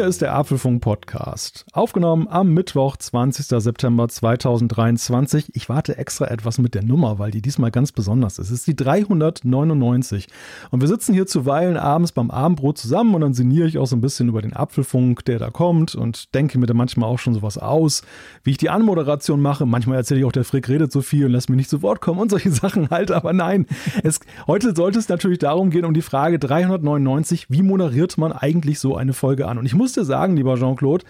Hier ist der Apfelfunk Podcast. Aufgenommen am Mittwoch, 20. September 2023. Ich warte extra etwas mit der Nummer, weil die diesmal ganz besonders ist. Es ist die 399. Und wir sitzen hier zuweilen abends beim Abendbrot zusammen und dann sinniere ich auch so ein bisschen über den Apfelfunk, der da kommt und denke mir da manchmal auch schon sowas aus, wie ich die Anmoderation mache. Manchmal erzähle ich auch, der Frick redet so viel und lässt mich nicht zu Wort kommen und solche Sachen halt. Aber nein, es, heute sollte es natürlich darum gehen, um die Frage 399, wie moderiert man eigentlich so eine Folge an? Und ich muss dir sagen, lieber Jean-Claude,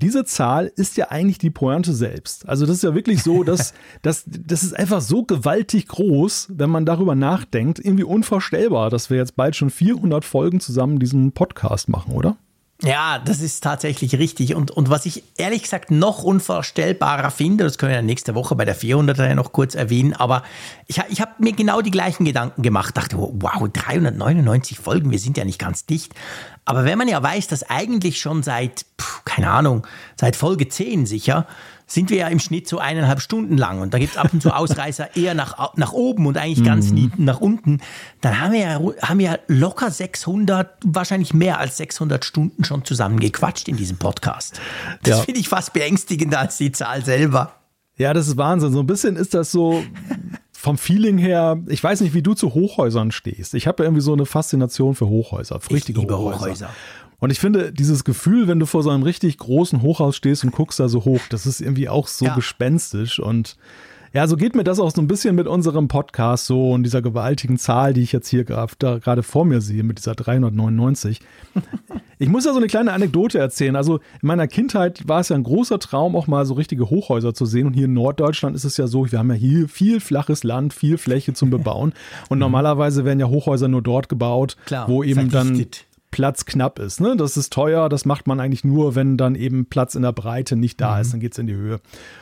diese Zahl ist ja eigentlich die Pointe selbst. Also das ist ja wirklich so, dass, dass das ist einfach so gewaltig groß, wenn man darüber nachdenkt, irgendwie unvorstellbar, dass wir jetzt bald schon 400 Folgen zusammen diesen Podcast machen, oder? Ja, das ist tatsächlich richtig. Und, und was ich ehrlich gesagt noch unvorstellbarer finde, das können wir ja nächste Woche bei der 400er ja noch kurz erwähnen, aber ich, ich habe mir genau die gleichen Gedanken gemacht. Dachte, wow, 399 Folgen, wir sind ja nicht ganz dicht. Aber wenn man ja weiß, dass eigentlich schon seit, keine Ahnung, seit Folge 10 sicher, sind wir ja im Schnitt so eineinhalb Stunden lang und da gibt es ab und zu Ausreißer eher nach, nach oben und eigentlich ganz mhm. nach unten, dann haben wir, ja, haben wir locker 600, wahrscheinlich mehr als 600 Stunden schon zusammen gequatscht in diesem Podcast. Das ja. finde ich fast beängstigender als die Zahl selber. Ja, das ist Wahnsinn. So ein bisschen ist das so vom Feeling her, ich weiß nicht, wie du zu Hochhäusern stehst. Ich habe ja irgendwie so eine Faszination für Hochhäuser, für richtige Hochhäuser. Hochhäuser. Und ich finde, dieses Gefühl, wenn du vor so einem richtig großen Hochhaus stehst und guckst da so hoch, das ist irgendwie auch so ja. gespenstisch und ja, so geht mir das auch so ein bisschen mit unserem Podcast so und dieser gewaltigen Zahl, die ich jetzt hier gerade vor mir sehe, mit dieser 399. Ich muss ja so eine kleine Anekdote erzählen. Also in meiner Kindheit war es ja ein großer Traum, auch mal so richtige Hochhäuser zu sehen. Und hier in Norddeutschland ist es ja so, wir haben ja hier viel flaches Land, viel Fläche zum Bebauen. Und normalerweise werden ja Hochhäuser nur dort gebaut, Klar, wo eben verdichtet. dann Platz knapp ist. Ne? Das ist teuer, das macht man eigentlich nur, wenn dann eben Platz in der Breite nicht da mhm. ist, dann geht es in die Höhe.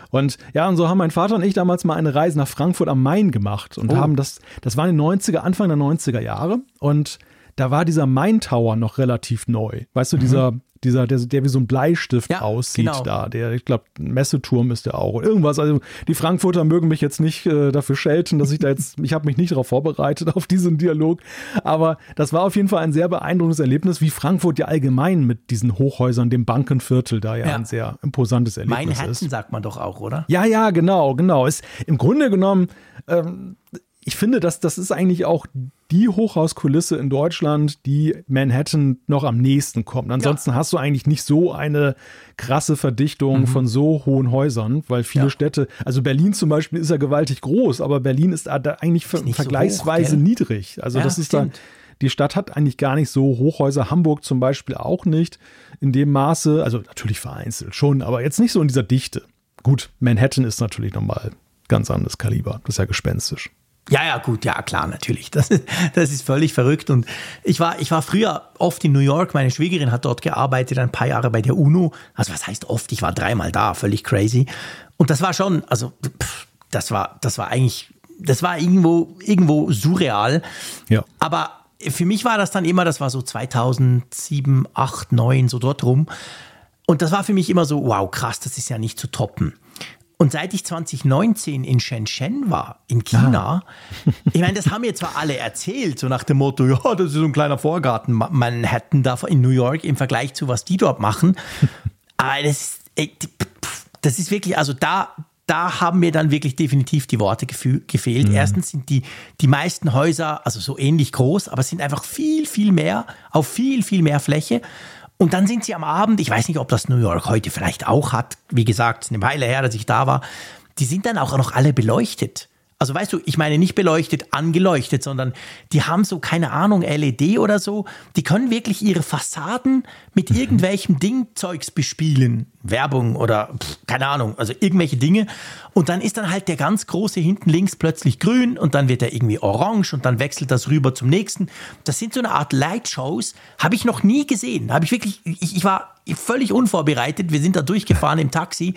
Und ja, und so haben mein Vater und ich damals mal eine Reise nach Frankfurt am Main gemacht und oh. haben das, das war in den 90er, Anfang der 90er Jahre und da war dieser Main Tower noch relativ neu. Weißt du, mhm. dieser dieser, der, der wie so ein Bleistift ja, aussieht genau. da. Der, ich glaube, ein Messeturm ist der auch. Irgendwas. Also die Frankfurter mögen mich jetzt nicht äh, dafür schelten, dass ich da jetzt, ich habe mich nicht darauf vorbereitet, auf diesen Dialog. Aber das war auf jeden Fall ein sehr beeindruckendes Erlebnis, wie Frankfurt ja allgemein mit diesen Hochhäusern, dem Bankenviertel da ja, ja. ein sehr imposantes Erlebnis Manhattan ist. sagt man doch auch, oder? Ja, ja, genau, genau. Ist im Grunde genommen, ähm, ich finde, dass das ist eigentlich auch die Hochhauskulisse in Deutschland, die Manhattan noch am nächsten kommt. Ansonsten ja. hast du eigentlich nicht so eine krasse Verdichtung mhm. von so hohen Häusern, weil viele ja. Städte, also Berlin zum Beispiel ist ja gewaltig groß, aber Berlin ist da eigentlich ver vergleichsweise so hoch, niedrig. Also ja, das ist stimmt. dann die Stadt hat eigentlich gar nicht so Hochhäuser, Hamburg zum Beispiel auch nicht in dem Maße, also natürlich vereinzelt schon, aber jetzt nicht so in dieser Dichte. Gut, Manhattan ist natürlich nochmal ganz anderes Kaliber, das ist ja gespenstisch. Ja, ja, gut, ja, klar, natürlich. Das, das ist völlig verrückt. Und ich war, ich war früher oft in New York. Meine Schwiegerin hat dort gearbeitet, ein paar Jahre bei der UNO. Also, was heißt oft? Ich war dreimal da, völlig crazy. Und das war schon, also, pff, das war, das war eigentlich, das war irgendwo, irgendwo surreal. Ja. Aber für mich war das dann immer, das war so 2007, 8, 9, so dort rum. Und das war für mich immer so, wow, krass, das ist ja nicht zu toppen. Und seit ich 2019 in Shenzhen war, in China, ah. ich meine, das haben mir zwar alle erzählt, so nach dem Motto, ja, das ist so ein kleiner Vorgarten Manhattan da in New York im Vergleich zu was die dort machen. Aber das ist, das ist wirklich, also da, da haben mir dann wirklich definitiv die Worte gefehlt. Mhm. Erstens sind die, die meisten Häuser also so ähnlich groß, aber sind einfach viel, viel mehr, auf viel, viel mehr Fläche. Und dann sind sie am Abend, ich weiß nicht, ob das New York heute vielleicht auch hat, wie gesagt, eine Weile her, dass ich da war, die sind dann auch noch alle beleuchtet. Also weißt du, ich meine nicht beleuchtet, angeleuchtet, sondern die haben so, keine Ahnung, LED oder so. Die können wirklich ihre Fassaden mit mhm. irgendwelchem Dingzeugs bespielen. Werbung oder pff, keine Ahnung, also irgendwelche Dinge. Und dann ist dann halt der ganz große hinten links plötzlich grün und dann wird er irgendwie orange und dann wechselt das rüber zum nächsten. Das sind so eine Art Lightshows. Habe ich noch nie gesehen. Habe ich wirklich, ich, ich war völlig unvorbereitet. Wir sind da durchgefahren im Taxi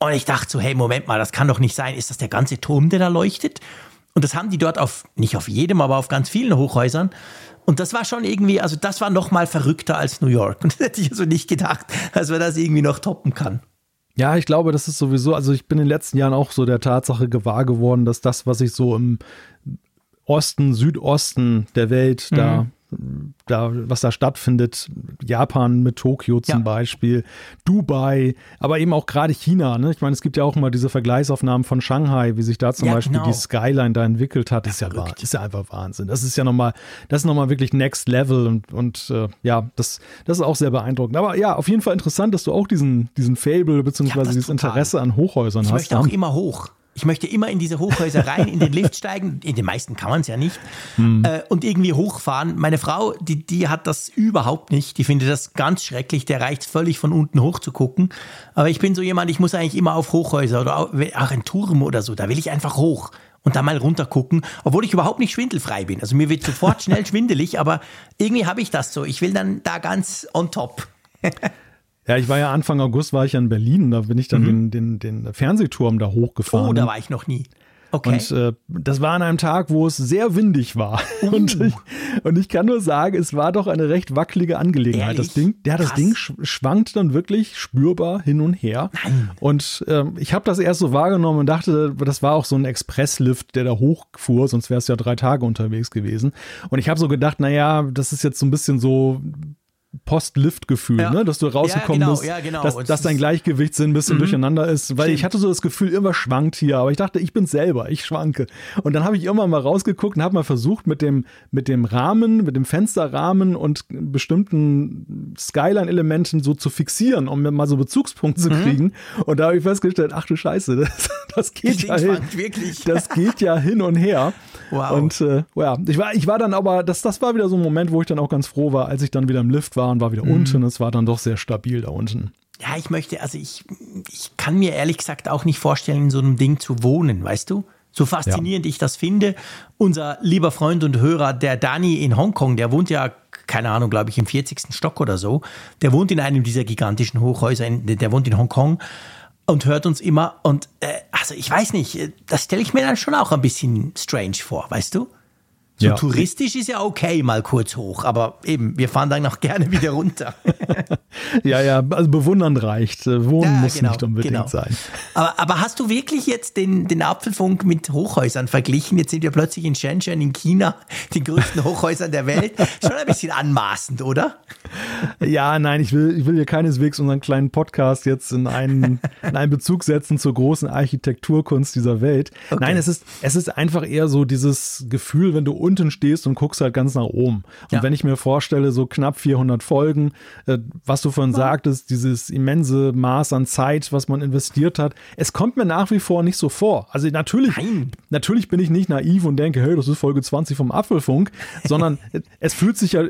und ich dachte so, hey, Moment mal, das kann doch nicht sein. Ist das der ganze Turm, der da leuchtet? Und das haben die dort auf, nicht auf jedem, aber auf ganz vielen Hochhäusern. Und das war schon irgendwie, also das war noch mal verrückter als New York. Und das hätte ich also nicht gedacht, dass man das irgendwie noch toppen kann. Ja, ich glaube, das ist sowieso, also ich bin in den letzten Jahren auch so der Tatsache gewahr geworden, dass das, was ich so im Osten, Südosten der Welt mhm. da da, was da stattfindet, Japan mit Tokio zum ja. Beispiel, Dubai, aber eben auch gerade China. Ne? Ich meine, es gibt ja auch immer diese Vergleichsaufnahmen von Shanghai, wie sich da zum ja, Beispiel genau. die Skyline da entwickelt hat. Das ist ja, ja ist ja einfach Wahnsinn. Das ist ja nochmal, das ist nochmal wirklich Next Level und, und äh, ja, das, das ist auch sehr beeindruckend. Aber ja, auf jeden Fall interessant, dass du auch diesen, diesen Fable beziehungsweise dieses total. Interesse an Hochhäusern ich hast. Ich möchte auch immer hoch. Ich möchte immer in diese Hochhäuser rein, in den Lift steigen. In den meisten kann man es ja nicht. Hm. Äh, und irgendwie hochfahren. Meine Frau, die, die hat das überhaupt nicht. Die findet das ganz schrecklich. Der reicht völlig von unten hoch zu gucken. Aber ich bin so jemand, ich muss eigentlich immer auf Hochhäuser oder auch ein Turm oder so. Da will ich einfach hoch und da mal runter gucken, obwohl ich überhaupt nicht schwindelfrei bin. Also mir wird sofort schnell schwindelig, aber irgendwie habe ich das so. Ich will dann da ganz on top. Ja, ich war ja Anfang August war ich ja in Berlin, da bin ich dann mhm. den, den, den Fernsehturm da hochgefahren. Oh, da war ich noch nie. Okay. Und äh, das war an einem Tag, wo es sehr windig war. Uh. Und, ich, und ich kann nur sagen, es war doch eine recht wackelige Angelegenheit. Ehrlich? Das Ding, ja, das Krass. Ding schwankt dann wirklich spürbar hin und her. Nein. Und äh, ich habe das erst so wahrgenommen und dachte, das war auch so ein Expresslift, der da hochfuhr, sonst wäre es ja drei Tage unterwegs gewesen. Und ich habe so gedacht, naja, das ist jetzt so ein bisschen so Post-Lift-Gefühl, ja. ne? dass du rausgekommen ja, genau, bist, ja, genau. dass, dass dein Gleichgewichtssinn ein bisschen mhm. durcheinander ist, weil Stimmt. ich hatte so das Gefühl, immer schwankt hier, aber ich dachte, ich bin selber, ich schwanke. Und dann habe ich immer mal rausgeguckt und habe mal versucht, mit dem, mit dem Rahmen, mit dem Fensterrahmen und bestimmten Skyline-Elementen so zu fixieren, um mir mal so Bezugspunkte zu mhm. kriegen. Und da habe ich festgestellt, ach du Scheiße, das, das geht ja hin, wirklich. Das geht ja hin und her. Wow. Und äh, ja, ich war, ich war dann aber, das, das war wieder so ein Moment, wo ich dann auch ganz froh war, als ich dann wieder im Lift war war und war wieder mhm. unten. Es war dann doch sehr stabil da unten. Ja, ich möchte, also ich, ich kann mir ehrlich gesagt auch nicht vorstellen, in so einem Ding zu wohnen, weißt du? So faszinierend ja. ich das finde. Unser lieber Freund und Hörer, der Dani in Hongkong, der wohnt ja, keine Ahnung, glaube ich, im 40. Stock oder so. Der wohnt in einem dieser gigantischen Hochhäuser, in, der wohnt in Hongkong und hört uns immer. Und äh, also ich weiß nicht, das stelle ich mir dann schon auch ein bisschen strange vor, weißt du? So ja. touristisch ist ja okay, mal kurz hoch, aber eben, wir fahren dann noch gerne wieder runter. ja, ja, also bewundern reicht. Äh, wohnen ja, muss genau, nicht unbedingt genau. sein. Aber, aber hast du wirklich jetzt den, den Apfelfunk mit Hochhäusern verglichen? Jetzt sind wir plötzlich in Shenzhen in China, den größten Hochhäusern der Welt. Schon ein bisschen anmaßend, oder? Ja, nein, ich will, ich will hier keineswegs unseren kleinen Podcast jetzt in einen, in einen Bezug setzen zur großen Architekturkunst dieser Welt. Okay. Nein, es ist, es ist einfach eher so dieses Gefühl, wenn du unten stehst und guckst halt ganz nach oben. Und ja. wenn ich mir vorstelle, so knapp 400 Folgen, äh, was du vorhin ja. sagtest, dieses immense Maß an Zeit, was man investiert hat, es kommt mir nach wie vor nicht so vor. Also natürlich, natürlich bin ich nicht naiv und denke, hey, das ist Folge 20 vom Apfelfunk, sondern es fühlt sich ja,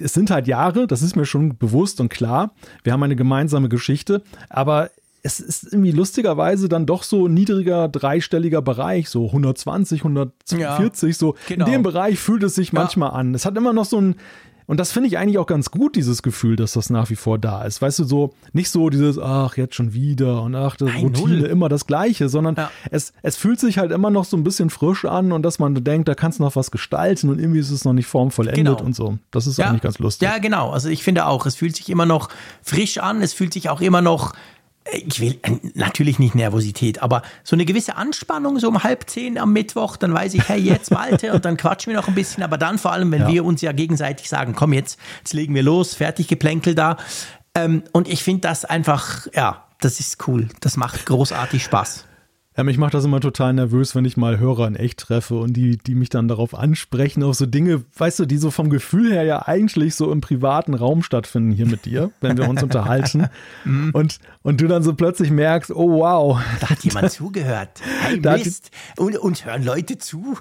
es sind halt Jahre, das ist mir schon bewusst und klar. Wir haben eine gemeinsame Geschichte, aber es ist irgendwie lustigerweise dann doch so ein niedriger dreistelliger Bereich, so 120, 140, ja, so genau. in dem Bereich fühlt es sich manchmal ja. an. Es hat immer noch so ein und das finde ich eigentlich auch ganz gut, dieses Gefühl, dass das nach wie vor da ist. Weißt du, so nicht so dieses, ach, jetzt schon wieder und ach, das Nein, Routine, null. immer das Gleiche, sondern ja. es, es fühlt sich halt immer noch so ein bisschen frisch an und dass man denkt, da kannst du noch was gestalten und irgendwie ist es noch nicht formvollendet genau. und so. Das ist ja. eigentlich ganz lustig. Ja, genau. Also ich finde auch, es fühlt sich immer noch frisch an, es fühlt sich auch immer noch ich will äh, natürlich nicht Nervosität, aber so eine gewisse Anspannung, so um halb zehn am Mittwoch, dann weiß ich, hey, jetzt Malte und dann quatschen wir noch ein bisschen, aber dann vor allem, wenn ja. wir uns ja gegenseitig sagen, komm jetzt, jetzt legen wir los, fertig geplänkel da. Ähm, und ich finde das einfach, ja, das ist cool, das macht großartig Spaß. Ja, mich macht das immer total nervös, wenn ich mal Hörer in echt treffe und die, die mich dann darauf ansprechen, auf so Dinge, weißt du, die so vom Gefühl her ja eigentlich so im privaten Raum stattfinden hier mit dir, wenn wir uns unterhalten. Mhm. und, und du dann so plötzlich merkst, oh wow. Da hat jemand zugehört. Hey, Mist. Und uns hören Leute zu.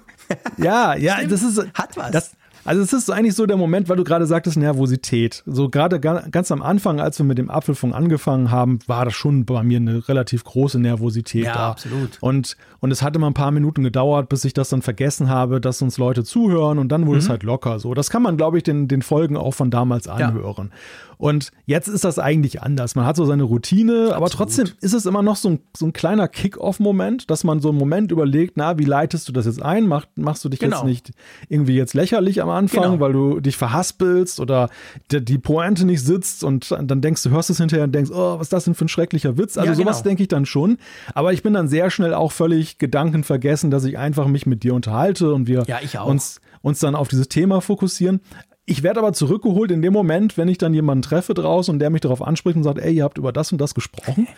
ja, ja, Stimmt. das ist. Hat was. Das, Also es ist eigentlich so der Moment, weil du gerade sagtest, Nervosität. So gerade ganz am Anfang, als wir mit dem Apfelfunk angefangen haben, war das schon bei mir eine relativ große Nervosität ja, da. absolut. Und, und es hatte mal ein paar Minuten gedauert, bis ich das dann vergessen habe, dass uns Leute zuhören und dann wurde mhm. es halt locker. So, das kann man, glaube ich, den, den Folgen auch von damals anhören. Ja. Und jetzt ist das eigentlich anders. Man hat so seine Routine, Absolut. aber trotzdem ist es immer noch so ein, so ein kleiner Kick-Off-Moment, dass man so einen Moment überlegt, na, wie leitest du das jetzt ein? Mach, machst du dich genau. jetzt nicht irgendwie jetzt lächerlich am Anfang, genau. weil du dich verhaspelst oder die, die, Pointe nicht sitzt und dann denkst du, hörst es hinterher und denkst, oh, was ist das denn für ein schrecklicher Witz? Also ja, sowas genau. denke ich dann schon. Aber ich bin dann sehr schnell auch völlig Gedanken vergessen, dass ich einfach mich mit dir unterhalte und wir ja, uns uns dann auf dieses Thema fokussieren. Ich werde aber zurückgeholt in dem Moment, wenn ich dann jemanden treffe draußen und der mich darauf anspricht und sagt, ey, ihr habt über das und das gesprochen.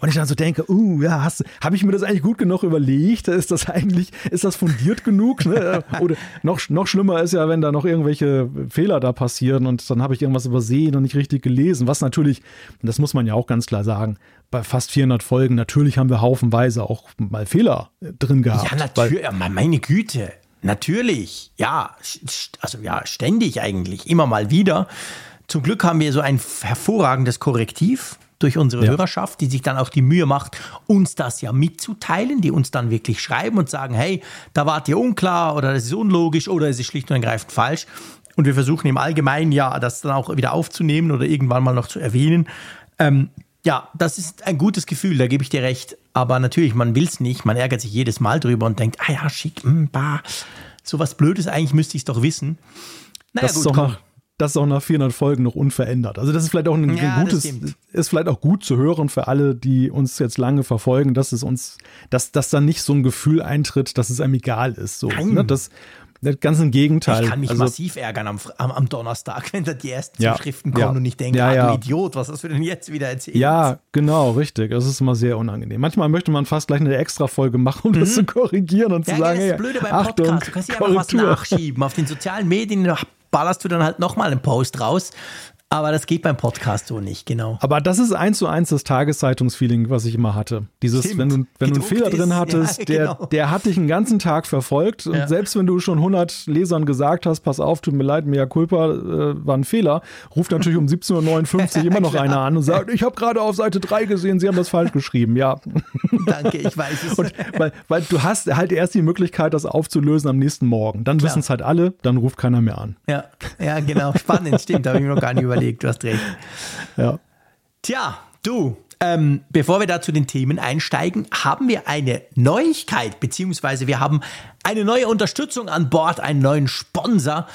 Und ich dann so denke, uh, ja, habe ich mir das eigentlich gut genug überlegt? Ist das eigentlich, ist das fundiert genug? Ne? Oder noch, noch schlimmer ist ja, wenn da noch irgendwelche Fehler da passieren und dann habe ich irgendwas übersehen und nicht richtig gelesen. Was natürlich, das muss man ja auch ganz klar sagen, bei fast 400 Folgen, natürlich haben wir haufenweise auch mal Fehler drin gehabt. Ja, natürlich, meine Güte. Natürlich, ja, also ja, ständig eigentlich, immer mal wieder. Zum Glück haben wir so ein hervorragendes Korrektiv durch unsere ja. Hörerschaft, die sich dann auch die Mühe macht, uns das ja mitzuteilen, die uns dann wirklich schreiben und sagen, hey, da wart ihr unklar oder das ist unlogisch oder es ist schlicht und ergreifend falsch. Und wir versuchen im Allgemeinen ja, das dann auch wieder aufzunehmen oder irgendwann mal noch zu erwähnen. Ähm, ja, das ist ein gutes Gefühl, da gebe ich dir recht. Aber natürlich, man will es nicht. Man ärgert sich jedes Mal drüber und denkt, ah ja, schick, mh, hm, bah, so was Blödes, eigentlich müsste ich es doch wissen. Naja, das gut, ist komm. Nach, das ist auch nach 400 Folgen noch unverändert. Also das ist vielleicht auch ein, ja, gutes, ist vielleicht auch gut zu hören für alle, die uns jetzt lange verfolgen, dass es uns, dass, dass dann nicht so ein Gefühl eintritt, dass es einem egal ist. So. Ne? Das, Ganz im Gegenteil. Ich kann mich also, massiv ärgern am, am, am, Donnerstag, wenn da die ersten ja, Schriften kommen ja, und ich denke, ja, ah, du Idiot, was hast du denn jetzt wieder erzählt? Ja, genau, richtig. Das ist immer sehr unangenehm. Manchmal möchte man fast gleich eine Extra-Folge machen, um mhm. das zu korrigieren und zu sagen, das ist blöde beim Achtung, Podcast. Du kannst ja einfach was nachschieben. Auf den sozialen Medien ballerst du dann halt nochmal einen Post raus. Aber das geht beim Podcast so nicht, genau. Aber das ist eins zu eins das Tageszeitungsfeeling, was ich immer hatte. Dieses, Stimmt. wenn du, wenn du einen Fehler ist, drin hattest, ja, genau. der, der hat dich den ganzen Tag verfolgt. Und ja. selbst wenn du schon 100 Lesern gesagt hast, pass auf, tut mir leid, mea culpa, äh, war ein Fehler, ruft natürlich um 17.59 Uhr immer noch einer an und sagt, ich habe gerade auf Seite 3 gesehen, Sie haben das falsch geschrieben. Ja. Danke, ich weiß es. Und weil, weil du hast halt erst die Möglichkeit, das aufzulösen am nächsten Morgen. Dann wissen es halt alle, dann ruft keiner mehr an. Ja, ja genau. Spannend, stimmt. Da habe ich mir noch gar nicht überlegt überlegt, du hast recht. Ja. Tja, du, ähm, bevor wir da zu den Themen einsteigen, haben wir eine Neuigkeit, beziehungsweise wir haben eine neue Unterstützung an Bord, einen neuen Sponsor.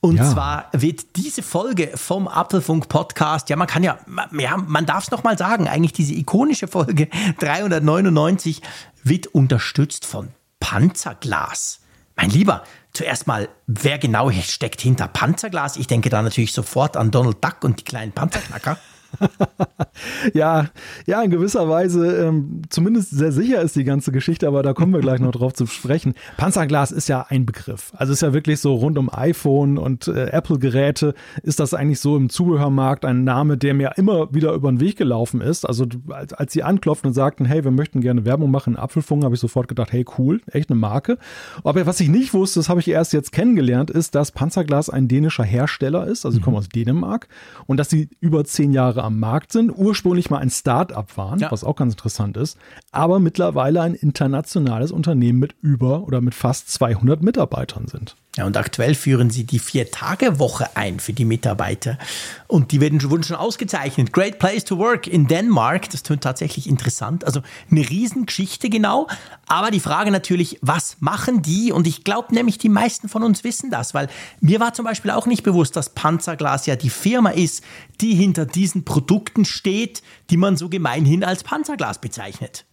Und ja. zwar wird diese Folge vom Apfelfunk Podcast, ja, man kann ja, ja man darf es nochmal sagen, eigentlich diese ikonische Folge 399 wird unterstützt von Panzerglas. Mein Lieber, zuerst mal, wer genau steckt hinter Panzerglas? Ich denke da natürlich sofort an Donald Duck und die kleinen Panzerknacker. ja, ja, in gewisser Weise ähm, zumindest sehr sicher ist die ganze Geschichte, aber da kommen wir gleich noch drauf zu sprechen. Panzerglas ist ja ein Begriff. Also ist ja wirklich so rund um iPhone und äh, Apple-Geräte ist das eigentlich so im Zubehörmarkt ein Name, der mir immer wieder über den Weg gelaufen ist. Also als, als sie anklopften und sagten, hey, wir möchten gerne Werbung machen, Apfelfunk, habe ich sofort gedacht, hey, cool, echt eine Marke. Aber was ich nicht wusste, das habe ich erst jetzt kennengelernt, ist, dass Panzerglas ein dänischer Hersteller ist. Also sie kommen aus Dänemark und dass sie über zehn Jahre Jahre am Markt sind, ursprünglich mal ein Start-up waren, ja. was auch ganz interessant ist, aber mittlerweile ein internationales Unternehmen mit über oder mit fast 200 Mitarbeitern sind. Ja, und aktuell führen sie die Vier-Tage-Woche ein für die Mitarbeiter. Und die werden, wurden schon ausgezeichnet. Great Place to Work in Denmark. Das tönt tatsächlich interessant. Also eine Riesengeschichte genau. Aber die Frage natürlich, was machen die? Und ich glaube nämlich, die meisten von uns wissen das, weil mir war zum Beispiel auch nicht bewusst, dass Panzerglas ja die Firma ist, die hinter diesen Produkten steht, die man so gemeinhin als Panzerglas bezeichnet.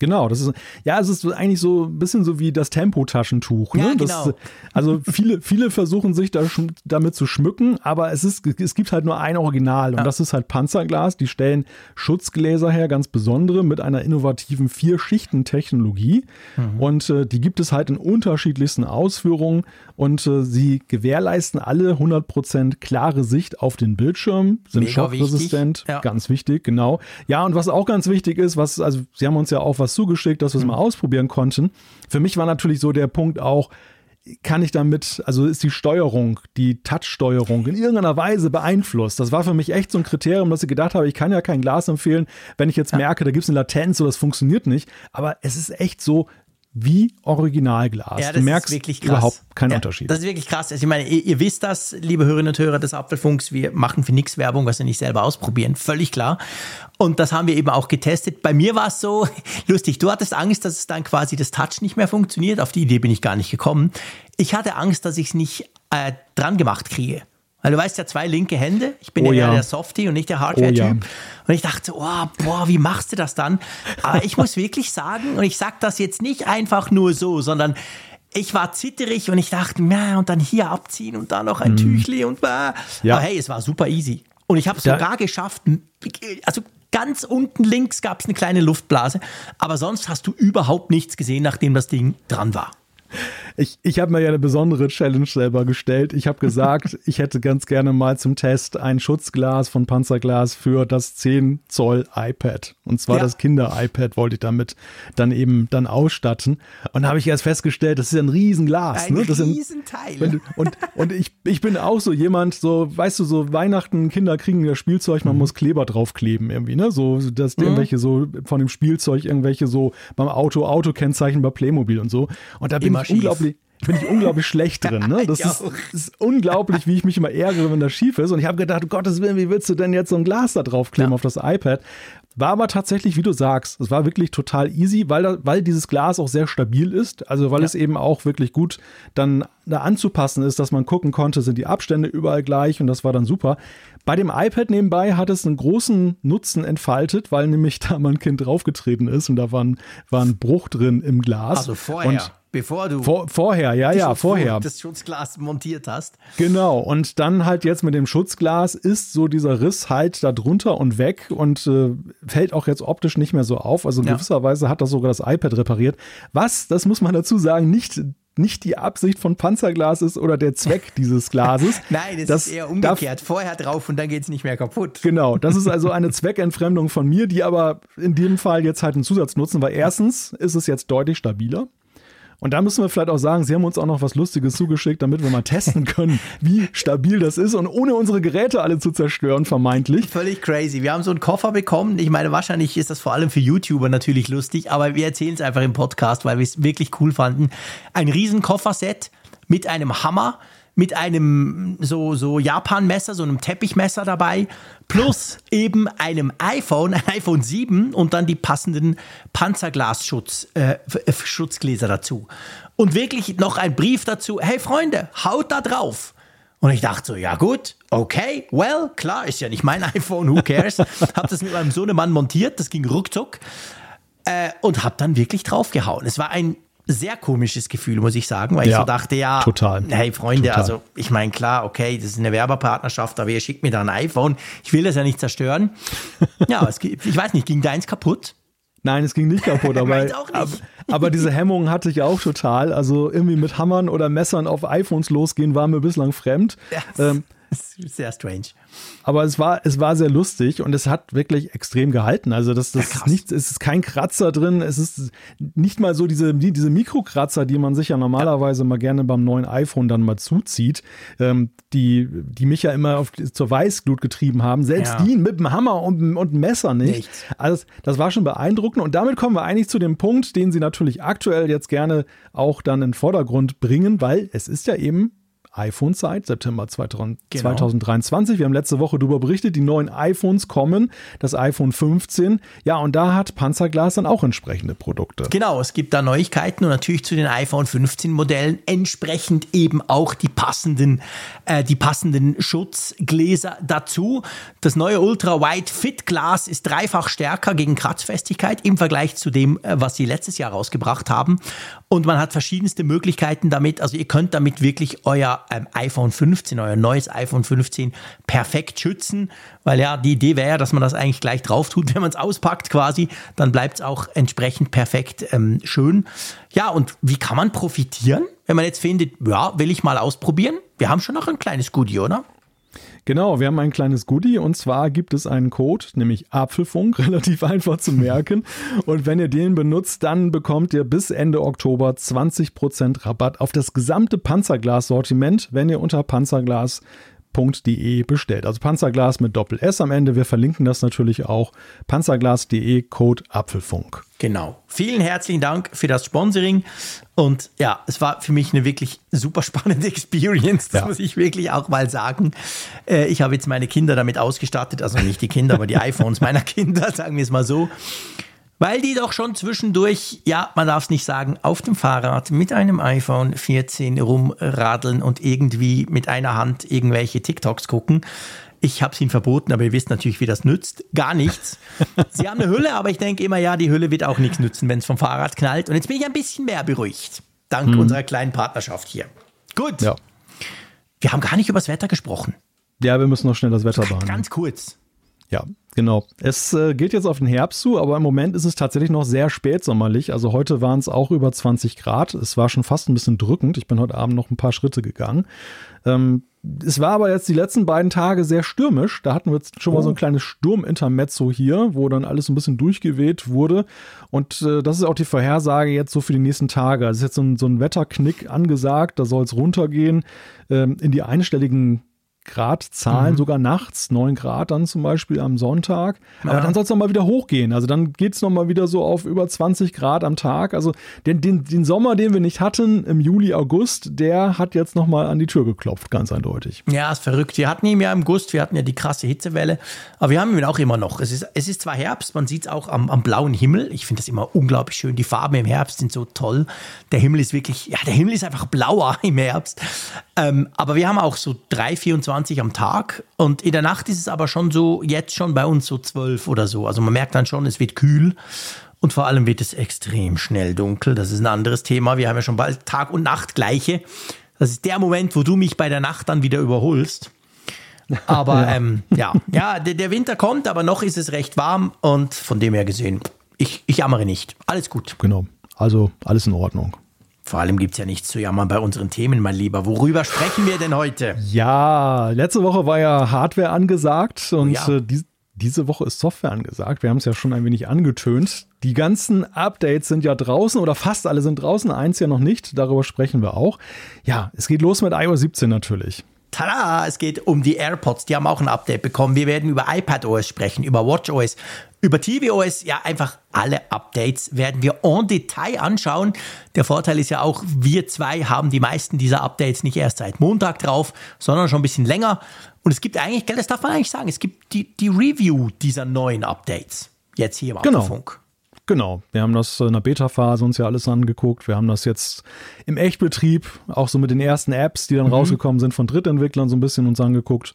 Genau, das ist ja, es ist eigentlich so ein bisschen so wie das Tempotaschentuch. Ne? Ja, genau. Das, also viele, viele versuchen sich da damit zu schmücken, aber es ist, es gibt halt nur ein Original und ja. das ist halt Panzerglas. Die stellen Schutzgläser her, ganz besondere mit einer innovativen Vier-Schichten-Technologie mhm. und äh, die gibt es halt in unterschiedlichsten Ausführungen und äh, sie gewährleisten alle 100% klare Sicht auf den Bildschirm, sind schockresistent, ja. ganz wichtig, genau. Ja, und was auch ganz wichtig ist, was also sie haben uns ja auch was was zugeschickt, dass wir es mhm. mal ausprobieren konnten. Für mich war natürlich so der Punkt auch, kann ich damit, also ist die Steuerung, die Touch-Steuerung in irgendeiner Weise beeinflusst? Das war für mich echt so ein Kriterium, dass ich gedacht habe, ich kann ja kein Glas empfehlen, wenn ich jetzt merke, da gibt es eine Latenz oder das funktioniert nicht. Aber es ist echt so, wie Originalglas. Ja, du merkst überhaupt keinen ja, Unterschied. Das ist wirklich krass. Also ich meine, ihr, ihr, wisst das, liebe Hörerinnen und Hörer des Apfelfunks, wir machen für nichts Werbung, was wir nicht selber ausprobieren, völlig klar. Und das haben wir eben auch getestet. Bei mir war es so lustig, du hattest Angst, dass es dann quasi das Touch nicht mehr funktioniert. Auf die Idee bin ich gar nicht gekommen. Ich hatte Angst, dass ich es nicht äh, dran gemacht kriege. Weil du weißt ja, zwei linke Hände. Ich bin oh, ja, ja der Softie und nicht der Hardware-Typ. Oh, ja. Und ich dachte, oh, boah, wie machst du das dann? Aber ich muss wirklich sagen, und ich sage das jetzt nicht einfach nur so, sondern ich war zitterig und ich dachte, na, und dann hier abziehen und da noch ein mm. Tüchli und bah. Ja. Aber hey, es war super easy. Und ich habe es sogar geschafft, also ganz unten links gab es eine kleine Luftblase, aber sonst hast du überhaupt nichts gesehen, nachdem das Ding dran war. Ich, ich habe mir ja eine besondere Challenge selber gestellt. Ich habe gesagt, ich hätte ganz gerne mal zum Test ein Schutzglas von Panzerglas für das 10 Zoll iPad. Und zwar ja. das Kinder-iPad wollte ich damit dann eben dann ausstatten. Und da habe ich erst festgestellt, das ist ein Riesenglas. Ein ne? das Riesenteil. Ein, und und ich, ich bin auch so jemand, so, weißt du, so Weihnachten, Kinder kriegen ja Spielzeug, man mhm. muss Kleber draufkleben irgendwie, ne? So, dass mhm. irgendwelche so von dem Spielzeug irgendwelche so beim Auto, Autokennzeichen bei Playmobil und so. Und da bin Immer ich unglaublich bin ich unglaublich schlecht drin. Ne? Das ist, ist, unglaublich, wie ich mich immer ärgere, wenn das schief ist. Und ich habe gedacht, um Gottes Willen, wie willst du denn jetzt so ein Glas da draufkleben ja. auf das iPad? War aber tatsächlich, wie du sagst, es war wirklich total easy, weil, da, weil dieses Glas auch sehr stabil ist. Also weil ja. es eben auch wirklich gut dann da anzupassen ist, dass man gucken konnte, sind die Abstände überall gleich und das war dann super. Bei dem iPad nebenbei hat es einen großen Nutzen entfaltet, weil nämlich da mein Kind draufgetreten ist und da war ein, war ein Bruch drin im Glas. Also vorher. Und Bevor du Vor, vorher, ja, ja, vorher. das Schutzglas montiert hast. Genau, und dann halt jetzt mit dem Schutzglas ist so dieser Riss halt da drunter und weg und äh, fällt auch jetzt optisch nicht mehr so auf. Also in ja. gewisser Weise hat das sogar das iPad repariert. Was, das muss man dazu sagen, nicht nicht die Absicht von Panzerglas ist oder der Zweck dieses Glases. Nein, es das ist eher umgekehrt. Vorher drauf und dann geht es nicht mehr kaputt. Genau, das ist also eine Zweckentfremdung von mir, die aber in dem Fall jetzt halt einen Zusatz nutzen, weil erstens ist es jetzt deutlich stabiler. Und da müssen wir vielleicht auch sagen, Sie haben uns auch noch was Lustiges zugeschickt, damit wir mal testen können, wie stabil das ist und ohne unsere Geräte alle zu zerstören, vermeintlich. Völlig crazy. Wir haben so einen Koffer bekommen. Ich meine, wahrscheinlich ist das vor allem für YouTuber natürlich lustig, aber wir erzählen es einfach im Podcast, weil wir es wirklich cool fanden. Ein riesen Kofferset mit einem Hammer, mit einem so, so Japan-Messer, so einem Teppichmesser dabei, plus eben einem iPhone, ein iPhone 7 und dann die passenden Panzerglasschutz, äh, Schutzgläser dazu. Und wirklich noch ein Brief dazu, hey Freunde, haut da drauf. Und ich dachte so, ja gut, okay, well, klar, ist ja nicht mein iPhone, who cares. hab das mit meinem Sohnemann montiert, das ging ruckzuck. Äh, und hab dann wirklich draufgehauen. Es war ein sehr komisches Gefühl, muss ich sagen, weil ja, ich so dachte, ja, total. hey Freunde, total. also ich meine, klar, okay, das ist eine Werbepartnerschaft, aber ihr schickt mir da ein iPhone. Ich will das ja nicht zerstören. ja, es, ich weiß nicht, ging deins kaputt? Nein, es ging nicht kaputt, aber, nicht. aber, aber diese Hemmung hatte ich auch total. Also irgendwie mit Hammern oder Messern auf iPhones losgehen war mir bislang fremd. Ja, ähm, sehr strange. Aber es war, es war sehr lustig und es hat wirklich extrem gehalten. Also das, das ja, ist nichts, es ist kein Kratzer drin, es ist nicht mal so diese, die, diese Mikrokratzer, die man sich ja normalerweise ja. mal gerne beim neuen iPhone dann mal zuzieht, ähm, die, die mich ja immer auf, zur Weißglut getrieben haben. Selbst ja. die mit dem Hammer und, und Messer nicht. Nichts. Also das war schon beeindruckend und damit kommen wir eigentlich zu dem Punkt, den sie natürlich aktuell jetzt gerne auch dann in den Vordergrund bringen, weil es ist ja eben iPhone-Zeit, September 2023. Genau. Wir haben letzte Woche darüber berichtet, die neuen iPhones kommen, das iPhone 15. Ja, und da hat Panzerglas dann auch entsprechende Produkte. Genau, es gibt da Neuigkeiten und natürlich zu den iPhone 15 Modellen entsprechend eben auch die passenden, äh, die passenden Schutzgläser dazu. Das neue Ultra Wide Fit Glas ist dreifach stärker gegen Kratzfestigkeit im Vergleich zu dem, äh, was sie letztes Jahr rausgebracht haben. Und man hat verschiedenste Möglichkeiten damit. Also ihr könnt damit wirklich euer ähm, iPhone 15, euer neues iPhone 15 perfekt schützen. Weil ja, die Idee wäre ja, dass man das eigentlich gleich drauf tut, wenn man es auspackt quasi. Dann bleibt es auch entsprechend perfekt ähm, schön. Ja, und wie kann man profitieren, wenn man jetzt findet, ja, will ich mal ausprobieren? Wir haben schon noch ein kleines Goodie, oder? Genau, wir haben ein kleines Goodie und zwar gibt es einen Code, nämlich Apfelfunk, relativ einfach zu merken. Und wenn ihr den benutzt, dann bekommt ihr bis Ende Oktober 20% Rabatt auf das gesamte Panzerglas-Sortiment, wenn ihr unter Panzerglas panzerglas.de bestellt. Also Panzerglas mit Doppel S am Ende. Wir verlinken das natürlich auch. Panzerglas.de Code Apfelfunk. Genau. Vielen herzlichen Dank für das Sponsoring. Und ja, es war für mich eine wirklich super spannende Experience. Das ja. muss ich wirklich auch mal sagen. Äh, ich habe jetzt meine Kinder damit ausgestattet. Also nicht die Kinder, aber die iPhones meiner Kinder, sagen wir es mal so. Weil die doch schon zwischendurch, ja, man darf es nicht sagen, auf dem Fahrrad mit einem iPhone 14 rumradeln und irgendwie mit einer Hand irgendwelche TikToks gucken. Ich habe es ihnen verboten, aber ihr wisst natürlich, wie das nützt. Gar nichts. Sie haben eine Hülle, aber ich denke immer, ja, die Hülle wird auch nichts nützen, wenn es vom Fahrrad knallt. Und jetzt bin ich ein bisschen mehr beruhigt. Dank hm. unserer kleinen Partnerschaft hier. Gut. Ja. Wir haben gar nicht über das Wetter gesprochen. Ja, wir müssen noch schnell das Wetter behandeln. Ganz kurz. Ja, genau. Es äh, geht jetzt auf den Herbst zu, aber im Moment ist es tatsächlich noch sehr spätsommerlich. Also heute waren es auch über 20 Grad. Es war schon fast ein bisschen drückend. Ich bin heute Abend noch ein paar Schritte gegangen. Ähm, es war aber jetzt die letzten beiden Tage sehr stürmisch. Da hatten wir jetzt schon oh. mal so ein oh. kleines Sturmintermezzo hier, wo dann alles ein bisschen durchgeweht wurde. Und äh, das ist auch die Vorhersage jetzt so für die nächsten Tage. Also es ist jetzt so ein, so ein Wetterknick angesagt. Da soll es runtergehen ähm, in die einstelligen Gradzahlen, mhm. sogar nachts, 9 Grad dann zum Beispiel am Sonntag. Aber ja. dann soll es nochmal wieder hochgehen. Also dann geht es nochmal wieder so auf über 20 Grad am Tag. Also den, den, den Sommer, den wir nicht hatten im Juli, August, der hat jetzt nochmal an die Tür geklopft, ganz eindeutig. Ja, ist verrückt. Wir hatten ihn ja im August, wir hatten ja die krasse Hitzewelle, aber wir haben ihn auch immer noch. Es ist, es ist zwar Herbst, man sieht es auch am, am blauen Himmel. Ich finde das immer unglaublich schön. Die Farben im Herbst sind so toll. Der Himmel ist wirklich, ja, der Himmel ist einfach blauer im Herbst. Ähm, aber wir haben auch so 3, 24 am Tag und in der Nacht ist es aber schon so, jetzt schon bei uns so 12 oder so. Also man merkt dann schon, es wird kühl und vor allem wird es extrem schnell dunkel. Das ist ein anderes Thema. Wir haben ja schon bald Tag und Nacht gleiche. Das ist der Moment, wo du mich bei der Nacht dann wieder überholst. Aber ja, ähm, ja, ja der, der, Winter kommt, aber noch ist es recht warm und von dem her gesehen, ich, ich jammere nicht. Alles gut. Genau. Also alles in Ordnung. Vor allem gibt es ja nichts zu jammern bei unseren Themen, mein Lieber. Worüber sprechen wir denn heute? Ja, letzte Woche war ja Hardware angesagt und oh ja. äh, die, diese Woche ist Software angesagt. Wir haben es ja schon ein wenig angetönt. Die ganzen Updates sind ja draußen oder fast alle sind draußen, eins ja noch nicht. Darüber sprechen wir auch. Ja, es geht los mit iOS 17 natürlich. Tada, es geht um die AirPods. Die haben auch ein Update bekommen. Wir werden über iPadOS sprechen, über WatchOS, über tvOS. Ja, einfach alle Updates werden wir en Detail anschauen. Der Vorteil ist ja auch, wir zwei haben die meisten dieser Updates nicht erst seit Montag drauf, sondern schon ein bisschen länger. Und es gibt eigentlich, das darf man eigentlich sagen, es gibt die, die Review dieser neuen Updates. Jetzt hier im genau. Genau, wir haben das in der Beta-Phase uns ja alles angeguckt. Wir haben das jetzt im Echtbetrieb, auch so mit den ersten Apps, die dann mhm. rausgekommen sind von Drittentwicklern, so ein bisschen uns angeguckt.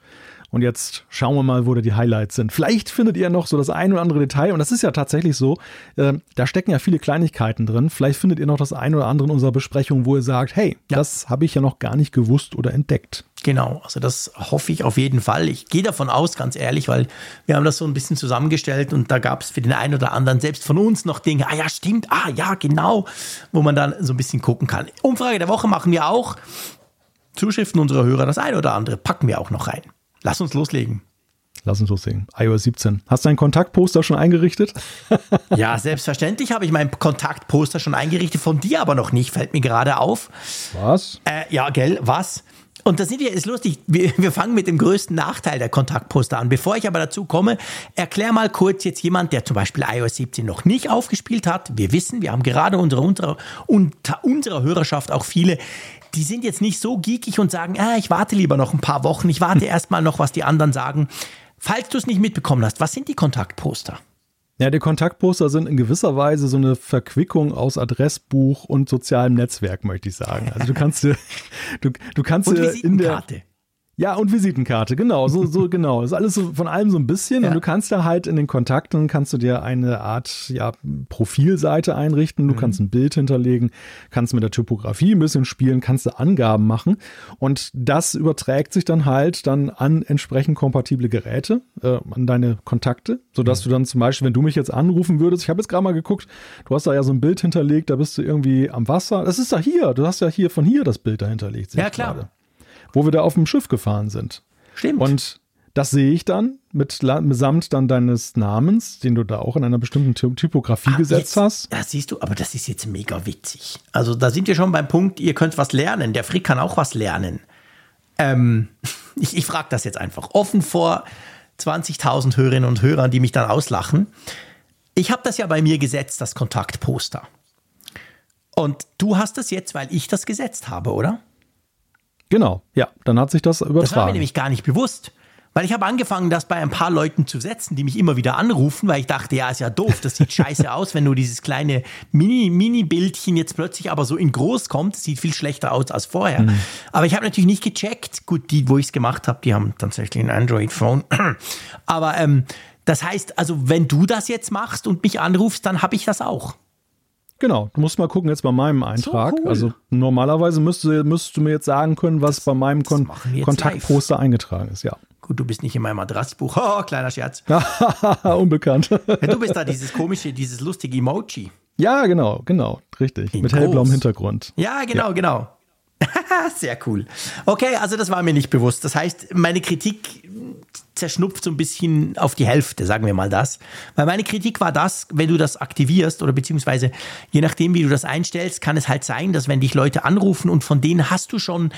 Und jetzt schauen wir mal, wo da die Highlights sind. Vielleicht findet ihr noch so das ein oder andere Detail. Und das ist ja tatsächlich so. Äh, da stecken ja viele Kleinigkeiten drin. Vielleicht findet ihr noch das ein oder andere in unserer Besprechung, wo ihr sagt, hey, ja. das habe ich ja noch gar nicht gewusst oder entdeckt. Genau, also das hoffe ich auf jeden Fall. Ich gehe davon aus, ganz ehrlich, weil wir haben das so ein bisschen zusammengestellt und da gab es für den einen oder anderen selbst von uns noch Dinge, ah ja, stimmt, ah ja, genau, wo man dann so ein bisschen gucken kann. Umfrage der Woche machen wir auch. Zuschriften unserer Hörer, das eine oder andere packen wir auch noch rein. Lass uns loslegen. Lass uns loslegen. iOS 17. Hast du dein Kontaktposter schon eingerichtet? ja, selbstverständlich habe ich mein Kontaktposter schon eingerichtet, von dir aber noch nicht, fällt mir gerade auf. Was? Äh, ja, gell, was? Und da sind wir, ist lustig, wir, wir fangen mit dem größten Nachteil der Kontaktposter an. Bevor ich aber dazu komme, erklär mal kurz jetzt jemand, der zum Beispiel iOS 17 noch nicht aufgespielt hat. Wir wissen, wir haben gerade unsere, unter, unter unserer Hörerschaft auch viele, die sind jetzt nicht so geekig und sagen, ah, ich warte lieber noch ein paar Wochen, ich warte erstmal noch, was die anderen sagen. Falls du es nicht mitbekommen hast, was sind die Kontaktposter? Ja, die Kontaktposter sind in gewisser Weise so eine Verquickung aus Adressbuch und sozialem Netzwerk, möchte ich sagen. Also du kannst du, du kannst und in der ja, und Visitenkarte, genau, so, so genau. Ist alles so von allem so ein bisschen. Ja. Und du kannst da halt in den Kontakten, kannst du dir eine Art, ja, Profilseite einrichten. Du mhm. kannst ein Bild hinterlegen, kannst mit der Typografie ein bisschen spielen, kannst du Angaben machen. Und das überträgt sich dann halt dann an entsprechend kompatible Geräte, äh, an deine Kontakte, sodass mhm. du dann zum Beispiel, wenn du mich jetzt anrufen würdest, ich habe jetzt gerade mal geguckt, du hast da ja so ein Bild hinterlegt, da bist du irgendwie am Wasser. Das ist da hier, du hast ja hier von hier das Bild da hinterlegt. Ja, klar. Grade wo wir da auf dem Schiff gefahren sind. Stimmt. Und das sehe ich dann mit, samt dann deines Namens, den du da auch in einer bestimmten Typografie ah, gesetzt jetzt, hast. Ja, siehst du, aber das ist jetzt mega witzig. Also da sind wir schon beim Punkt, ihr könnt was lernen. Der Frick kann auch was lernen. Ähm, ich ich frage das jetzt einfach offen vor 20.000 Hörerinnen und Hörern, die mich dann auslachen. Ich habe das ja bei mir gesetzt, das Kontaktposter. Und du hast das jetzt, weil ich das gesetzt habe, oder? Genau, ja, dann hat sich das übertragen. Das war mir nämlich gar nicht bewusst. Weil ich habe angefangen, das bei ein paar Leuten zu setzen, die mich immer wieder anrufen, weil ich dachte, ja, ist ja doof, das sieht scheiße aus, wenn nur dieses kleine Mini-Bildchen jetzt plötzlich aber so in groß kommt. Das sieht viel schlechter aus als vorher. Mhm. Aber ich habe natürlich nicht gecheckt. Gut, die, wo ich es gemacht habe, die haben tatsächlich ein Android-Phone. aber ähm, das heißt, also wenn du das jetzt machst und mich anrufst, dann habe ich das auch. Genau, du musst mal gucken jetzt bei meinem Eintrag. So cool. Also normalerweise müsstest, müsstest du mir jetzt sagen können, was bei meinem Kon Kontaktposter eingetragen ist, ja. Gut, du bist nicht in meinem Adressbuch. Oh, kleiner Scherz. Unbekannt. ja, du bist da dieses komische, dieses lustige Emoji. Ja, genau, genau, richtig. In Mit groß. hellblauem Hintergrund. Ja, genau, ja. genau. Sehr cool. Okay, also das war mir nicht bewusst. Das heißt, meine Kritik zerschnupft so ein bisschen auf die Hälfte, sagen wir mal das. Weil meine Kritik war das, wenn du das aktivierst oder beziehungsweise je nachdem, wie du das einstellst, kann es halt sein, dass wenn dich Leute anrufen und von denen hast du schon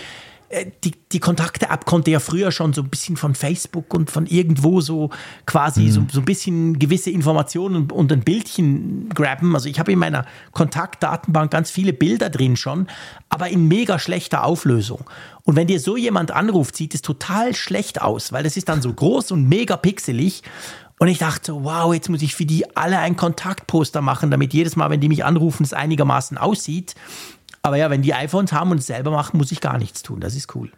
die, die Kontakte-App konnte ja früher schon so ein bisschen von Facebook und von irgendwo so quasi mhm. so, so ein bisschen gewisse Informationen und, ein Bildchen grabben. Also ich habe in meiner Kontaktdatenbank ganz viele Bilder drin schon, aber in mega schlechter Auflösung. Und wenn dir so jemand anruft, sieht es total schlecht aus, weil das ist dann so groß und mega pixelig. Und ich dachte wow, jetzt muss ich für die alle ein Kontaktposter machen, damit jedes Mal, wenn die mich anrufen, es einigermaßen aussieht. Aber ja, wenn die iPhones haben und es selber machen, muss ich gar nichts tun. Das ist cool.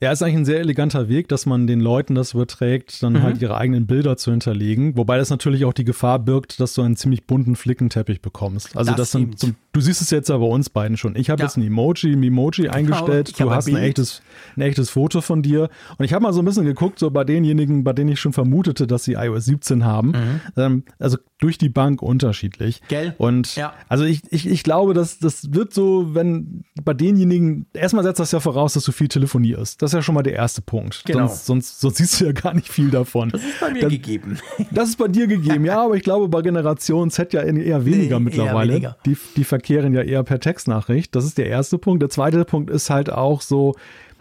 Ja, ist eigentlich ein sehr eleganter Weg, dass man den Leuten das überträgt, dann mhm. halt ihre eigenen Bilder zu hinterlegen. Wobei das natürlich auch die Gefahr birgt, dass du einen ziemlich bunten Flickenteppich bekommst. Also das, das sind zum, du siehst es jetzt ja bei uns beiden schon. Ich habe ja. jetzt ein Emoji, ein Emoji genau, eingestellt. Du hast ein, ein, echtes, ein echtes Foto von dir. Und ich habe mal so ein bisschen geguckt, so bei denjenigen, bei denen ich schon vermutete, dass sie iOS 17 haben. Mhm. Ähm, also durch die Bank unterschiedlich. Gell? Und ja. also ich, ich, ich glaube, dass das wird so, wenn bei denjenigen, erstmal setzt das ja voraus, dass du viel telefonierst. Das ist ja schon mal der erste Punkt. Genau. Sonst, sonst, sonst siehst du ja gar nicht viel davon. Das ist bei mir Dann, gegeben. Das ist bei dir gegeben, ja, aber ich glaube bei Generation Z ja eher weniger nee, mittlerweile. Eher weniger. Die, die verkehren ja eher per Textnachricht. Das ist der erste Punkt. Der zweite Punkt ist halt auch so,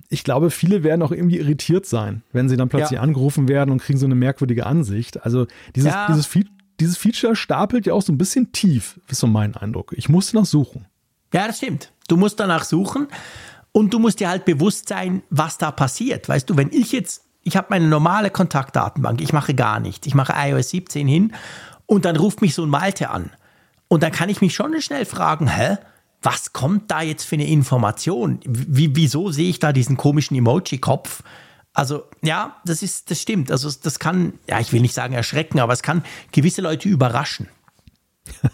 ich glaube, viele werden auch irgendwie irritiert sein, wenn sie dann plötzlich ja. angerufen werden und kriegen so eine merkwürdige Ansicht. Also dieses, ja. dieses, dieses Feature stapelt ja auch so ein bisschen tief, ist so mein Eindruck. Ich musste nach suchen. Ja, das stimmt. Du musst danach suchen und du musst dir halt bewusst sein, was da passiert. Weißt du, wenn ich jetzt, ich habe meine normale Kontaktdatenbank, ich mache gar nichts. Ich mache iOS 17 hin und dann ruft mich so ein Malte an. Und dann kann ich mich schon schnell fragen, hä? Was kommt da jetzt für eine Information? Wie, wieso sehe ich da diesen komischen Emoji-Kopf? Also, ja, das ist, das stimmt. Also, das kann, ja, ich will nicht sagen erschrecken, aber es kann gewisse Leute überraschen.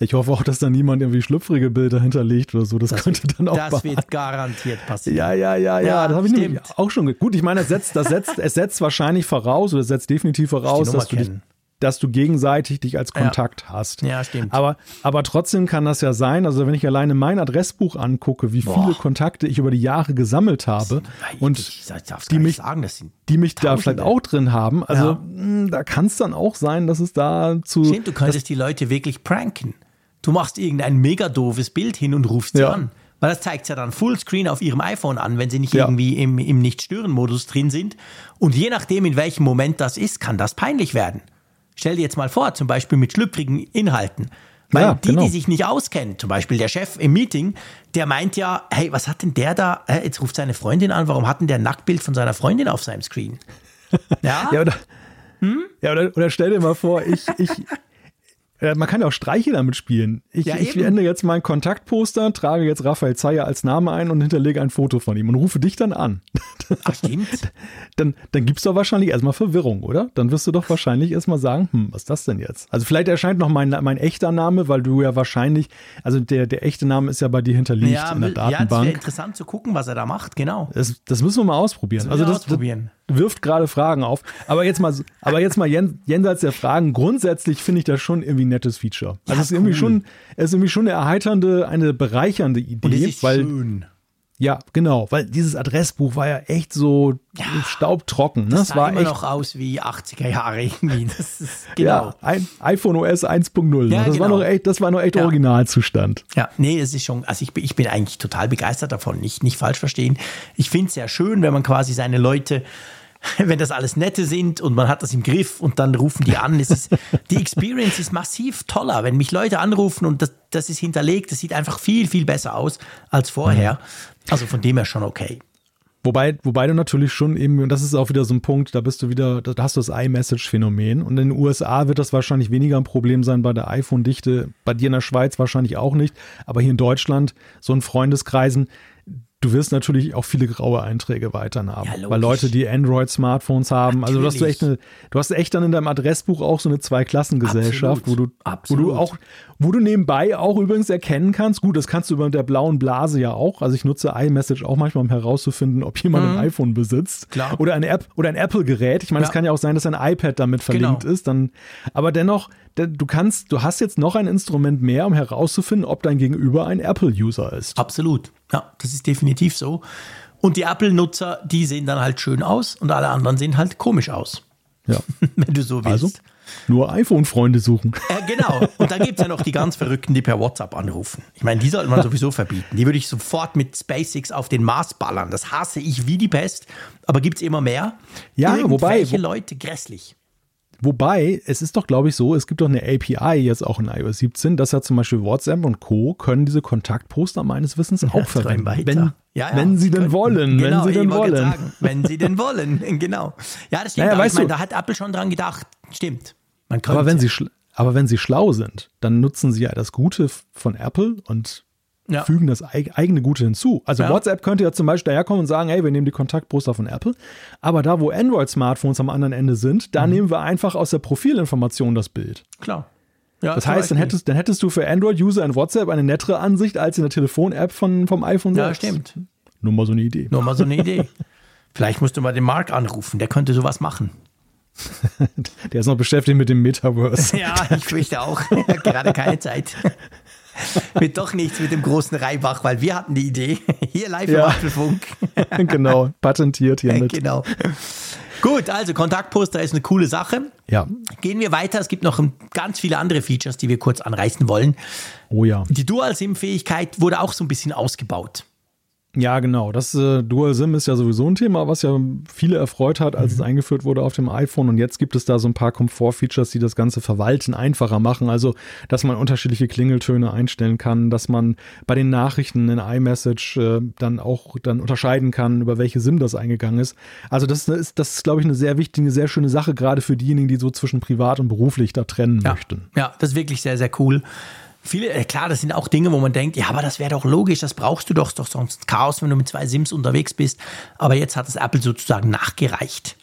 Ich hoffe auch, dass da niemand irgendwie schlüpfrige Bilder hinterlegt oder so. Das, das könnte dann auch. Das wird garantiert passieren. Ja, ja, ja, ja. ja das habe ich nämlich auch schon. Gut, ich meine, das setzt, das setzt, es setzt wahrscheinlich voraus oder es setzt definitiv voraus, dass du dich dass du gegenseitig dich als Kontakt ja. hast. Ja, stimmt. Aber, aber trotzdem kann das ja sein, also wenn ich alleine mein Adressbuch angucke, wie Boah. viele Kontakte ich über die Jahre gesammelt habe sind, und die mich, sagen, die mich da vielleicht auch drin haben, also ja. mh, hm, da kann es dann auch sein, dass es da zu... Stimmt, du könntest die Leute wirklich pranken. Du machst irgendein mega doofes Bild hin und rufst sie ja. an. Weil das zeigt ja dann Fullscreen auf ihrem iPhone an, wenn sie nicht ja. irgendwie im, im Nicht-Stören-Modus drin sind. Und je nachdem, in welchem Moment das ist, kann das peinlich werden. Stell dir jetzt mal vor, zum Beispiel mit schlüpfrigen Inhalten. Weil ja, die, genau. die sich nicht auskennen, zum Beispiel der Chef im Meeting, der meint ja, hey, was hat denn der da? Jetzt ruft seine Freundin an, warum hat denn der ein Nacktbild von seiner Freundin auf seinem Screen? Ja, ja, oder, hm? ja oder, oder stell dir mal vor, ich, ich, man kann ja auch Streiche damit spielen. Ich, ja, ich ende jetzt mein Kontaktposter, trage jetzt Raphael Zeyer als Name ein und hinterlege ein Foto von ihm und rufe dich dann an. Ach, stimmt. Dann, dann gibt es doch wahrscheinlich erstmal Verwirrung, oder? Dann wirst du doch wahrscheinlich erstmal sagen, hm, was ist das denn jetzt? Also vielleicht erscheint noch mein, mein echter Name, weil du ja wahrscheinlich, also der, der echte Name ist ja bei dir hinterlegt ja, in der Datenbank. Ja, es wäre interessant zu gucken, was er da macht, genau. Das, das müssen wir mal ausprobieren. Das also das, ausprobieren. Das wirft gerade Fragen auf. Aber jetzt mal, aber jetzt mal jenseits der Fragen, grundsätzlich finde ich das schon irgendwie ein nettes Feature. Also ja, es ist cool. irgendwie schon, es ist irgendwie schon eine erheiternde, eine bereichernde Idee, Und es ist weil schön. Ja, genau, weil dieses Adressbuch war ja echt so ja, staubtrocken. Ne? Das sah war immer echt noch aus wie 80er Jahre irgendwie. Das ist, genau. Ja, ein iPhone OS 1.0. Ja, das, genau. war noch echt, das war noch echt ja. Originalzustand. Ja, nee, es ist schon, also ich, ich bin eigentlich total begeistert davon, nicht, nicht falsch verstehen. Ich finde es sehr schön, wenn man quasi seine Leute wenn das alles nette sind und man hat das im Griff und dann rufen die an. Ist, die Experience ist massiv toller. Wenn mich Leute anrufen und das, das ist hinterlegt, das sieht einfach viel, viel besser aus als vorher. Mhm. Also von dem her schon okay. Wobei, wobei du natürlich schon eben, und das ist auch wieder so ein Punkt, da bist du wieder, da hast du das iMessage-Phänomen. Und in den USA wird das wahrscheinlich weniger ein Problem sein bei der iPhone-Dichte, bei dir in der Schweiz wahrscheinlich auch nicht. Aber hier in Deutschland, so in Freundeskreisen, du wirst natürlich auch viele graue Einträge weiterhin haben. Ja, weil Leute, die Android-Smartphones haben, natürlich. also du hast du echt eine, du hast echt dann in deinem Adressbuch auch so eine Zweiklassengesellschaft, wo du, wo du auch, wo du nebenbei auch übrigens erkennen kannst, gut, das kannst du über der blauen Blase ja auch. Also ich nutze iMessage auch manchmal, um herauszufinden, ob jemand mhm. ein iPhone besitzt. Klar. Oder eine App oder ein Apple-Gerät. Ich meine, es ja. kann ja auch sein, dass ein iPad damit verlinkt genau. ist. Dann, aber dennoch, du kannst, du hast jetzt noch ein Instrument mehr, um herauszufinden, ob dein Gegenüber ein Apple-User ist. Absolut. Ja, das ist definitiv so. Und die Apple-Nutzer, die sehen dann halt schön aus und alle anderen sehen halt komisch aus. Ja. Wenn du so willst. Also, nur iPhone-Freunde suchen. Äh, genau. Und dann gibt es ja noch die ganz Verrückten, die per WhatsApp anrufen. Ich meine, die sollte man sowieso verbieten. Die würde ich sofort mit SpaceX auf den Mars ballern. Das hasse ich wie die Pest. Aber gibt es immer mehr? Ja, wobei. Welche Leute grässlich. Wobei, es ist doch, glaube ich, so, es gibt doch eine API jetzt auch in iOS 17, dass ja zum Beispiel WhatsApp und Co. können diese Kontaktposter meines Wissens auch ja, verwenden. Wenn, ja, ja, wenn sie denn wollen, genau, wenn sie denn wollen. Sagen, wenn sie denn wollen, genau. Ja, das stimmt. Naja, weißt ich meine, da hat Apple schon dran gedacht. Stimmt. aber, wenn sie, aber wenn sie schlau sind, dann nutzen sie ja das Gute von Apple und ja. fügen das eigene Gute hinzu. Also ja. WhatsApp könnte ja zum Beispiel daherkommen und sagen, hey, wir nehmen die Kontaktposter von Apple, aber da, wo Android-Smartphones am anderen Ende sind, da mhm. nehmen wir einfach aus der Profilinformation das Bild. Klar. Ja, das heißt, dann hättest, dann hättest du für Android-User in WhatsApp eine nettere Ansicht als in der Telefon-App vom iPhone selbst. Ja, stimmt. Nur mal so eine Idee. Nur mal so eine Idee. Vielleicht musst du mal den Mark anrufen, der könnte sowas machen. der ist noch beschäftigt mit dem Metaverse. Ja, ich fürchte auch. Gerade keine Zeit. Wird doch nichts mit dem großen Reibach, weil wir hatten die Idee. Hier live ja. im Apfelfunk. genau, patentiert hiermit. Genau. Gut, also Kontaktposter ist eine coole Sache. Ja. Gehen wir weiter. Es gibt noch ganz viele andere Features, die wir kurz anreißen wollen. Oh ja. Die Dual-SIM-Fähigkeit wurde auch so ein bisschen ausgebaut. Ja, genau. Das äh, Dual SIM ist ja sowieso ein Thema, was ja viele erfreut hat, als mhm. es eingeführt wurde auf dem iPhone. Und jetzt gibt es da so ein paar Komfort-Features, die das ganze Verwalten einfacher machen. Also, dass man unterschiedliche Klingeltöne einstellen kann, dass man bei den Nachrichten in iMessage äh, dann auch dann unterscheiden kann, über welche SIM das eingegangen ist. Also, das ist, das ist, glaube ich, eine sehr wichtige, sehr schöne Sache, gerade für diejenigen, die so zwischen privat und beruflich da trennen ja. möchten. Ja, das ist wirklich sehr, sehr cool viele, äh, klar, das sind auch Dinge, wo man denkt, ja, aber das wäre doch logisch, das brauchst du doch, doch sonst Chaos, wenn du mit zwei Sims unterwegs bist. Aber jetzt hat es Apple sozusagen nachgereicht.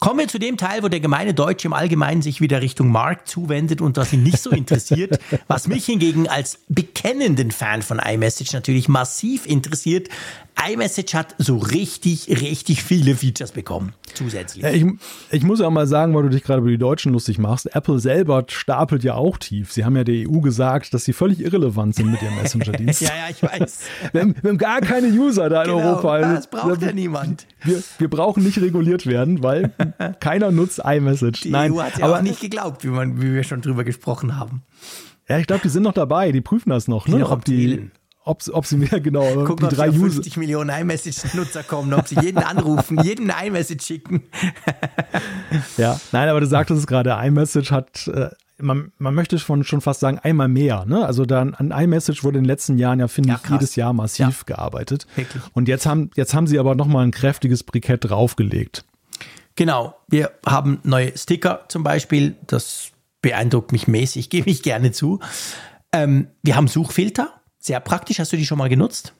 Kommen wir zu dem Teil, wo der gemeine Deutsche im Allgemeinen sich wieder Richtung Markt zuwendet und das ihn nicht so interessiert. was mich hingegen als bekennenden Fan von iMessage natürlich massiv interessiert, iMessage hat so richtig, richtig viele Features bekommen. Zusätzlich. Ich, ich, muss ja mal sagen, weil du dich gerade über die Deutschen lustig machst. Apple selber stapelt ja auch tief. Sie haben ja der EU gesagt, dass sie völlig irrelevant sind mit ihrem Messenger-Dienst. ja, ja, ich weiß. Wir haben, wir haben, gar keine User da in genau, Europa. Das braucht ja niemand. Wir, wir brauchen nicht reguliert werden, weil keiner nutzt iMessage. Die Nein, EU hat ja aber, auch nicht geglaubt, wie, man, wie wir schon drüber gesprochen haben. Ja, ich glaube, die sind noch dabei. Die prüfen das noch. Die ne? noch ob die ob, ob sie mir genau Gucken, die drei ob 50 User Millionen iMessage-Nutzer kommen, ob sie jeden anrufen, jeden iMessage schicken. ja, nein, aber du sagtest es gerade, iMessage hat, äh, man, man möchte schon, schon fast sagen, einmal mehr. Ne? Also dann an iMessage wurde in den letzten Jahren ja, finde ja, ich, jedes Jahr massiv ja. gearbeitet. Wirklich. Und jetzt haben, jetzt haben sie aber nochmal ein kräftiges Brikett draufgelegt. Genau, wir haben neue Sticker zum Beispiel, das beeindruckt mich mäßig, gebe ich gerne zu. Ähm, wir haben Suchfilter, sehr praktisch. Hast du die schon mal genutzt?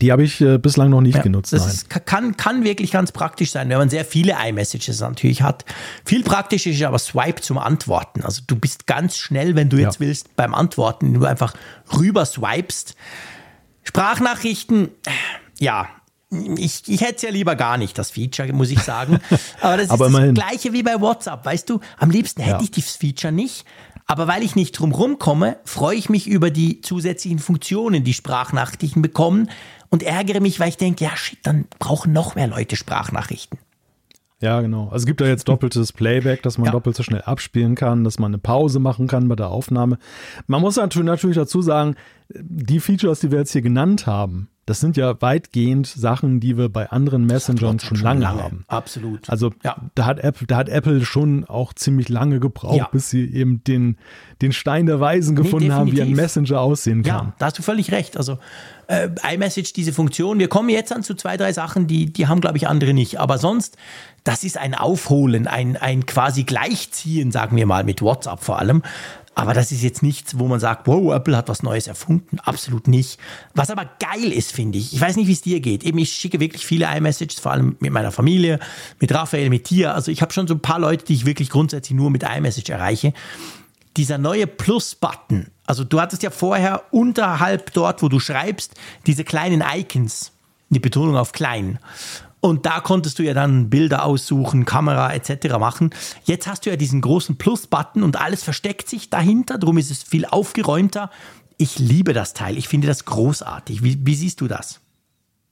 Die habe ich äh, bislang noch nicht ja, genutzt. Das ist, kann, kann wirklich ganz praktisch sein, wenn man sehr viele iMessages natürlich hat. Viel praktischer ist aber Swipe zum Antworten. Also du bist ganz schnell, wenn du jetzt ja. willst, beim Antworten, du einfach rüber swipest. Sprachnachrichten, ja, ich, ich hätte es ja lieber gar nicht, das Feature, muss ich sagen. Aber das ist aber das Gleiche wie bei WhatsApp, weißt du? Am liebsten hätte ja. ich das Feature nicht, Aber weil ich nicht drumherum komme, freue ich mich über die zusätzlichen Funktionen, die Sprachnachrichten bekommen und ärgere mich, weil ich denke, ja shit, dann brauchen noch mehr Leute Sprachnachrichten. Ja, genau. Also es gibt da jetzt doppeltes Playback, dass man ja. doppelt so schnell abspielen kann, dass man eine Pause machen kann bei der Aufnahme. Man muss natürlich dazu sagen, die Features, die wir jetzt hier genannt haben, das sind ja weitgehend Sachen, die wir bei anderen Messengern schon, schon lange, lange, haben. Absolut. Also ja. da, hat Apple, da hat Apple schon auch ziemlich lange gebraucht, ja. bis sie eben den, den Stein der Weisen gefunden nee, haben, wie ein Messenger aussehen kann. Ja, da hast du völlig recht. Also äh, iMessage, diese Funktion, wir kommen jetzt an zu zwei, drei Sachen, die, die haben, glaube ich, andere nicht. Aber sonst, das ist ein Aufholen, ein, ein quasi Gleichziehen, sagen wir mal, mit WhatsApp vor allem. Aber das ist jetzt nichts, wo man sagt, wow, Apple hat was Neues erfunden. Absolut nicht. Was aber geil ist, finde ich. Ich weiß nicht, wie es dir geht. Eben, ich schicke wirklich viele iMessages, vor allem mit meiner Familie, mit Raphael, mit dir. Also ich habe schon so ein paar Leute, die ich wirklich grundsätzlich nur mit iMessage erreiche. Dieser neue Plus-Button. Also du hattest ja vorher unterhalb dort, wo du schreibst, diese kleinen Icons. Die Betonung auf klein. Und da konntest du ja dann Bilder aussuchen, Kamera etc. machen. Jetzt hast du ja diesen großen Plus-Button und alles versteckt sich dahinter. Darum ist es viel aufgeräumter. Ich liebe das Teil. Ich finde das großartig. Wie, wie siehst du das?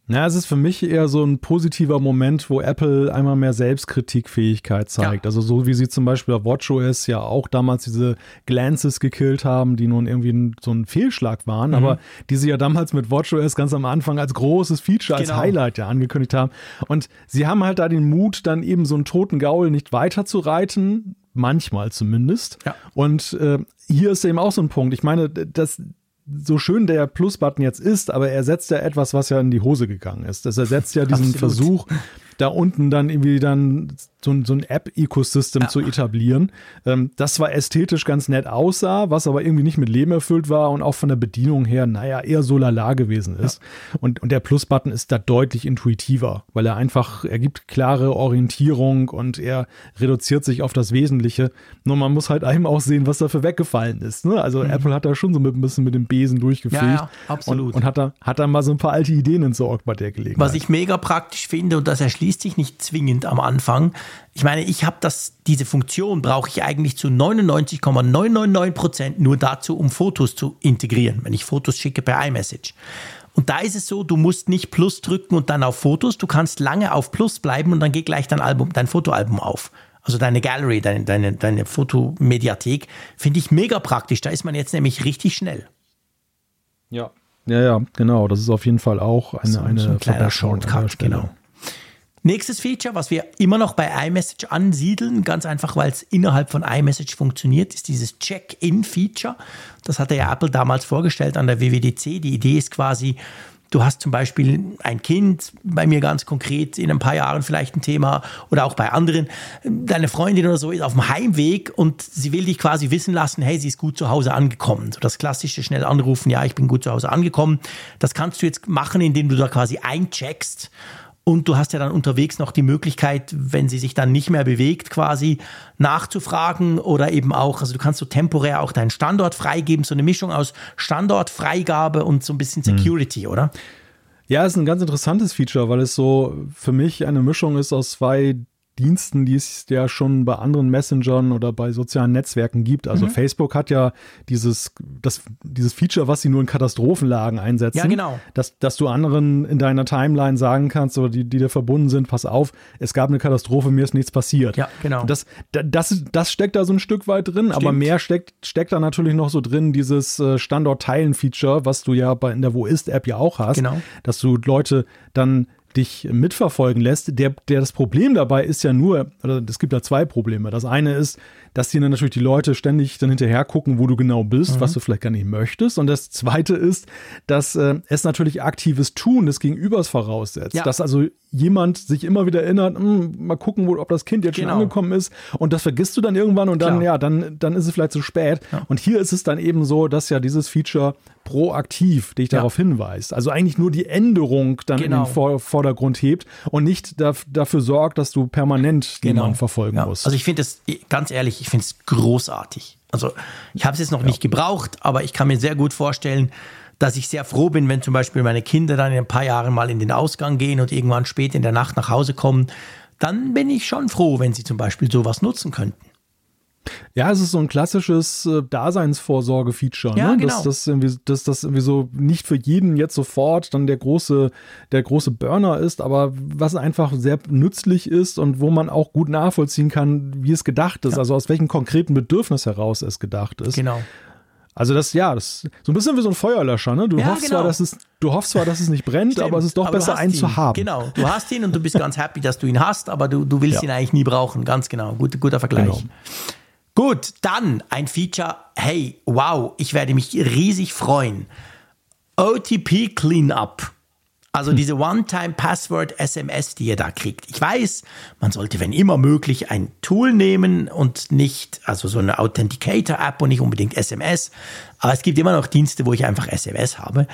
Ja, es ist für mich eher so ein positiver Moment, wo Apple einmal mehr Selbstkritikfähigkeit zeigt. Ja. Also so wie sie zum Beispiel auf WatchOS ja auch damals diese Glances gekillt haben, die nun irgendwie so ein Fehlschlag waren, mhm. aber die sie ja damals mit WatchOS ganz am Anfang als großes Feature, als genau. Highlight ja angekündigt haben. Und sie haben halt da den Mut, dann eben so einen toten Gaul nicht weiter zu reiten, manchmal zumindest. Ja. Und äh, hier ist eben auch so ein Punkt. Ich meine, das so schön der Plus-Button jetzt ist, aber er setzt ja etwas, was ja in die Hose gegangen ist. Das ersetzt ja diesen Absolut. Versuch, da unten dann irgendwie dann so, ein, so ein App-Ecosystem ja. zu etablieren, ähm, das zwar ästhetisch ganz nett aussah, was aber irgendwie nicht mit Leben erfüllt war und auch von der Bedienung her, naja, eher so lala gewesen ist. Ja. Und, und der Plus-Button ist da deutlich intuitiver, weil er einfach, er gibt klare Orientierung und er reduziert sich auf das Wesentliche. Nur man muss halt einem auch sehen, was dafür weggefallen ist. Ne? Also mhm. Apple hat da schon so mit, ein bisschen mit dem Besen durchgefegt. Ja, ja, absolut. Und, und, hat, da, hat da mal so ein paar alte Ideen entsorgt bei der Gelegenheit. Was ich mega praktisch finde, und das erschließt sich nicht zwingend am Anfang, ich meine, ich habe das, diese Funktion brauche ich eigentlich zu 99,999 Prozent nur dazu, um Fotos zu integrieren, wenn ich Fotos schicke per iMessage. Und da ist es so, du musst nicht Plus drücken und dann auf Fotos, du kannst lange auf Plus bleiben und dann geht gleich dein Album, dein Fotoalbum auf. Also deine Gallery, deine, deine, deine Fotomediathek, finde ich mega praktisch. Da ist man jetzt nämlich richtig schnell. Ja. Ja, ja, genau. Das ist auf jeden Fall auch eine, so, eine so ein kleiner Shortcut, genau. Nächstes Feature, was wir immer noch bei iMessage ansiedeln, ganz einfach, weil es innerhalb von iMessage funktioniert, ist dieses Check-in-Feature. Das hatte ja Apple damals vorgestellt an der WWDC. Die Idee ist quasi, Du hast zum Beispiel ein Kind, bei mir ganz konkret in ein paar Jahren vielleicht ein Thema oder auch bei anderen. Deine Freundin oder so ist auf dem Heimweg und sie will dich quasi wissen lassen, hey, sie ist gut zu Hause angekommen. So das klassische schnell anrufen, ja, ich bin gut zu Hause angekommen. Das kannst du jetzt machen, indem du da quasi eincheckst und du hast ja dann unterwegs noch die Möglichkeit, wenn sie sich dann nicht mehr bewegt, quasi nachzufragen oder eben auch, also du kannst so temporär auch deinen Standort freigeben, so eine Mischung aus Standortfreigabe und so ein bisschen hm. Security, mhm. oder? Ja, ist ein ganz interessantes Feature, weil es so für mich eine Mischung ist aus zwei Diensten, die es ja schon bei anderen Messengern oder bei sozialen Netzwerken gibt. Also mhm. Facebook hat ja dieses, das, dieses Feature, was sie nur in Katastrophenlagen einsetzen. Ja, genau. Dass, dass du anderen in deiner Timeline sagen kannst, oder die, die dir verbunden sind, pass auf, es gab eine Katastrophe, mir ist nichts passiert. Ja, genau. Das, das, das steckt da so ein Stück weit drin, Stimmt. aber mehr steckt, steckt da natürlich noch so drin, dieses äh, Standort-Teilen-Feature, was du ja bei, in der Wo ist-App ja auch hast. Genau. Dass du Leute dann dich mitverfolgen lässt. Der, der das Problem dabei ist ja nur, oder es gibt da zwei Probleme. Das eine ist, dass dir dann natürlich die Leute ständig dann hinterher gucken, wo du genau bist, mhm. was du vielleicht gar nicht möchtest. Und das zweite ist, dass äh, es natürlich aktives Tun des Gegenübers voraussetzt. Ja. Dass also jemand sich immer wieder erinnert, hm, mal gucken, ob das Kind jetzt genau. schon angekommen ist. Und das vergisst du dann irgendwann und dann, ja, dann, dann ist es vielleicht zu spät. Ja. Und hier ist es dann eben so, dass ja dieses Feature proaktiv dich ja. darauf hinweist. Also eigentlich nur die Änderung dann genau. in den genau. Vor Vordergrund hebt und nicht da, dafür sorgt, dass du permanent genau. jemanden verfolgen ja. musst. Also ich finde es, ganz ehrlich, ich finde es großartig. Also ich habe es jetzt noch ja. nicht gebraucht, aber ich kann mir sehr gut vorstellen, dass ich sehr froh bin, wenn zum Beispiel meine Kinder dann in ein paar Jahren mal in den Ausgang gehen und irgendwann spät in der Nacht nach Hause kommen. Dann bin ich schon froh, wenn sie zum Beispiel sowas nutzen könnten. Ja, es ist so ein klassisches äh, Daseinsvorsorge-Feature, ja, ne? genau. dass, das irgendwie, dass das irgendwie so nicht für jeden jetzt sofort dann der große, der große Burner ist, aber was einfach sehr nützlich ist und wo man auch gut nachvollziehen kann, wie es gedacht ist, ja. also aus welchem konkreten Bedürfnis heraus es gedacht ist. Genau. Also das, ja, das so ein bisschen wie so ein Feuerlöscher, ne? Du ja, hoffst genau. zwar, dass es, du hoffst zwar, dass es nicht brennt, Stimmt, aber es ist doch besser, einen ihn. zu haben. Genau, du hast ihn und du bist ganz happy, dass du ihn hast, aber du, du willst ja. ihn eigentlich nie brauchen. Ganz genau. Gut, guter Vergleich. Genau. Gut, dann ein Feature. Hey, wow, ich werde mich riesig freuen. OTP Cleanup. Also hm. diese One-Time-Password-SMS, die ihr da kriegt. Ich weiß, man sollte, wenn immer möglich, ein Tool nehmen und nicht, also so eine Authenticator-App und nicht unbedingt SMS. Aber es gibt immer noch Dienste, wo ich einfach SMS habe.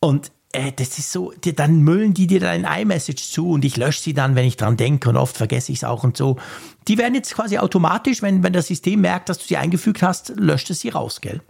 Und äh, das ist so, dann müllen die dir dein iMessage zu und ich lösche sie dann, wenn ich dran denke und oft vergesse ich es auch und so. Die werden jetzt quasi automatisch, wenn, wenn das System merkt, dass du sie eingefügt hast, löscht es sie raus, gell?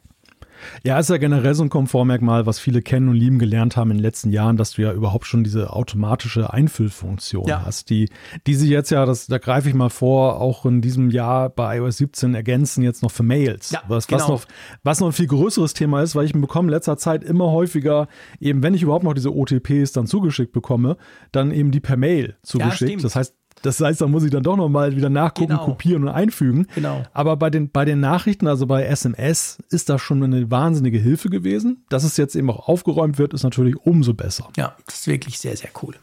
Ja, ist ja generell so ein Komfortmerkmal, was viele kennen und lieben gelernt haben in den letzten Jahren, dass du ja überhaupt schon diese automatische Einfüllfunktion ja. hast, die, die sie jetzt ja, das, da greife ich mal vor, auch in diesem Jahr bei iOS 17 ergänzen jetzt noch für Mails. Ja, was, genau. was, noch, was noch ein viel größeres Thema ist, weil ich bekomme in letzter Zeit immer häufiger, eben wenn ich überhaupt noch diese OTPs dann zugeschickt bekomme, dann eben die per Mail zugeschickt. Ja, das heißt, das heißt, da muss ich dann doch nochmal wieder nachgucken, genau. kopieren und einfügen. Genau. Aber bei den, bei den Nachrichten, also bei SMS, ist das schon eine wahnsinnige Hilfe gewesen. Dass es jetzt eben auch aufgeräumt wird, ist natürlich umso besser. Ja, das ist wirklich sehr, sehr cool.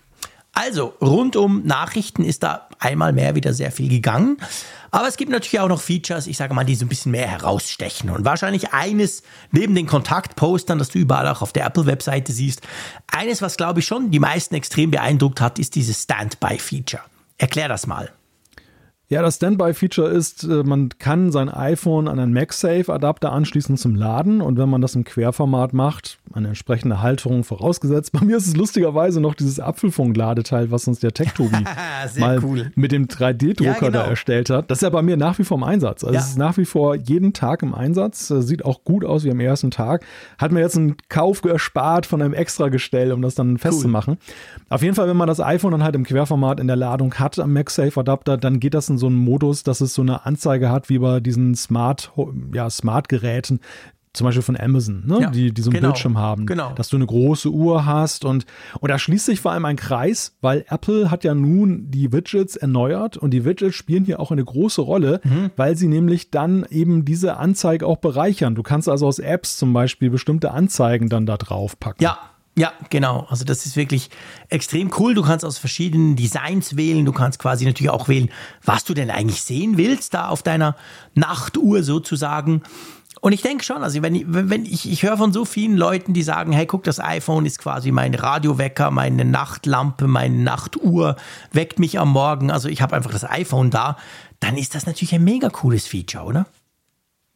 Also, rund um Nachrichten ist da einmal mehr wieder sehr viel gegangen. Aber es gibt natürlich auch noch Features, ich sage mal, die so ein bisschen mehr herausstechen. Und wahrscheinlich eines, neben den Kontaktpostern, das du überall auch auf der Apple-Webseite siehst, eines, was glaube ich schon die meisten extrem beeindruckt hat, ist dieses Standby-Feature. Erklär das mal. Ja, das Standby-Feature ist, äh, man kann sein iPhone an einen MagSafe-Adapter anschließen zum Laden und wenn man das im Querformat macht, eine entsprechende Halterung vorausgesetzt. Bei mir ist es lustigerweise noch dieses Apfelfunk-Ladeteil, was uns der Tech-Tobi mal cool. mit dem 3D-Drucker ja, genau. da erstellt hat. Das ist ja bei mir nach wie vor im Einsatz. Also ja. es ist nach wie vor jeden Tag im Einsatz. Sieht auch gut aus wie am ersten Tag. Hat mir jetzt einen Kauf erspart von einem Extra-Gestell, um das dann festzumachen. Cool. Auf jeden Fall, wenn man das iPhone dann halt im Querformat in der Ladung hat am MagSafe-Adapter, dann geht das in so einen Modus, dass es so eine Anzeige hat wie bei diesen Smart, ja, Smart-Geräten, zum Beispiel von Amazon, ne? ja, die, die so einen genau, Bildschirm haben, genau. dass du eine große Uhr hast und, und da schließt sich vor allem ein Kreis, weil Apple hat ja nun die Widgets erneuert und die Widgets spielen hier auch eine große Rolle, mhm. weil sie nämlich dann eben diese Anzeige auch bereichern. Du kannst also aus Apps zum Beispiel bestimmte Anzeigen dann da drauf packen. Ja, ja, genau. Also das ist wirklich extrem cool. Du kannst aus verschiedenen Designs wählen. Du kannst quasi natürlich auch wählen, was du denn eigentlich sehen willst, da auf deiner Nachtuhr sozusagen. Und ich denke schon, also wenn ich, wenn ich, ich höre von so vielen Leuten, die sagen, hey, guck, das iPhone ist quasi mein Radiowecker, meine Nachtlampe, meine Nachtuhr, weckt mich am Morgen. Also ich habe einfach das iPhone da. Dann ist das natürlich ein mega cooles Feature, oder?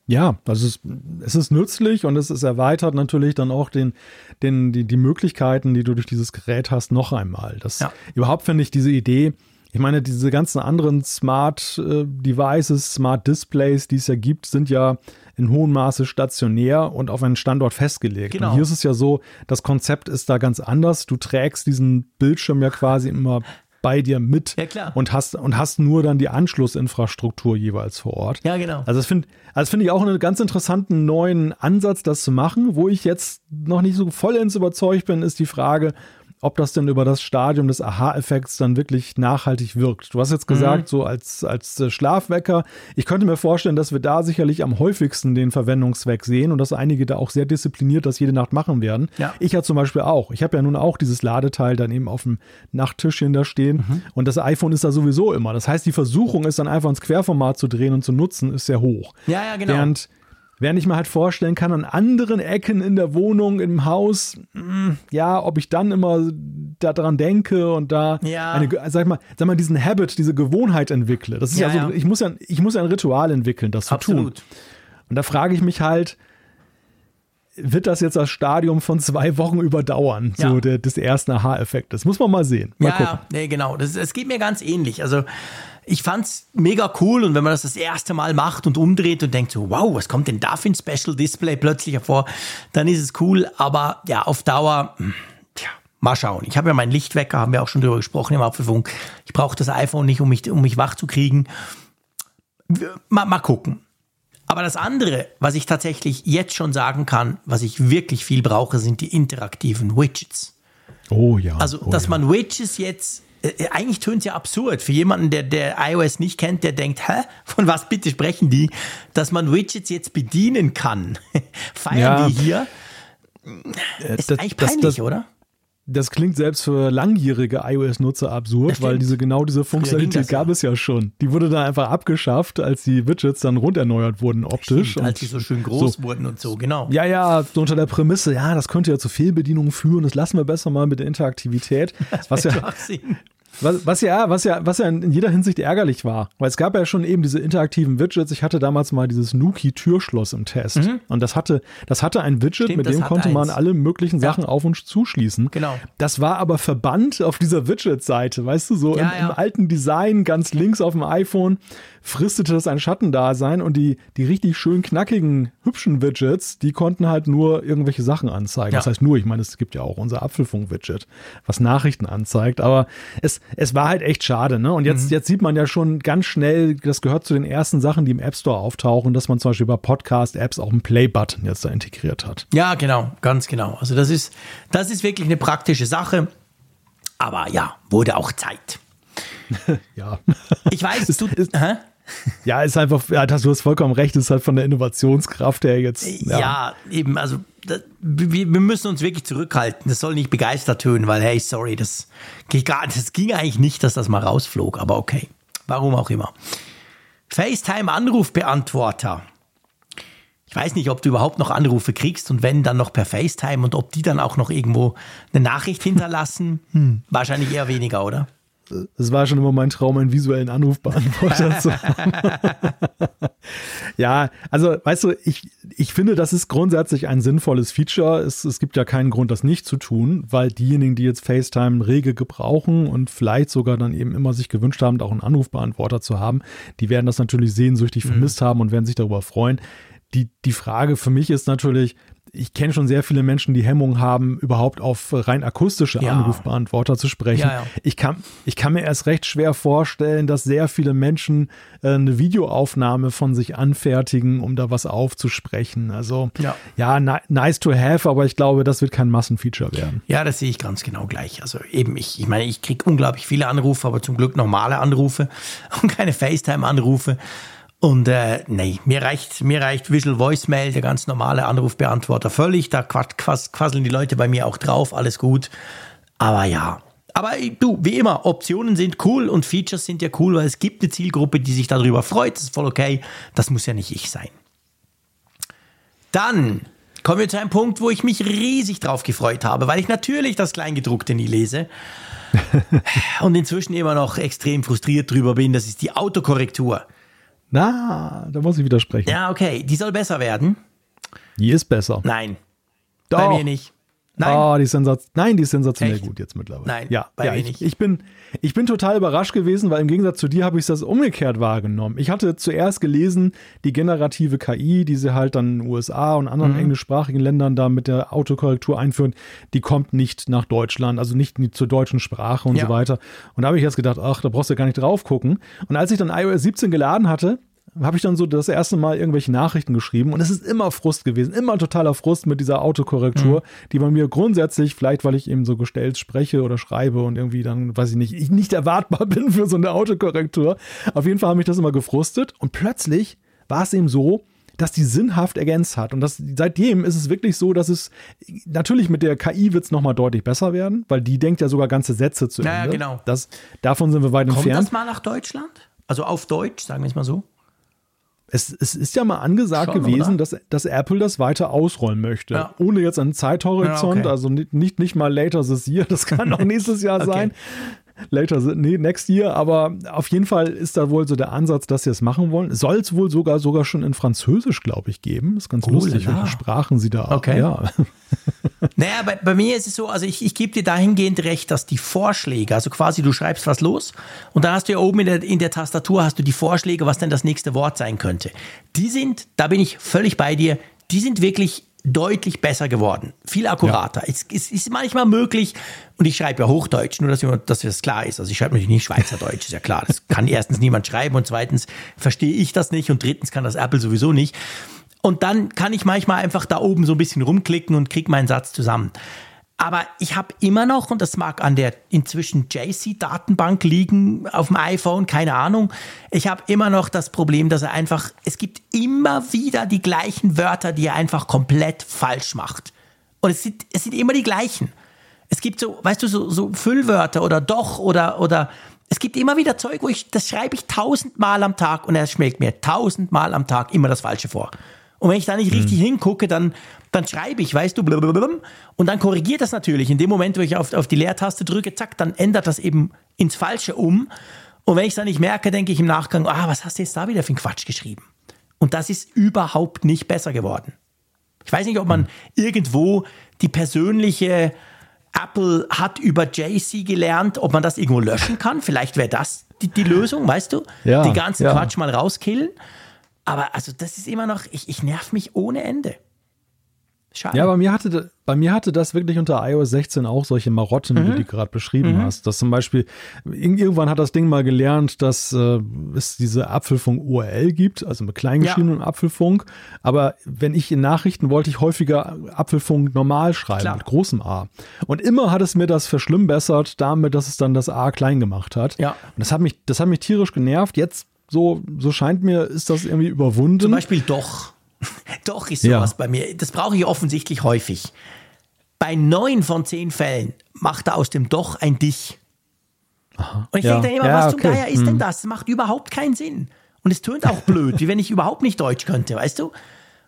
Ja, also es, es ist nützlich und es ist erweitert natürlich dann auch den, den, die, die Möglichkeiten, die du durch dieses Gerät hast, noch einmal. Das ja. überhaupt finde ich diese Idee, ich meine, diese ganzen anderen Smart äh, Devices, Smart Displays, die es ja gibt, sind ja in hohem Maße stationär und auf einen Standort festgelegt. Genau. Und hier ist es ja so, das Konzept ist da ganz anders. Du trägst diesen Bildschirm ja quasi immer bei dir mit ja, und hast und hast nur dann die Anschlussinfrastruktur jeweils vor Ort. Ja, genau. Also das finde also find ich auch einen ganz interessanten neuen Ansatz, das zu machen. Wo ich jetzt noch nicht so vollends überzeugt bin, ist die Frage, ob das denn über das Stadium des Aha-Effekts dann wirklich nachhaltig wirkt. Du hast jetzt gesagt, mhm. so als, als äh, Schlafwecker. Ich könnte mir vorstellen, dass wir da sicherlich am häufigsten den Verwendungszweck sehen und dass einige da auch sehr diszipliniert das jede Nacht machen werden. Ja. Ich ja zum Beispiel auch. Ich habe ja nun auch dieses Ladeteil dann eben auf dem Nachttischchen da stehen mhm. und das iPhone ist da sowieso immer. Das heißt, die Versuchung ist dann einfach ins Querformat zu drehen und zu nutzen, ist sehr hoch. Ja, ja, genau. Während Während ich mir halt vorstellen kann, an anderen Ecken in der Wohnung, im Haus, hm, ja, ob ich dann immer daran denke und da ja. eine, sag mal, sag mal, diesen Habit, diese Gewohnheit entwickle. Das ist ja, ja so, ja. ich muss ja, ich muss ja ein Ritual entwickeln, das Absolut. zu tun. Und da frage ich mich halt, wird das jetzt das Stadium von zwei Wochen überdauern, so ja. der, des ersten Aha-Effektes? Muss man mal sehen. Mal ja, gucken. nee, genau. Das, das geht mir ganz ähnlich. Also ich fand's mega cool und wenn man das das erste Mal macht und umdreht und denkt so, wow, was kommt denn da für ein Special Display plötzlich hervor, dann ist es cool, aber ja, auf Dauer, hm, tja, mal schauen. Ich habe ja meinen Lichtwecker, haben wir auch schon drüber gesprochen im Apfelfunk. Ich brauche das iPhone nicht, um mich, um mich wach zu kriegen. Mal, mal gucken. Aber das andere, was ich tatsächlich jetzt schon sagen kann, was ich wirklich viel brauche, sind die interaktiven Widgets. Oh ja. Also, oh dass ja. man Widgets jetzt, äh, eigentlich tönt es ja absurd. Für jemanden, der, der iOS nicht kennt, der denkt, hä, von was bitte sprechen die? Dass man Widgets jetzt bedienen kann. Feiern Ja. die hier? Äh, Ist das- eigentlich das- peinlich, das- oder? Das klingt selbst für langjährige iOS-Nutzer absurd, weil diese genau diese Funktionalität das ja. gab es ja schon. Die wurde dann einfach abgeschafft, als die Widgets dann runderneuert wurden optisch. Stimmt, als Und sie so schön groß wurden und so, genau. Ja, ja, so unter der Prämisse, ja, das könnte ja zu Fehlbedienungen führen, das lassen wir besser mal mit der Interaktivität. Was ja. Was, was ja, was ja, was ja in jeder Hinsicht ärgerlich war. Weil es gab ja schon eben diese interaktiven Widgets. Ich hatte damals mal dieses Nuki-Türschloss im Test. Und das hatte, das hatte ein Widget, Mhm. Stimmt, mit dem konnte man eins. alle möglichen Sachen auf und zuschließen. Genau. Das war aber verbannt auf dieser Widget-Seite, weißt du, so Ja, im, ja. im alten Design, ganz links auf dem iPhone, fristete das ein Schattendasein und die, die richtig schön knackigen, hübschen Widgets, die konnten halt nur irgendwelche Sachen anzeigen. Ja. Das heißt nur, ich meine, es gibt ja auch unser Apfelfunk-Widget, was Nachrichten anzeigt, aber es, es war halt echt schade, ne? Und jetzt, Mhm. jetzt sieht man ja schon ganz schnell, das gehört zu den ersten Sachen, die im App Store auftauchen, dass man zum Beispiel bei Podcast-Apps auch einen Play-Button jetzt da integriert hat. Ja, genau, ganz genau. Also das ist, das ist wirklich eine praktische Sache. Aber ja, wurde auch Zeit. Ja. Ich weiß, du, ist- hä? Ja, ist einfach, ja, du hast vollkommen recht, ist halt von der Innovationskraft her jetzt. Ja, eben, also das, wir, wir müssen uns wirklich zurückhalten. Das soll nicht begeistert tönen, weil, hey, sorry, das, das ging eigentlich nicht, dass das mal rausflog, aber okay. Warum auch immer. FaceTime-Anrufbeantworter. Ich weiß nicht, ob du überhaupt noch Anrufe kriegst und wenn, dann noch per FaceTime und ob die dann auch noch irgendwo eine Nachricht hinterlassen. Hm, wahrscheinlich eher weniger, oder? Es war schon immer mein Traum, einen visuellen Anrufbeantworter zu haben. ja, also weißt du, ich, ich finde, das ist grundsätzlich ein sinnvolles Feature. Es, es gibt ja keinen Grund, das nicht zu tun, weil diejenigen, die jetzt FaceTime rege gebrauchen und vielleicht sogar dann eben immer sich gewünscht haben, auch einen Anrufbeantworter zu haben, die werden das natürlich sehnsüchtig vermisst haben und werden sich darüber freuen. Die, die Frage für mich ist natürlich, ich kenne schon sehr viele Menschen, die Hemmung haben, überhaupt auf rein akustische Ja. Anrufbeantworter zu sprechen. Ja, ja. Ich, kann, ich kann mir erst recht schwer vorstellen, dass sehr viele Menschen äh, eine Videoaufnahme von sich anfertigen, um da was aufzusprechen. Also Ja. ja, ni nice to have, aber ich glaube, das wird kein Massenfeature werden. Ja, das sehe ich ganz genau gleich. Also eben, ich, ich meine, ich kriege unglaublich viele Anrufe, aber zum Glück normale Anrufe und keine FaceTime-Anrufe. Und äh, nee, mir reicht, mir reicht Visual Voicemail, der ganz normale Anrufbeantworter völlig. Da quas, quas, quasseln die Leute bei mir auch drauf, alles gut. Aber ja. Aber äh, du, wie immer, Optionen sind cool und Features sind ja cool, weil es gibt eine Zielgruppe, die sich darüber freut. Das ist voll okay. Das muss ja nicht ich sein. Dann kommen wir zu einem Punkt, wo ich mich riesig drauf gefreut habe, weil ich natürlich das Kleingedruckte nie lese. und inzwischen immer noch extrem frustriert drüber bin. Das ist die Autokorrektur. Na, da muss ich widersprechen. Ja, okay, die soll besser werden. Die ist besser. Nein, Doch. bei mir nicht. Nein, Oh, die ist sensaz Nein, die ist sensationell Echt? gut jetzt mittlerweile. Nein, ja, bei ja ich, nicht. ich, bin, ich bin total überrascht gewesen, weil im Gegensatz zu dir habe ich das umgekehrt wahrgenommen. Ich hatte zuerst gelesen, die generative KI, die sie halt dann in den USA und anderen Mhm. englischsprachigen Ländern da mit der Autokorrektur einführen, die kommt nicht nach Deutschland, also nicht zur deutschen Sprache und Ja. so weiter. Und da habe ich jetzt gedacht, ach, da brauchst du gar nicht drauf gucken. Und als ich dann iOS 17 geladen hatte, habe ich dann so das erste Mal irgendwelche Nachrichten geschrieben und es ist immer Frust gewesen, immer totaler Frust mit dieser Autokorrektur, die bei mir grundsätzlich, vielleicht weil ich eben so gestellt spreche oder schreibe und irgendwie dann, weiß ich nicht, ich nicht erwartbar bin für so eine Autokorrektur. Auf jeden Fall hat mich das immer gefrustet und plötzlich war es eben so, dass die sinnhaft ergänzt hat. Und das, seitdem ist es wirklich so, dass es natürlich mit der KI wird es nochmal deutlich besser werden, weil die denkt ja sogar ganze Sätze zu Ja, ja, Ende. genau. Das, davon sind wir weit kommt entfernt. das mal nach Deutschland? Also auf Deutsch, sagen wir es mal so. Es, es ist ja mal angesagt Schon, gewesen, oder? dass, dass Apple das weiter ausrollen möchte. Ja. Ohne jetzt einen Zeithorizont, Ja, okay. also nicht, nicht, nicht mal later this year, das kann auch nächstes Jahr Okay. sein. Later, nee, next year, aber auf jeden Fall ist da wohl so der Ansatz, dass sie es machen wollen. Soll es wohl sogar sogar schon in Französisch, glaube ich, geben. Ist ganz Oh lustig, la la. welche Sprachen sie da Okay. Ja. Naja, bei, bei mir ist es so, also ich, ich gebe dir dahingehend recht, dass die Vorschläge, also quasi du schreibst was los und dann hast du ja oben in der, in der Tastatur hast du die Vorschläge, was denn das nächste Wort sein könnte. Die sind, da bin ich völlig bei dir, die sind wirklich deutlich besser geworden, viel akkurater. Ja. Es, es, ist manchmal möglich, und ich schreibe ja Hochdeutsch, nur dass, wir, dass das klar ist. Also ich schreibe natürlich nicht Schweizerdeutsch, ist ja klar. Das kann erstens niemand schreiben und zweitens verstehe ich das nicht und drittens kann das Apple sowieso nicht. Und dann kann ich manchmal einfach da oben so ein bisschen rumklicken und kriege meinen Satz zusammen. Aber ich habe immer noch, und das mag an der inzwischen JC-Datenbank liegen auf dem iPhone, keine Ahnung, ich habe immer noch das Problem, dass er einfach, es gibt immer wieder die gleichen Wörter, die er einfach komplett falsch macht. Und es sind, es sind immer die gleichen. Es gibt so, weißt du, so, so Füllwörter oder doch oder, oder es gibt immer wieder Zeug, wo ich, das schreibe ich tausendmal am Tag und er schmeckt mir tausendmal am Tag immer das Falsche vor. Und wenn ich da nicht richtig mhm. hingucke, dann, dann schreibe ich, weißt du, blablabla, und dann korrigiert das natürlich. In dem Moment, wo ich auf, auf die Leertaste drücke, zack, dann ändert das eben ins Falsche um. Und wenn ich es dann nicht merke, denke ich im Nachgang, ah, was hast du jetzt da wieder für einen Quatsch geschrieben? Und das ist überhaupt nicht besser geworden. Ich weiß nicht, ob man irgendwo die persönliche Apple hat über JC gelernt, ob man das irgendwo löschen kann. Vielleicht wäre das die, die, Lösung, weißt du? Ja, die ganzen ja. Quatsch mal rauskillen. Aber also das ist immer noch, ich, ich nerv mich ohne Ende. Schade. Ja, bei mir, hatte, bei mir hatte das wirklich unter iOS 16 auch solche Marotten, mhm. wie du die gerade beschrieben mhm. hast. Dass zum Beispiel, irgendwann hat das Ding mal gelernt, dass äh, es diese Apfelfunk URL gibt, also mit kleingeschriebenem ja. Apfelfunk. Aber wenn ich in Nachrichten wollte ich häufiger Apfelfunk normal schreiben, Klar. mit großem A. Und immer hat es mir das verschlimmbessert damit, dass es dann das A klein gemacht hat. Ja. Und das hat mich, das hat mich tierisch genervt. Jetzt so, so scheint mir, ist das irgendwie überwunden. Zum Beispiel doch. Doch ist sowas ja. bei mir. Das brauche ich offensichtlich häufig. Bei neun von zehn Fällen macht er aus dem Doch ein Dich. Aha. Und ich ja. denke dann immer, ja, was okay. zum Geier ist hm. denn das? Das macht überhaupt keinen Sinn. Und es tönt auch blöd, wie wenn ich überhaupt nicht Deutsch könnte, weißt du?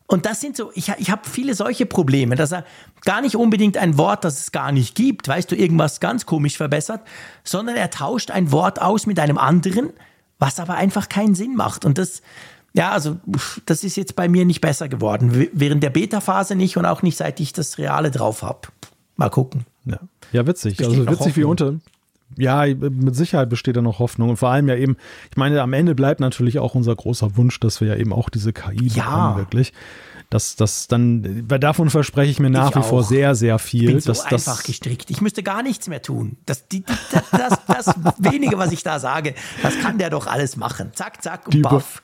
Und das sind so, ich, ich habe viele solche Probleme, dass er gar nicht unbedingt ein Wort, das es gar nicht gibt, weißt du, irgendwas ganz komisch verbessert, sondern er tauscht ein Wort aus mit einem anderen, was aber einfach keinen Sinn macht. Und das, ja, also das ist jetzt bei mir nicht besser geworden. Während der Beta-Phase nicht und auch nicht, seit ich das Reale drauf habe. Mal gucken. Ja, ja witzig. Besteht also witzig wie unter. Ja, mit Sicherheit besteht da noch Hoffnung. Und vor allem ja eben, ich meine, am Ende bleibt natürlich auch unser großer Wunsch, dass wir ja eben auch diese KI ja. bekommen, wirklich das, das dann, davon verspreche ich mir nach ich wie auch. vor sehr, sehr viel. Ich bin so das, einfach das, gestrickt. Ich müsste gar nichts mehr tun. Das, die, die, das, das, das wenige, was ich da sage, das kann der doch alles machen. Zack, zack und baff.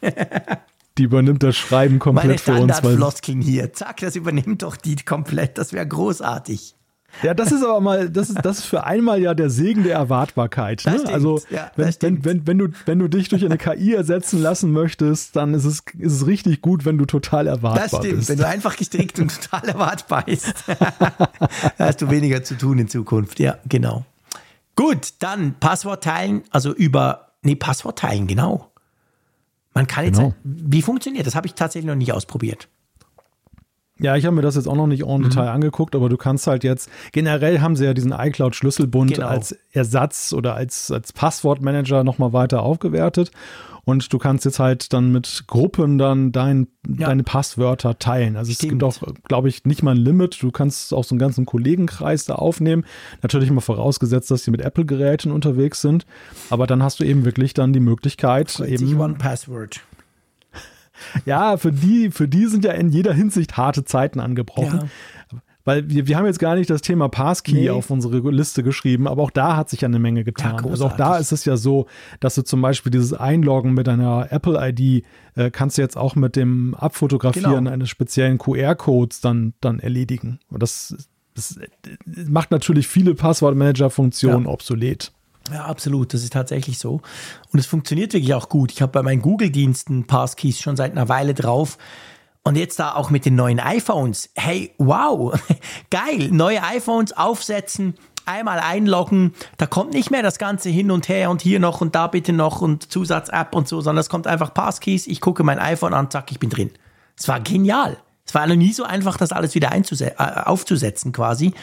Die übernimmt das Schreiben komplett Meine für uns. Meine Floskeln hier. Zack, das übernimmt doch die komplett. Das wäre großartig. Ja, das ist aber mal, das ist, das ist für einmal ja der Segen der Erwartbarkeit. Ne? Also, ja, wenn, wenn, wenn, wenn, du, wenn du dich durch eine KI ersetzen lassen möchtest, dann ist es, ist es richtig gut, wenn du total erwartbar das stimmt. bist. Wenn du einfach gestrickt und total erwartbar bist, da hast du weniger zu tun in Zukunft. Ja, genau. Gut, dann Passwort teilen, also über, nee, Passwort teilen, genau. Man kann jetzt, genau. wie funktioniert das? Habe ich tatsächlich noch nicht ausprobiert. Ja, ich habe mir das jetzt auch noch nicht en mhm. Detail angeguckt, aber du kannst halt jetzt, generell haben sie ja diesen iCloud-Schlüsselbund genau. als Ersatz oder als, als Passwortmanager nochmal weiter aufgewertet. Und du kannst jetzt halt dann mit Gruppen dann dein, ja. deine Passwörter teilen. Also Stimmt. es gibt auch, glaube ich, nicht mal ein Limit. Du kannst auch so einen ganzen Kollegenkreis da aufnehmen. Natürlich immer vorausgesetzt, dass sie mit Apple-Geräten unterwegs sind. Aber dann hast du eben wirklich dann die Möglichkeit, eben. One Password. Ja, für die, für die sind ja in jeder Hinsicht harte Zeiten angebrochen. Ja. Weil wir, wir haben jetzt gar nicht das Thema Passkey nee. auf unsere Liste geschrieben, aber auch da hat sich ja eine Menge getan. Ja, also auch da ist es ja so, dass du zum Beispiel dieses Einloggen mit einer Apple-ID äh, kannst du jetzt auch mit dem Abfotografieren genau. eines speziellen QR-Codes dann, dann erledigen. Und das, das macht natürlich viele Passwortmanager-Funktionen ja. obsolet. Ja, absolut. Das ist tatsächlich so. Und es funktioniert wirklich auch gut. Ich habe bei meinen Google-Diensten Passkeys schon seit einer Weile drauf. Und jetzt da auch mit den neuen iPhones. Hey, wow, geil. Neue iPhones aufsetzen, einmal einloggen. Da kommt nicht mehr das Ganze hin und her und hier noch und da bitte noch und Zusatz-App und so, sondern es kommt einfach Passkeys. Ich gucke mein iPhone an, zack, ich bin drin. Es war genial. Es war noch nie so einfach, das alles wieder äh, aufzusetzen quasi.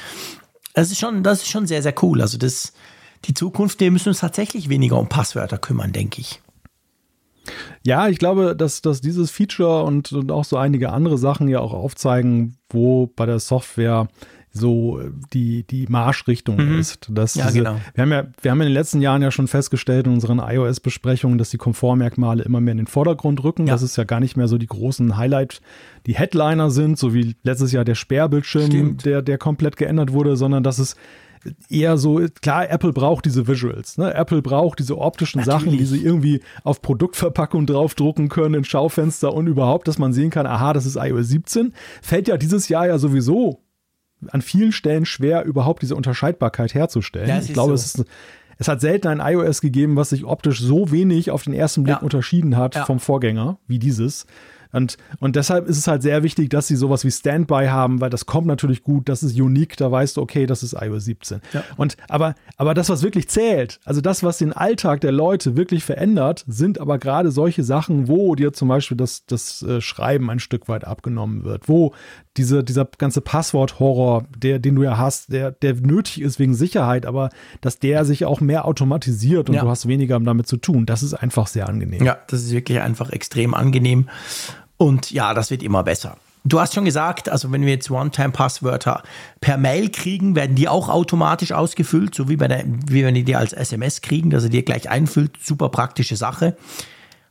Das ist schon, das ist schon sehr, sehr cool. Also das, die Zukunft, wir müssen uns tatsächlich weniger um Passwörter kümmern, denke ich. Ja, ich glaube, dass, dass dieses Feature und, und auch so einige andere Sachen ja auch aufzeigen, wo bei der Software so die, die Marschrichtung mhm. ist. Dass ja, diese, genau. Wir haben ja, wir haben in den letzten Jahren ja schon festgestellt in unseren iOS-Besprechungen, dass die Komfortmerkmale immer mehr in den Vordergrund rücken. Ja. Dass es ja gar nicht mehr so die großen Highlight, die Headliner sind, so wie letztes Jahr der Sperrbildschirm, der, der komplett geändert wurde, sondern dass es eher so, klar, Apple braucht diese Visuals. Ne? Apple braucht diese optischen Natürlich. Sachen, die sie irgendwie auf Produktverpackung draufdrucken können, in Schaufenster und überhaupt, dass man sehen kann, aha, das ist iOS 17. Fällt ja dieses Jahr ja sowieso an vielen Stellen schwer, überhaupt diese Unterscheidbarkeit herzustellen. Ja, ich glaube, so. es ist es hat selten ein iOS gegeben, was sich optisch so wenig auf den ersten Blick ja. unterschieden hat ja. vom Vorgänger wie dieses. Und, und deshalb ist es halt sehr wichtig, dass sie sowas wie Standby haben, weil das kommt natürlich gut, das ist unique, da weißt du, okay, das ist iOS 17. Ja. Und, aber, aber das, was wirklich zählt, also das, was den Alltag der Leute wirklich verändert, sind aber gerade solche Sachen, wo dir zum Beispiel das, das äh, Schreiben ein Stück weit abgenommen wird, wo diese, dieser ganze Passwort-Horror, der, den du ja hast, der, der nötig ist wegen Sicherheit, aber dass der sich auch mehr automatisiert und ja. du hast weniger damit zu tun. Das ist einfach sehr angenehm. Ja, das ist wirklich einfach extrem angenehm. Und ja, das wird immer besser. Du hast schon gesagt, also wenn wir jetzt One-Time-Passwörter per Mail kriegen, werden die auch automatisch ausgefüllt, so wie, bei der, wie wenn die dir als SMS kriegen, dass er dir gleich einfüllt. Super praktische Sache.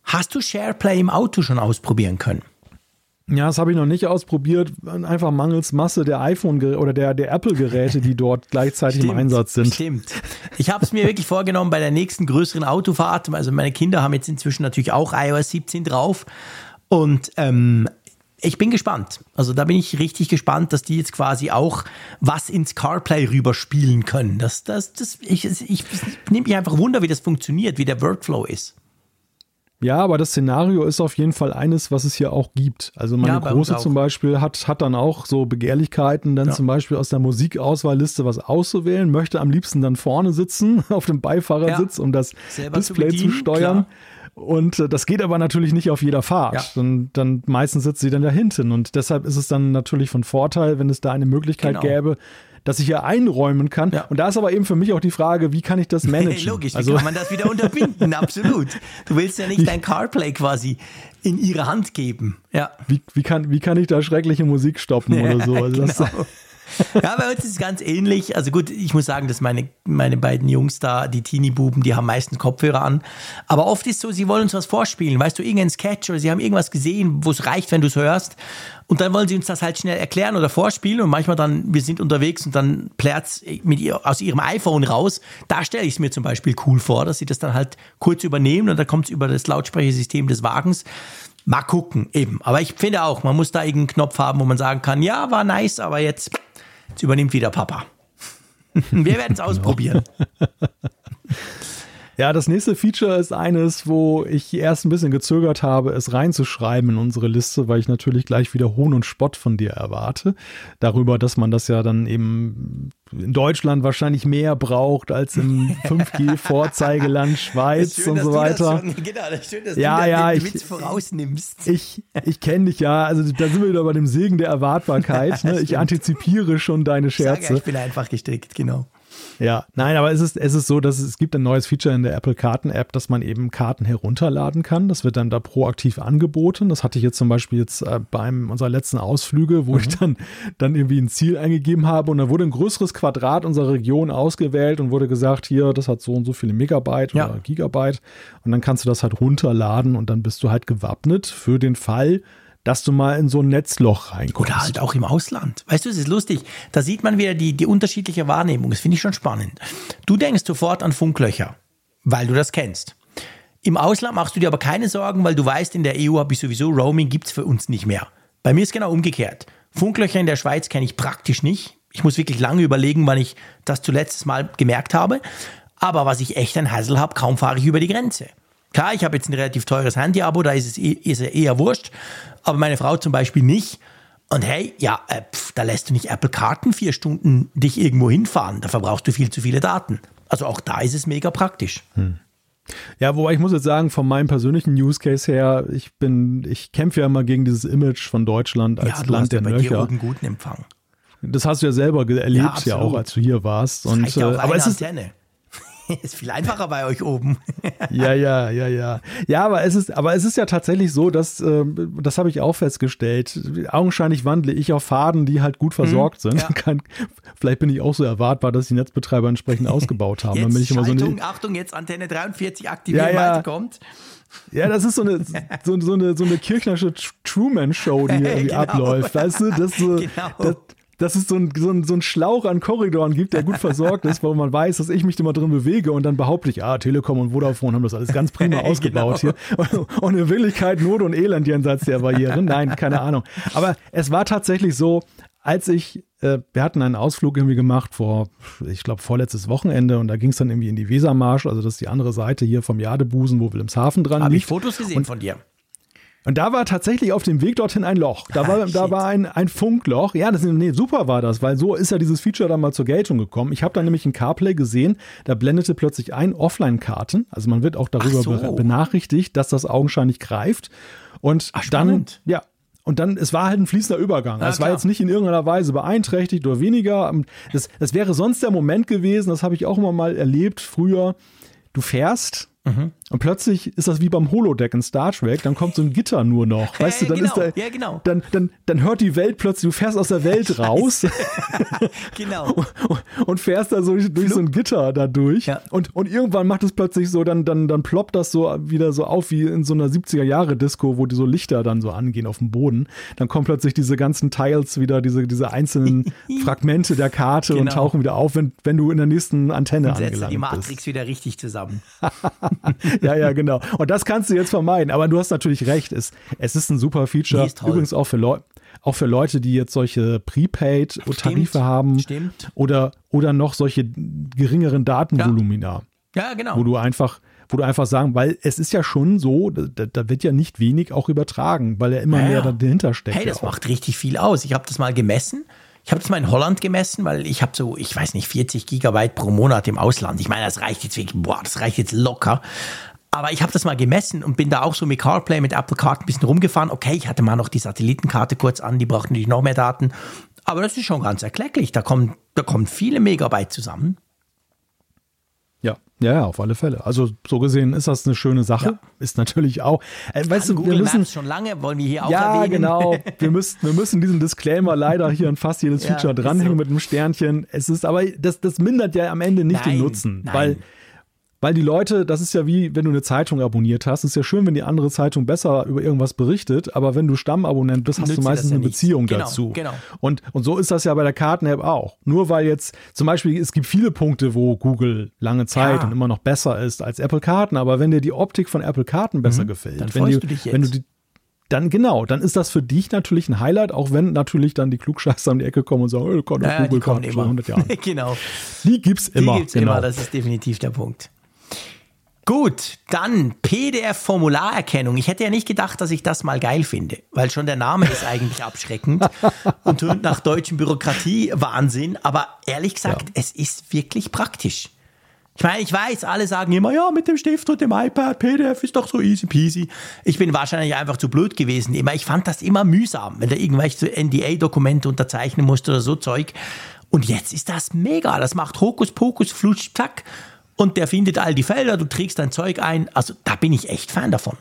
Hast du SharePlay im Auto schon ausprobieren können? Ja, das habe ich noch nicht ausprobiert. Einfach mangels Masse der iPhone oder der, der Apple-Geräte, die dort gleichzeitig stimmt, im Einsatz sind. Stimmt. Ich habe es mir wirklich vorgenommen bei der nächsten größeren Autofahrt. Also meine Kinder haben jetzt inzwischen natürlich auch iOS 17 drauf. Und ähm, ich bin gespannt. Also da bin ich richtig gespannt, dass die jetzt quasi auch was ins CarPlay rüberspielen können. Das, das, das, ich, ich, ich nehme mich einfach Wunder, wie das funktioniert, wie der Workflow ist. Ja, aber das Szenario ist auf jeden Fall eines, was es hier auch gibt. Also meine ja, Große zum Beispiel hat, hat dann auch so Begehrlichkeiten, dann ja. zum Beispiel aus der Musikauswahlliste was auszuwählen, möchte am liebsten dann vorne sitzen, auf dem Beifahrersitz, ja. um das Selber Display zu, bedienen, zu steuern. Klar. Und äh, das geht aber natürlich nicht auf jeder Fahrt. Ja. Dann, dann meistens sitzt sie dann da hinten. Und deshalb ist es dann natürlich von Vorteil, wenn es da eine Möglichkeit genau. gäbe, dass ich hier einräumen kann. Ja. Und da ist aber eben für mich auch die Frage, wie kann ich das managen? Logisch, also, wie kann man das wieder unterbinden? Absolut. Du willst ja nicht dein CarPlay quasi in ihre Hand geben. Ja. Wie, wie, kann, wie kann ich da schreckliche Musik stoppen oder so? Also genau. das, ja, bei uns ist es ganz ähnlich. Also gut, ich muss sagen, dass meine, meine beiden Jungs da, die Teenie-Buben, die haben meistens Kopfhörer an. Aber oft ist es so, sie wollen uns was vorspielen. Weißt du, irgendein Sketch oder sie haben irgendwas gesehen, wo es reicht, wenn du es hörst. Und dann wollen sie uns das halt schnell erklären oder vorspielen. Und manchmal dann, wir sind unterwegs und dann plärt es ihr, aus ihrem iPhone raus. Da stelle ich es mir zum Beispiel cool vor, dass sie das dann halt kurz übernehmen und dann kommt es über das Lautsprechersystem des Wagens. Mal gucken, eben. Aber ich finde auch, man muss da irgendeinen Knopf haben, wo man sagen kann, ja, war nice, aber jetzt Jetzt übernimmt wieder Papa. Wir werden es ausprobieren. Ja, das nächste Feature ist eines, wo ich erst ein bisschen gezögert habe, es reinzuschreiben in unsere Liste, weil ich natürlich gleich wieder Hohn und Spott von dir erwarte. Darüber, dass man das ja dann eben in Deutschland wahrscheinlich mehr braucht als im 5G-Vorzeigeland Schweiz schön, und so weiter. Schon, genau, schön, dass ja, du ja, den ich, Witz vorausnimmst. Ich, ich kenne dich ja, also da sind wir wieder bei dem Segen der Erwartbarkeit. ne? Ich antizipiere schon deine Scherze. Ich, sage, ich bin einfach gestrickt, genau. Ja, nein, aber es ist, es ist so, dass es, es gibt ein neues Feature in der Apple Karten App, dass man eben Karten herunterladen kann. Das wird dann da proaktiv angeboten. Das hatte ich jetzt zum Beispiel jetzt äh, beim unserer letzten Ausflüge, wo mhm. ich dann, dann irgendwie ein Ziel eingegeben habe und da wurde ein größeres Quadrat unserer Region ausgewählt und wurde gesagt, hier, das hat so und so viele Megabyte ja. oder Gigabyte. Und dann kannst du das halt runterladen und dann bist du halt gewappnet für den Fall, dass du mal in so ein Netzloch reinkommst. Oder halt auch im Ausland. Weißt du, es ist lustig. Da sieht man wieder die, die unterschiedliche Wahrnehmung. Das finde ich schon spannend. Du denkst sofort an Funklöcher, weil du das kennst. Im Ausland machst du dir aber keine Sorgen, weil du weißt, in der EU habe ich sowieso Roaming, gibt es für uns nicht mehr. Bei mir ist genau umgekehrt. Funklöcher in der Schweiz kenne ich praktisch nicht. Ich muss wirklich lange überlegen, wann ich das zuletzt mal gemerkt habe. Aber was ich echt ein Hassel habe, kaum fahre ich über die Grenze. Klar, ich habe jetzt ein relativ teures Handy-Abo, da ist es eh, ist eher wurscht aber meine Frau zum Beispiel nicht. Und hey, ja, äh, pf, da lässt du nicht Apple Karten vier Stunden dich irgendwo hinfahren. Da verbrauchst du viel zu viele Daten. Also auch da ist es mega praktisch. Hm. Ja, wobei ich muss jetzt sagen, von meinem persönlichen Use Case her, ich bin, ich kämpfe ja immer gegen dieses Image von Deutschland als ja, Land der Nöcher. Ja, einen guten Empfang. Das hast du ja selber erlebt, ja, ja, auch, als du hier warst. Und, äh, aber es ist, Antenne. ist viel einfacher bei euch oben. ja, ja, ja, ja. Ja, aber es ist, aber es ist ja tatsächlich so, dass, äh, das habe ich auch festgestellt, augenscheinlich wandle ich auf Faden, die halt gut versorgt mhm, sind. Ja. Kann, vielleicht bin ich auch so erwartbar, dass die Netzbetreiber entsprechend ausgebaut haben. Jetzt so eine, Achtung, jetzt Antenne 43 aktivieren, ja, ja. kommt. Ja, das ist so eine, so, so eine, so eine kirchnerische Truman-Show, die irgendwie genau. abläuft. Weißt du, das, so, genau. das, dass es so ein, so, ein, so ein Schlauch an Korridoren gibt, der gut versorgt ist, wo man weiß, dass ich mich immer drin bewege und dann behaupte ich, ah, Telekom und Vodafone haben das alles ganz prima ausgebaut genau. hier. Und, und in Wirklichkeit Not und Elend jenseits der Barrieren. Nein, keine Ahnung. Aber es war tatsächlich so, als ich, äh, wir hatten einen Ausflug irgendwie gemacht vor, ich glaube, vorletztes Wochenende und da ging es dann irgendwie in die Wesermarsch, also das ist die andere Seite hier vom Jadebusen, wo Wilhelmshaven dran Habe ich Fotos gesehen und, von dir. Und da war tatsächlich auf dem Weg dorthin ein Loch. Da war, ah, da war ein, ein Funkloch. Ja, das, nee, super war das, weil so ist ja dieses Feature dann mal zur Geltung gekommen. Ich habe da nämlich ein CarPlay gesehen, da blendete plötzlich ein Offline-Karten. Also man wird auch darüber so. benachrichtigt, dass das augenscheinlich greift. Und Ach, dann, ja, und dann, es war halt ein fließender Übergang. Ja, es war jetzt nicht in irgendeiner Weise beeinträchtigt oder weniger. Das, das wäre sonst der Moment gewesen, das habe ich auch immer mal erlebt früher. Du fährst Mhm. Und plötzlich ist das wie beim Holodeck in Star Trek, dann kommt so ein Gitter nur noch. Weißt du, dann genau, ist da, ja, genau. dann, dann, dann hört die Welt plötzlich, du fährst aus der Welt raus. genau. Und, und, fährst da so durch Flug. so ein Gitter da durch. Ja. Und, und irgendwann macht es plötzlich so, dann, dann, dann ploppt das so wieder so auf wie in so einer 70er-Jahre-Disco, wo die so Lichter dann so angehen auf dem Boden. Dann kommen plötzlich diese ganzen Tiles wieder, diese, diese einzelnen Fragmente der Karte genau. und tauchen wieder auf, wenn, wenn du in der nächsten Antenne und angelangt bist. die Matrix bist. wieder richtig zusammen. ja, ja, genau. Und das kannst du jetzt vermeiden. Aber du hast natürlich recht. Es, es ist ein super Feature. Übrigens auch für Leute auch für Leute, die jetzt solche Prepaid-Tarife haben stimmt. Oder, oder noch solche geringeren Datenvolumina. Ja. ja, genau. Wo du einfach, wo du einfach sagen, weil es ist ja schon so, da, da wird ja nicht wenig auch übertragen, weil er immer ja, mehr dahinter steckt. Hey, das macht richtig viel aus. Ich habe das mal gemessen. Ich habe das mal in Holland gemessen, weil ich habe so, ich weiß nicht, 40 Gigabyte pro Monat im Ausland. Ich meine, das reicht jetzt wirklich, boah, das reicht jetzt locker. Aber ich habe das mal gemessen und bin da auch so mit CarPlay, mit Apple Card ein bisschen rumgefahren. Okay, ich hatte mal noch die Satellitenkarte kurz an, die braucht natürlich noch mehr Daten. Aber das ist schon ganz erklecklich. Da kommen, da kommen viele Megabyte zusammen. Ja, ja, auf alle Fälle. Also so gesehen ist das eine schöne Sache. Ja. Ist natürlich auch. Äh, weißt du, Google wir müssen Maps schon lange wollen wir hier auch ja, erwähnen. genau. Wir müssen, wir müssen diesen Disclaimer leider hier an fast jedes ja, Feature dranhängen so. mit einem Sternchen. Es ist, aber das, das mindert ja am Ende nicht nein, den Nutzen, nein. weil weil die Leute, das ist ja wie, wenn du eine Zeitung abonniert hast, ist ja schön, wenn die andere Zeitung besser über irgendwas berichtet, aber wenn du Stammabonnent bist, hast Nützt du meistens eine ja Beziehung genau, dazu. Genau. Und, und so ist das ja bei der Karten-App auch. Nur weil jetzt, zum Beispiel, es gibt viele Punkte, wo Google lange Zeit ja. und immer noch besser ist als Apple Karten, aber wenn dir die Optik von Apple Karten besser mhm, gefällt, dann wenn, die, du dich jetzt. wenn du die dann genau, dann ist das für dich natürlich ein Highlight, auch wenn natürlich dann die Klugscheißer um die Ecke kommen und sagen, oh, Gott, ja, Google kommen immer. 100 Jahre. genau. Die gibt's immer. Die gibt's genau. immer, das ist definitiv der Punkt. Gut, dann PDF-Formularerkennung. Ich hätte ja nicht gedacht, dass ich das mal geil finde, weil schon der Name ist eigentlich abschreckend und tönt nach deutschem Bürokratie-Wahnsinn. Aber ehrlich gesagt, ja. es ist wirklich praktisch. Ich meine, ich weiß, alle sagen immer, ja, mit dem Stift und dem iPad, PDF ist doch so easy peasy. Ich bin wahrscheinlich einfach zu blöd gewesen. Immer, ich fand das immer mühsam, wenn du irgendwelche NDA-Dokumente unterzeichnen musst oder so Zeug. Und jetzt ist das mega. Das macht Hokuspokus, flutsch, zack und der findet all die Felder, du trägst dein Zeug ein. Also da bin ich echt Fan davon.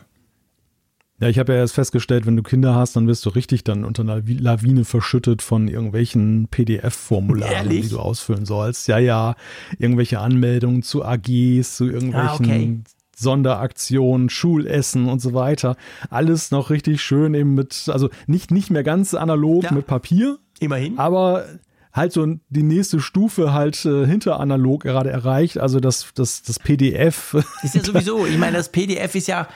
Ja, ich habe ja erst festgestellt, wenn du Kinder hast, dann wirst du richtig dann unter einer Lawine verschüttet von irgendwelchen PDF-Formularen, die du ausfüllen sollst. Ja, ja, irgendwelche Anmeldungen zu AGs, zu irgendwelchen ah, okay. Sonderaktionen, Schulessen und so weiter. Alles noch richtig schön eben mit, also nicht, nicht mehr ganz analog ja. mit Papier. Immerhin. Aber halt so die nächste Stufe halt äh, hinter analog gerade erreicht, also das, das, das PDF. Ist ja sowieso, ich meine, das PDF ist ja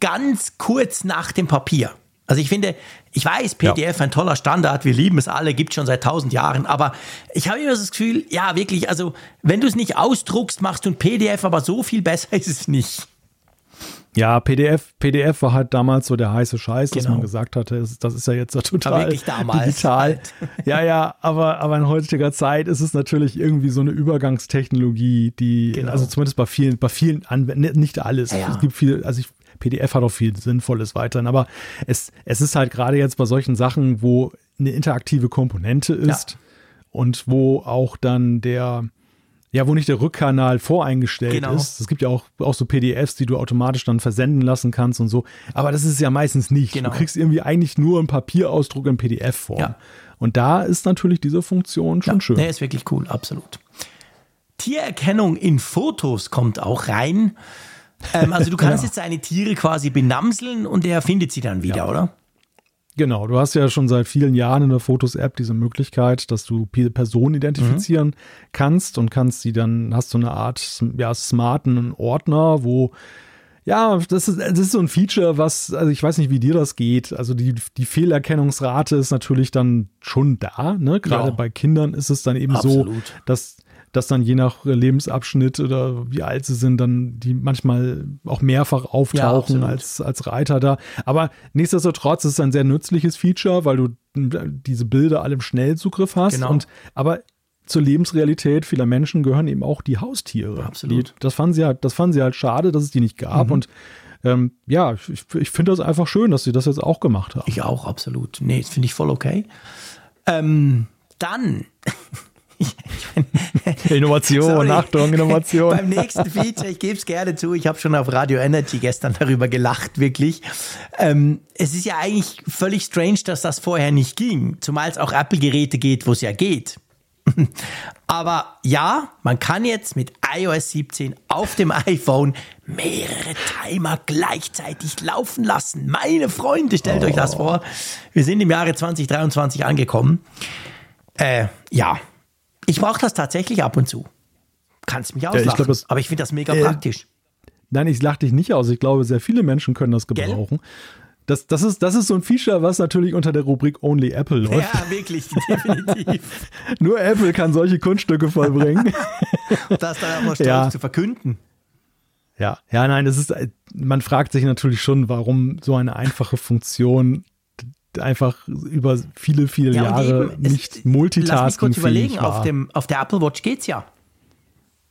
ganz kurz nach dem Papier. Also ich finde, ich weiß, PDF ja. ein toller Standard, wir lieben es alle, gibt schon seit tausend Jahren, aber ich habe immer das Gefühl, ja wirklich, also wenn du es nicht ausdruckst, machst du ein PDF, aber so viel besser ist es nicht. Ja, PDF, PDF war halt damals so der heiße Scheiß, genau. dass man gesagt hatte, das ist ja jetzt total digital. Ja, ja, aber, aber in heutiger Zeit ist es natürlich irgendwie so eine Übergangstechnologie, die, genau. also zumindest bei vielen, bei vielen Anwendungen, nicht alles. Ja. Es gibt viel, also ich, PDF hat auch viel Sinnvolles weiterhin, aber es, es ist halt gerade jetzt bei solchen Sachen, wo eine interaktive Komponente ist ja. und wo auch dann der, Ja, wo nicht der Rückkanal voreingestellt genau. ist. Es gibt ja auch, auch so PDFs, die du automatisch dann versenden lassen kannst und so. Aber das ist ja meistens nicht. Genau. Du kriegst irgendwie eigentlich nur einen Papierausdruck in PDF-Form. Ja. Und da ist natürlich diese Funktion schon ja, schön. Der ist wirklich cool, absolut. Tiererkennung in Fotos kommt auch rein. Ähm, also du kannst ja. jetzt deine Tiere quasi benamseln und er findet sie dann wieder, ja. oder? Genau, du hast ja schon seit vielen Jahren in der Fotos-App diese Möglichkeit, dass du Personen identifizieren mhm. kannst und kannst sie dann, hast du eine Art ja, smarten Ordner, wo ja, das ist, das ist so ein Feature, was, also ich weiß nicht, wie dir das geht. Also die, die Fehlerkennungsrate ist natürlich dann schon da. Ne? Gerade ja. bei Kindern ist es dann eben Absolut. so, dass dass dann je nach Lebensabschnitt oder wie alt sie sind, dann die manchmal auch mehrfach auftauchen ja, als, als Reiter da. Aber nichtsdestotrotz ist es ein sehr nützliches Feature, weil du diese Bilder alle im Schnellzugriff hast. Genau. Und, aber zur Lebensrealität vieler Menschen gehören eben auch die Haustiere. Absolut. Die, das, fanden sie halt, das fanden sie halt schade, dass es die nicht gab. Mhm. Und ähm, ja, ich, ich finde das einfach schön, dass sie das jetzt auch gemacht haben. Ich auch, absolut. Nee, das finde ich voll okay. Ähm, dann Innovation, Sorry. Achtung, Innovation. Beim nächsten Feature, ich gebe es gerne zu, ich habe schon auf Radio Energy gestern darüber gelacht, wirklich. Ähm, es ist ja eigentlich völlig strange, dass das vorher nicht ging, zumal es auch Apple-Geräte geht, wo es ja geht. Aber ja, man kann jetzt mit iOS 17 auf dem iPhone mehrere Timer gleichzeitig laufen lassen. Meine Freunde, stellt oh. euch das oh. vor. Wir sind im Jahre 2023 angekommen. Äh, ja, ich brauche das tatsächlich ab und zu. Kannst mich auslachen, ja, ich glaub, das, aber ich finde das mega äh, praktisch. Nein, ich lache dich nicht aus. Ich glaube, sehr viele Menschen können das gebrauchen. Das, das, ist, das ist so ein Feature, was natürlich unter der Rubrik Only Apple läuft. Ja, wirklich, definitiv. Nur Apple kann solche Kunststücke vollbringen. das dann auch noch stolz ja. zu verkünden. Ja, ja, nein, das ist, man fragt sich natürlich schon, warum so eine einfache Funktion einfach über viele, viele ja, Jahre eben, nicht es, multitasking Lass mich kurz überlegen. Auf, dem, auf der Apple Watch geht's ja.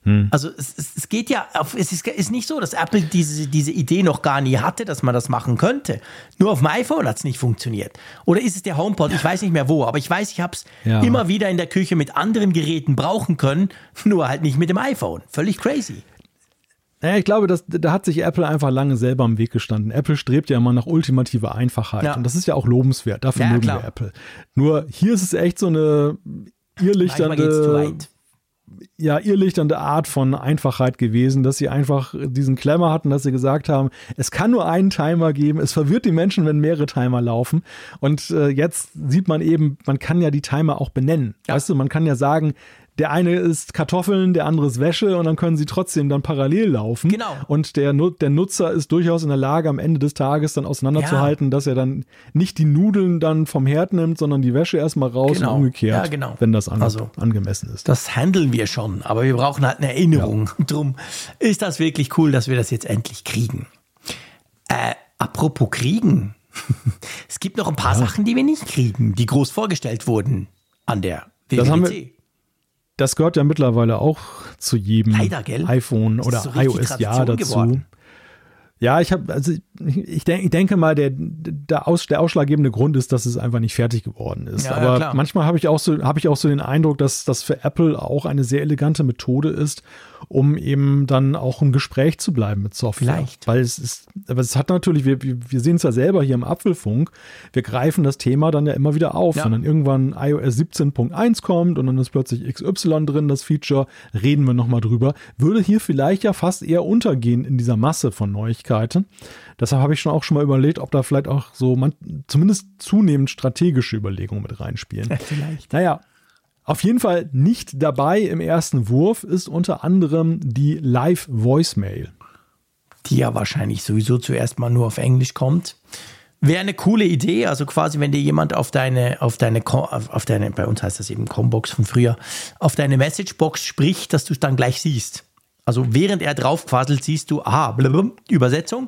Hm. Also es, es, geht ja, auf, es ist, ist, nicht so, dass Apple diese, diese Idee noch gar nie hatte, dass man das machen könnte. Nur auf dem iPhone hat es nicht funktioniert. Oder ist es der HomePod? Ich weiß nicht mehr wo, aber ich weiß, ich habe es ja. immer wieder in der Küche mit anderen Geräten brauchen können, nur halt nicht mit dem iPhone. Völlig crazy. Naja, ich glaube, das, da hat sich Apple einfach lange selber im Weg gestanden. Apple strebt ja immer nach ultimativer Einfachheit. Ja. Und das ist ja auch lobenswert. Dafür ja, mögen klar. wir Apple. Nur hier ist es echt so eine irrlichternde, ja, irrlichternde Art von Einfachheit gewesen, dass sie einfach diesen Klemmer hatten, dass sie gesagt haben, es kann nur einen Timer geben. Es verwirrt die Menschen, wenn mehrere Timer laufen. Und äh, jetzt sieht man eben, man kann ja die Timer auch benennen. Ja. Weißt du, man kann ja sagen, der eine ist Kartoffeln, der andere ist Wäsche und dann können sie trotzdem dann parallel laufen. Genau. Und der, der Nutzer ist durchaus in der Lage, am Ende des Tages dann auseinanderzuhalten, ja. dass er dann nicht die Nudeln dann vom Herd nimmt, sondern die Wäsche erstmal raus genau. und umgekehrt, ja, genau. wenn das an, also, angemessen ist. Das handeln wir schon, aber wir brauchen halt eine Erinnerung. Ja. Drum ist das wirklich cool, dass wir das jetzt endlich kriegen. Äh, apropos kriegen. es gibt noch ein paar ja. Sachen, die wir nicht kriegen, die groß vorgestellt wurden an der WWDC. Das gehört ja mittlerweile auch zu jedem Leider, iPhone oder so iOS-Jahr dazu. Geworden. Ja, ich habe, also ich, denk, ich, denke mal, der, der, Aus, der ausschlaggebende Grund ist, dass es einfach nicht fertig geworden ist. Ja, Aber ja, manchmal habe ich auch so, habe ich auch so den Eindruck, dass das für Apple auch eine sehr elegante Methode ist, um eben dann auch im Gespräch zu bleiben mit Software. Vielleicht. Weil es ist, aber es hat natürlich, wir, wir sehen es ja selber hier im Apfelfunk, wir greifen das Thema dann ja immer wieder auf. Ja. Wenn dann irgendwann iOS 17.1 kommt und dann ist plötzlich XY drin, das Feature, reden wir nochmal drüber. Würde hier vielleicht ja fast eher untergehen in dieser Masse von Neuigkeiten. Deshalb habe ich schon auch schon mal überlegt, ob da vielleicht auch so man, zumindest zunehmend strategische Überlegungen mit reinspielen. Ja, vielleicht. Naja, auf jeden Fall nicht dabei im ersten Wurf ist unter anderem die Live-Voicemail. Die ja wahrscheinlich sowieso zuerst mal nur auf Englisch kommt. Wäre eine coole Idee, also quasi, wenn dir jemand auf deine, auf deine, auf deine, bei uns heißt das eben Combox von früher, auf deine Messagebox spricht, dass du es dann gleich siehst. Also während er draufquasselt, siehst du, aha, blablabla, Übersetzung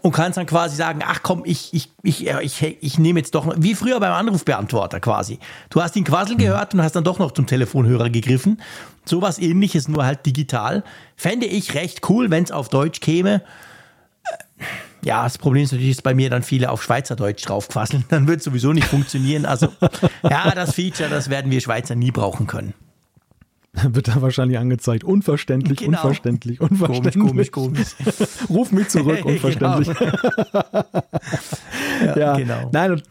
und kannst dann quasi sagen, ach komm, ich, ich, ich, ich, ich nehme jetzt doch, wie früher beim Anrufbeantworter quasi. Du hast ihn quasseln mhm. gehört und hast dann doch noch zum Telefonhörer gegriffen. Sowas ähnliches, nur halt digital. Fände ich recht cool, wenn es auf Deutsch käme. Äh, ja, das Problem ist natürlich, dass bei mir dann viele auf Schweizerdeutsch draufquasseln. Dann wird es sowieso nicht funktionieren. Also, ja, das Feature, das werden wir Schweizer nie brauchen können. wird da wahrscheinlich angezeigt. Unverständlich, genau. unverständlich, unverständlich. Komisch, komisch, komisch. Ruf mich zurück, unverständlich. genau. ja, ja, genau. Nein,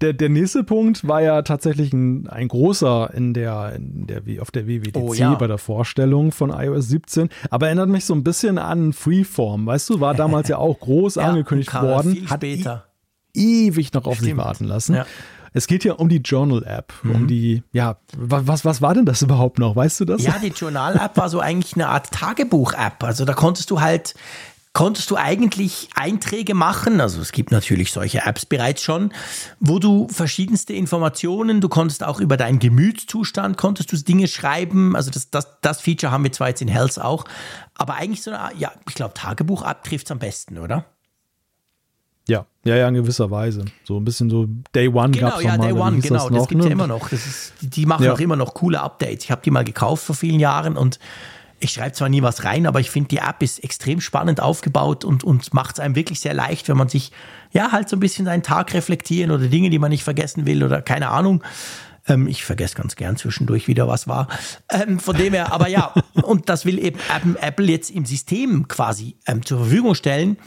der, der nächste Punkt war ja tatsächlich ein, ein großer in der, in der, auf der WWDC oh, ja. bei der Vorstellung von iOS 17. Aber erinnert mich so ein bisschen an Freeform. Weißt du, war damals ja auch groß ja, angekündigt worden. Viel hat später. ewig noch auf Stimmt. sich warten lassen. Ja. Es geht ja um die Journal-App, mhm. um die, ja, was, was war denn das überhaupt noch? Weißt du das? Ja, die Journal-App war so eigentlich eine Art Tagebuch-App. Also da konntest du halt konntest du eigentlich Einträge machen, also es gibt natürlich solche Apps bereits schon, wo du verschiedenste Informationen, du konntest auch über deinen Gemütszustand, konntest du Dinge schreiben, also das, das, das Feature haben wir zwar jetzt in Health auch, aber eigentlich so eine, ja, ich glaube Tagebuch-App trifft es am besten, oder? Ja, ja, ja, in gewisser Weise. So ein bisschen so Day One genau, gab es ja, mal, Day One, genau, das, das gibt es ja immer noch. Das ist, die machen ja. auch immer noch coole Updates. Ich habe die mal gekauft vor vielen Jahren und ich schreibe zwar nie was rein, aber ich finde, die App ist extrem spannend aufgebaut und, und macht es einem wirklich sehr leicht, wenn man sich ja halt so ein bisschen seinen Tag reflektieren oder Dinge, die man nicht vergessen will oder keine Ahnung. Ähm, ich vergesse ganz gern zwischendurch wieder, was war. Ähm, von dem her, aber ja, und das will eben Apple jetzt im System quasi ähm, zur Verfügung stellen.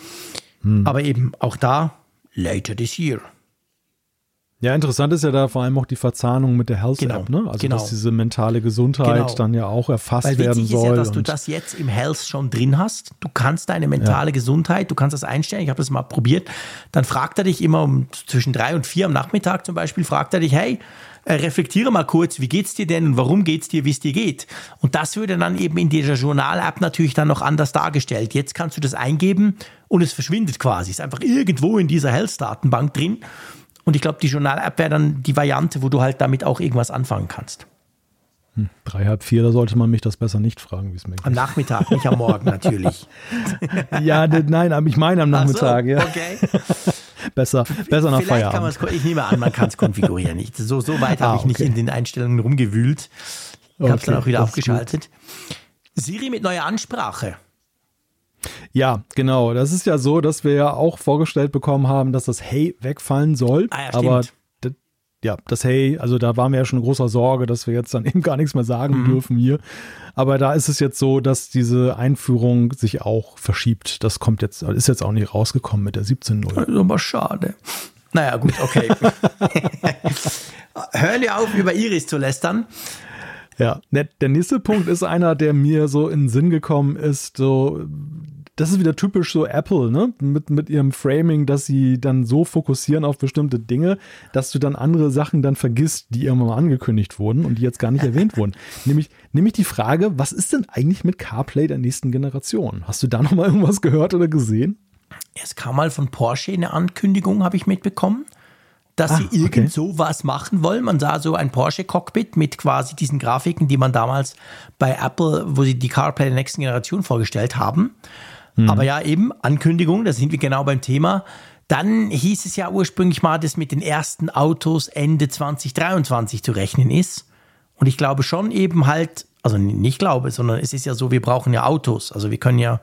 Hm. Aber eben auch da, later this year. Ja, interessant ist ja da vor allem auch die Verzahnung mit der Health genau, App, ne? Also genau. dass diese mentale Gesundheit genau. dann ja auch erfasst Weil werden soll. Ist ja, dass du das jetzt im Health schon drin hast. Du kannst deine mentale ja. Gesundheit, du kannst das einstellen. Ich habe das mal probiert. Dann fragt er dich immer um zwischen drei und vier am Nachmittag zum Beispiel, fragt er dich, hey, äh, reflektiere mal kurz, wie geht's dir denn und warum geht's dir, wie es dir geht. Und das würde dann eben in dieser Journal-App natürlich dann noch anders dargestellt. Jetzt kannst du das eingeben und es verschwindet quasi. Ist einfach irgendwo in dieser Health-Datenbank drin. Und ich glaube, die Journal-App wäre dann die Variante, wo du halt damit auch irgendwas anfangen kannst. Hm, drei, halb vier, da sollte man mich das besser nicht fragen, wie es mir geht. Am Nachmittag, nicht am Morgen natürlich. ja, nein, ich meine am Nachmittag, so, ja. Okay. besser, besser nach Vielleicht Feierabend. Kann ich nehme an, man kann es konfigurieren. Nicht. So, so weit ah, habe ich okay. nicht in den Einstellungen rumgewühlt. Ich habe es dann auch wieder abgeschaltet. Siri mit neuer Ansprache. Ja, genau. Das ist ja so, dass wir ja auch vorgestellt bekommen haben, dass das Hey wegfallen soll. Ah, ja, aber ja, das Hey, also da waren wir ja schon in großer Sorge, dass wir jetzt dann eben gar nichts mehr sagen mhm. dürfen hier. Aber da ist es jetzt so, dass diese Einführung sich auch verschiebt. Das kommt jetzt, ist jetzt auch nicht rausgekommen mit der 17.0. Das ist aber schade. Naja, gut, okay. Hör dir auf, über Iris zu lästern. Ja, der nächste Punkt ist einer, der mir so in den Sinn gekommen ist, so das ist wieder typisch so Apple, ne? Mit, mit ihrem Framing, dass sie dann so fokussieren auf bestimmte Dinge, dass du dann andere Sachen dann vergisst, die irgendwann mal angekündigt wurden und die jetzt gar nicht erwähnt wurden. Nämlich, nämlich die Frage, was ist denn eigentlich mit CarPlay der nächsten Generation? Hast du da noch mal irgendwas gehört oder gesehen? Es kam mal von Porsche eine Ankündigung, habe ich mitbekommen dass ah, sie irgend okay. so was machen wollen. Man sah so ein Porsche-Cockpit mit quasi diesen Grafiken, die man damals bei Apple, wo sie die CarPlay der nächsten Generation vorgestellt haben. Mhm. Aber ja, eben Ankündigung, da sind wir genau beim Thema. Dann hieß es ja ursprünglich mal, dass mit den ersten Autos Ende 2023 zu rechnen ist. Und ich glaube schon eben halt, also nicht glaube, sondern es ist ja so, wir brauchen ja Autos. Also wir können ja,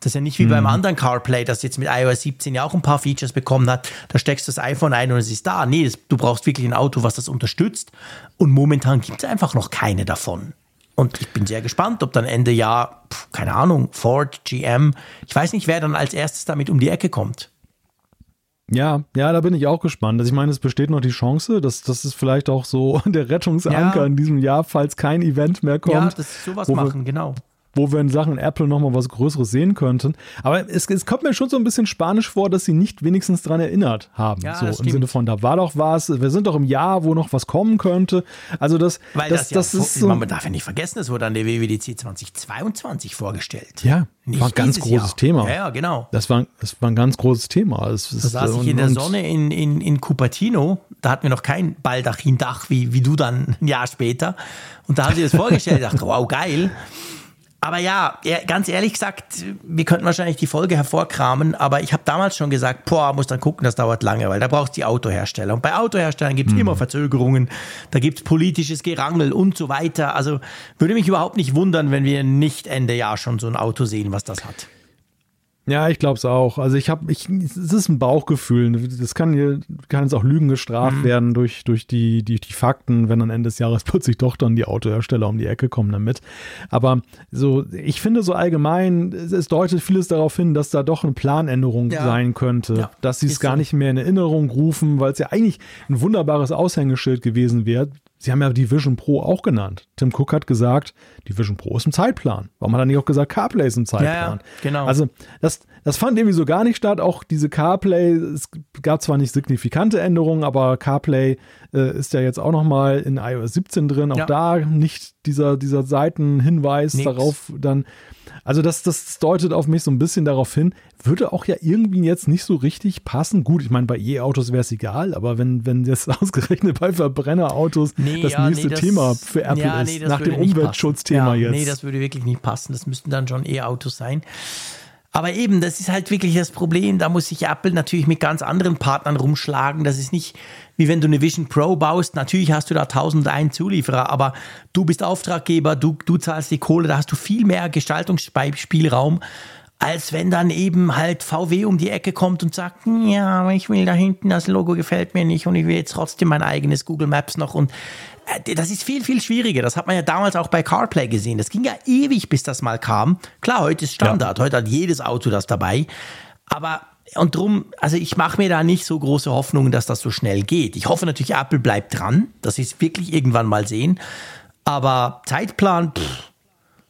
das ist ja nicht wie mhm. beim anderen CarPlay, das jetzt mit iOS 17 ja auch ein paar Features bekommen hat. Da steckst du das iPhone ein und es ist da. Nee, das, du brauchst wirklich ein Auto, was das unterstützt. Und momentan gibt es einfach noch keine davon. Und ich bin sehr gespannt, ob dann Ende Jahr, keine Ahnung, Ford, GM, ich weiß nicht, wer dann als erstes damit um die Ecke kommt. Ja, ja, da bin ich auch gespannt. Also ich meine, es besteht noch die Chance, dass das ist vielleicht auch so der Rettungsanker ja. in diesem Jahr, falls kein Event mehr kommt. Ja, das sowas machen, genau wo wir in Sachen Apple nochmal was Größeres sehen könnten. Aber es, es, kommt mir schon so ein bisschen spanisch vor, dass sie nicht wenigstens daran erinnert haben. Ja, so im Sinne von, da war doch was, wir sind doch im Jahr, wo noch was kommen könnte. Also das, Weil das, das, das ist so, man darf ja nicht vergessen, es wurde an der WWDC 2022 vorgestellt. Ja, nicht war ein ganz großes Jahr. Thema. Ja, ja, genau. Das war, das war ein ganz großes Thema. Es, da saß ich in der Sonne in, in, in Cupertino, da hatten wir noch kein Baldachin-Dach wie, wie du dann ein Jahr später. Und da haben sie das vorgestellt, ich dachte, wow, geil. Aber ja, ganz ehrlich gesagt, wir könnten wahrscheinlich die Folge hervorkramen, aber ich habe damals schon gesagt, boah, muss dann gucken, das dauert lange, weil da brauchst du die Autohersteller. Und bei Autoherstellern gibt es mhm. immer Verzögerungen, da gibt es politisches Gerangel und so weiter. Also würde mich überhaupt nicht wundern, wenn wir nicht Ende Jahr schon so ein Auto sehen, was das hat. Ja, ich glaube es auch. Also ich habe, ich, es ist ein Bauchgefühl. Das kann hier, kann jetzt auch Lügen gestraft mhm. werden durch, durch die, die, die Fakten, wenn am Ende des Jahres plötzlich doch dann die Autohersteller um die Ecke kommen damit. Aber so, ich finde so allgemein, es deutet vieles darauf hin, dass da doch eine Planänderung ja. sein könnte. Ja, dass sie es gar so. nicht mehr in Erinnerung rufen, weil es ja eigentlich ein wunderbares Aushängeschild gewesen wäre, Sie haben ja die Vision Pro auch genannt. Tim Cook hat gesagt, die Vision Pro ist im Zeitplan. Warum hat er nicht auch gesagt, CarPlay ist im Zeitplan? Ja, ja, genau. Also das, das fand irgendwie so gar nicht statt. Auch diese CarPlay, es gab zwar nicht signifikante Änderungen, aber CarPlay äh, ist ja jetzt auch nochmal in iOS 17 drin. Auch ja. da nicht dieser, dieser Seitenhinweis Nix. darauf dann. Also das, das deutet auf mich so ein bisschen darauf hin, würde auch ja irgendwie jetzt nicht so richtig passen. Gut, ich meine, bei E-Autos wäre es egal, aber wenn, wenn jetzt ausgerechnet bei Verbrennerautos nee, das ja, nächste nee, das, Thema für Apple ja, nee, ist, nach dem Umweltschutzthema ja, jetzt. Nee, das würde wirklich nicht passen. Das müssten dann schon E-Autos sein. Aber eben, das ist halt wirklich das Problem. Da muss sich Apple natürlich mit ganz anderen Partnern rumschlagen. Das ist nicht wie wenn du eine Vision Pro baust. Natürlich hast du da 1001 Zulieferer, aber du bist Auftraggeber, du, du zahlst die Kohle, da hast du viel mehr Gestaltungsspielraum als wenn dann eben halt VW um die Ecke kommt und sagt, ja, aber ich will da hinten, das Logo gefällt mir nicht und ich will jetzt trotzdem mein eigenes Google Maps noch und äh, das ist viel, viel schwieriger. Das hat man ja damals auch bei CarPlay gesehen. Das ging ja ewig, bis das mal kam. Klar, heute ist Standard. Ja. Heute hat jedes Auto das dabei. Aber, und drum, also ich mache mir da nicht so große Hoffnungen, dass das so schnell geht. Ich hoffe natürlich, Apple bleibt dran, dass sie es wirklich irgendwann mal sehen. Aber Zeitplan, pff,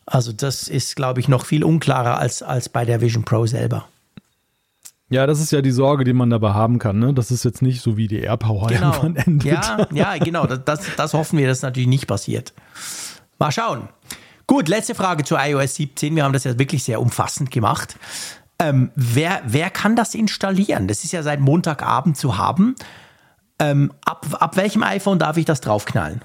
also das ist, glaube ich, noch viel unklarer als, als bei der Vision Pro selber. Ja, das ist ja die Sorge, die man dabei haben kann. Ne? Das ist jetzt nicht so wie die AirPower genau. irgendwann endet. Ja, ja genau. Das, das, das hoffen wir, dass natürlich nicht passiert. Mal schauen. Gut, letzte Frage zu iOS 17. Wir haben das ja wirklich sehr umfassend gemacht. Ähm, wer, wer kann das installieren? Das ist ja seit Montagabend zu haben. Ähm, ab, ab welchem iPhone darf ich das draufknallen?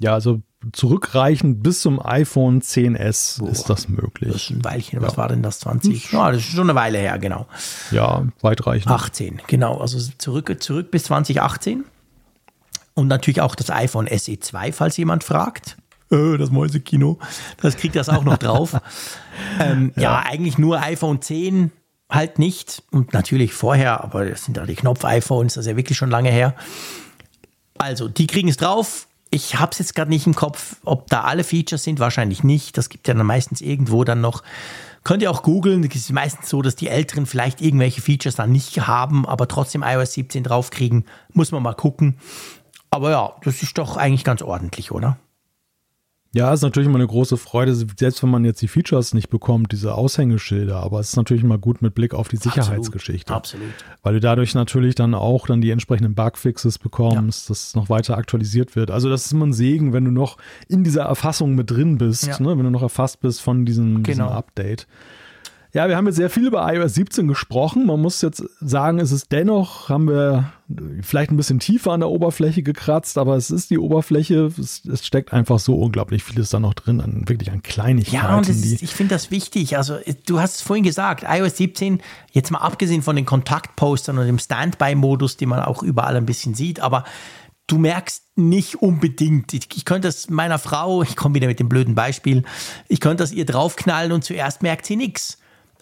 Ja, also zurückreichend bis zum iPhone 10s Boah, ist das möglich. Das ist ein Weilchen. Was war denn das? 20? Ja, das ist schon eine Weile her, genau. Ja, weitreichend. 18, genau. Also zurück, zurück bis 2018. Und natürlich auch das iPhone SE 2, falls jemand fragt. Äh, das Mäusekino. Das kriegt das auch noch drauf. ähm, ja. ja, eigentlich nur iPhone 10 halt nicht. Und natürlich vorher, aber das sind ja die Knopf-iPhones, das ist ja wirklich schon lange her. Also, die kriegen es drauf ich habe es jetzt gerade nicht im Kopf, ob da alle Features sind, wahrscheinlich nicht. Das gibt ja dann meistens irgendwo dann noch. Könnt ihr auch googeln. Es ist meistens so, dass die Älteren vielleicht irgendwelche Features dann nicht haben, aber trotzdem iOS 17 draufkriegen. Muss man mal gucken. Aber ja, das ist doch eigentlich ganz ordentlich, oder? Ja, ist natürlich immer eine große Freude, selbst wenn man jetzt die Features nicht bekommt, diese Aushängeschilder, aber es ist natürlich immer gut mit Blick auf die Sicherheitsgeschichte. Absolut. absolut. Weil du dadurch natürlich dann auch dann die entsprechenden Bugfixes bekommst, ja. dass noch weiter aktualisiert wird. Also das ist immer ein Segen, wenn du noch in dieser Erfassung mit drin bist, ja. ne? wenn du noch erfasst bist von diesem, genau. diesem Update. Ja, wir haben jetzt sehr viel über iOS 17 gesprochen. Man muss jetzt sagen, es ist dennoch, haben wir vielleicht ein bisschen tiefer an der Oberfläche gekratzt, aber es ist die Oberfläche. Es, es steckt einfach so unglaublich vieles da noch drin, an, wirklich an Kleinigkeiten. Ja, und ist, ich finde das wichtig. Also, du hast es vorhin gesagt, iOS 17, jetzt mal abgesehen von den Kontaktpostern und dem Standby-Modus, den man auch überall ein bisschen sieht, aber du merkst nicht unbedingt. Ich, ich könnte das meiner Frau, ich komme wieder mit dem blöden Beispiel, ich könnte das ihr draufknallen und zuerst merkt sie nichts.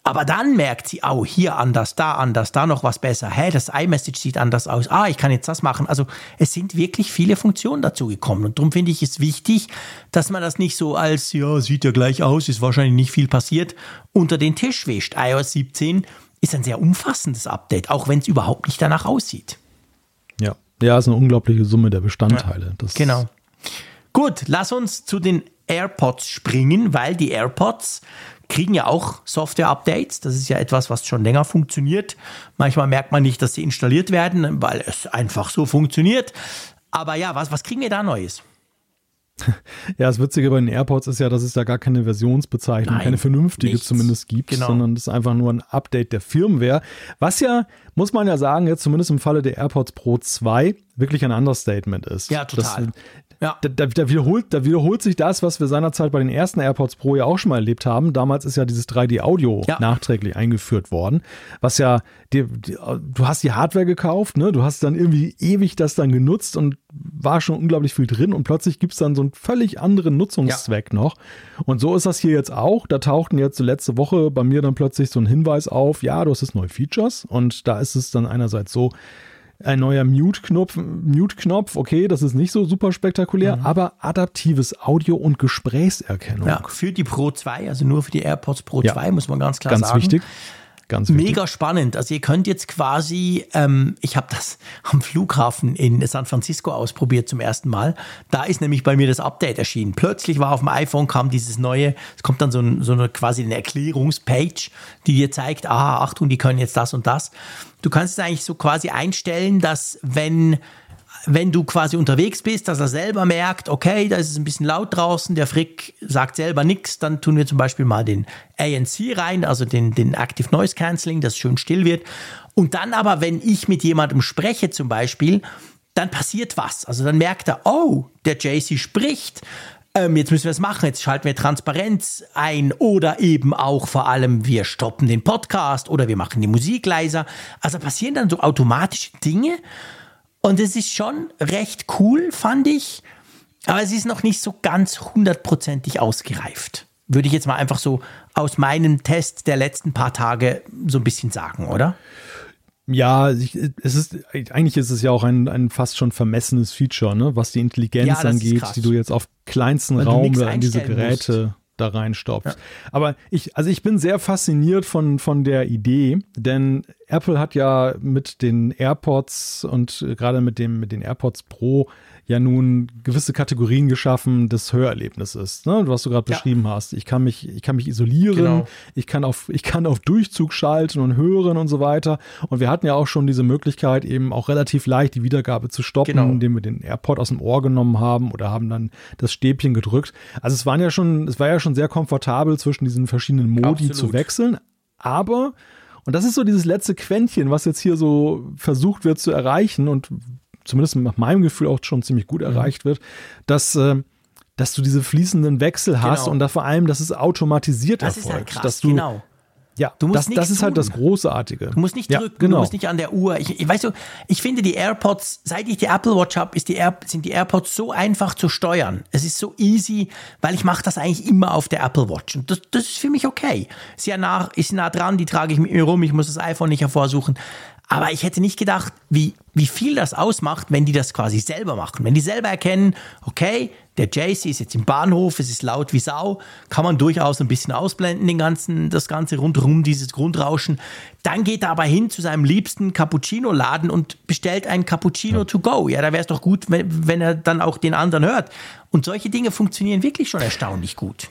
Aber dann merkt sie, oh, hier anders, da anders, da noch was besser. Hä, das iMessage sieht anders aus. Ah, ich kann jetzt das machen. Also es sind wirklich viele Funktionen dazu gekommen. Und darum finde ich es wichtig, dass man das nicht so als, ja, sieht ja gleich aus, ist wahrscheinlich nicht viel passiert, unter den Tisch wischt. iOS 17 ist ein sehr umfassendes Update, auch wenn es überhaupt nicht danach aussieht. Ja, ja, ist eine unglaubliche Summe der Bestandteile. Ja, genau. Gut, lass uns zu den AirPods springen, weil die AirPods kriegen ja auch Software-Updates. Das ist ja etwas, was schon länger funktioniert. Manchmal merkt man nicht, dass sie installiert werden, weil es einfach so funktioniert. Aber ja, was, was kriegen wir da Neues? Ja, das Witzige bei den AirPods ist ja, dass es da gar keine Versionsbezeichnung, Nein, keine vernünftige nichts. zumindest gibt, genau. sondern es ist einfach nur ein Update der Firmware. Was ja, muss man ja sagen, jetzt zumindest im Falle der AirPods Pro 2 wirklich ein Understatement ist. Ja, total. Das, ja. da, da, da, wiederholt, da wiederholt sich das, was wir seinerzeit bei den ersten AirPods Pro ja auch schon mal erlebt haben. Damals ist ja dieses 3D-Audio ja. nachträglich eingeführt worden, was ja, die, die, du hast die Hardware gekauft, ne? du hast dann irgendwie ewig das dann genutzt und war schon unglaublich viel drin und plötzlich gibt es dann so einen völlig anderen Nutzungszweck ja. noch. Und so ist das hier jetzt auch. Da tauchten jetzt letzte Woche bei mir dann plötzlich so ein Hinweis auf, ja, du hast jetzt neue Features und da ist es dann einerseits so, ein neuer Mute-Knopf, Mute-Knopf, okay, das ist nicht so super spektakulär, mhm. aber adaptives Audio- und Gesprächserkennung. Ja, für die Pro 2, also nur für die AirPods Pro ja. 2, muss man ganz klar ganz sagen. Ganz wichtig. Ganz Mega spannend. Also ihr könnt jetzt quasi, ähm, ich habe das am Flughafen in San Francisco ausprobiert zum ersten Mal. Da ist nämlich bei mir das Update erschienen. Plötzlich war auf dem iPhone kam dieses neue, es kommt dann so, ein, so eine quasi eine Erklärungspage, die dir zeigt, aha, Achtung, die können jetzt das und das. Du kannst es eigentlich so quasi einstellen, dass wenn wenn du quasi unterwegs bist, dass er selber merkt, okay, da ist es ein bisschen laut draußen, der Frick sagt selber nichts, dann tun wir zum Beispiel mal den ANC rein, also den, den Active Noise Cancelling, dass es schön still wird. Und dann aber, wenn ich mit jemandem spreche zum Beispiel, dann passiert was. Also dann merkt er, oh, der JC spricht. Ähm, jetzt müssen wir es machen, jetzt schalten wir Transparenz ein oder eben auch vor allem, wir stoppen den Podcast oder wir machen die Musik leiser. Also passieren dann so automatische Dinge und es ist schon recht cool, fand ich. Aber es ist noch nicht so ganz hundertprozentig ausgereift. Würde ich jetzt mal einfach so aus meinem Test der letzten paar Tage so ein bisschen sagen, oder? Ja, es ist, eigentlich ist es ja auch ein, ein fast schon vermessenes Feature, ne, was die Intelligenz ja, angeht, die du jetzt auf kleinsten Raum in diese Geräte musst. Da reinstopfst. Ja. Aber ich, also ich bin sehr fasziniert von, von der Idee, denn Apple hat ja mit den AirPods und gerade mit dem, mit den AirPods Pro ja nun gewisse Kategorien geschaffen des Hörerlebnisses, ne, was du gerade ja. beschrieben hast. Ich kann mich, ich kann mich isolieren, genau. ich kann auf, ich kann auf Durchzug schalten und hören und so weiter. Und wir hatten ja auch schon diese Möglichkeit, eben auch relativ leicht die Wiedergabe zu stoppen, genau. indem wir den AirPod aus dem Ohr genommen haben oder haben dann das Stäbchen gedrückt. Also es waren ja schon, es war ja schon sehr komfortabel zwischen diesen verschiedenen Modi Absolut. zu wechseln. Aber und das ist so dieses letzte Quäntchen, was jetzt hier so versucht wird zu erreichen und zumindest nach meinem Gefühl auch schon ziemlich gut mhm. erreicht wird, dass, äh, dass du diese fließenden Wechsel hast genau. und da vor allem, dass es automatisiert das erfolgt. Ist halt krass, dass du, genau. Ja, du musst das, das ist halt das Großartige. Du musst nicht drücken, ja, genau. du musst nicht an der Uhr. Ich, ich weiß so, ich finde die AirPods, seit ich die Apple Watch habe, die Air, sind die AirPods so einfach zu steuern. Es ist so easy, weil ich mache das eigentlich immer auf der Apple Watch. Und das, das ist für mich okay. Ist ja nah, ist nah dran, die trage ich mit mir rum, ich muss das iPhone nicht hervorsuchen. Aber ich hätte nicht gedacht, wie, wie viel das ausmacht, wenn die das quasi selber machen. Wenn die selber erkennen, okay, der JC ist jetzt im Bahnhof, es ist laut wie Sau, kann man durchaus ein bisschen ausblenden, den ganzen, das Ganze rundherum, dieses Grundrauschen. Dann geht er aber hin zu seinem liebsten Cappuccino-Laden und bestellt ein Cappuccino ja. to go. Ja, da wäre es doch gut, wenn, wenn er dann auch den anderen hört. Und solche Dinge funktionieren wirklich schon erstaunlich gut.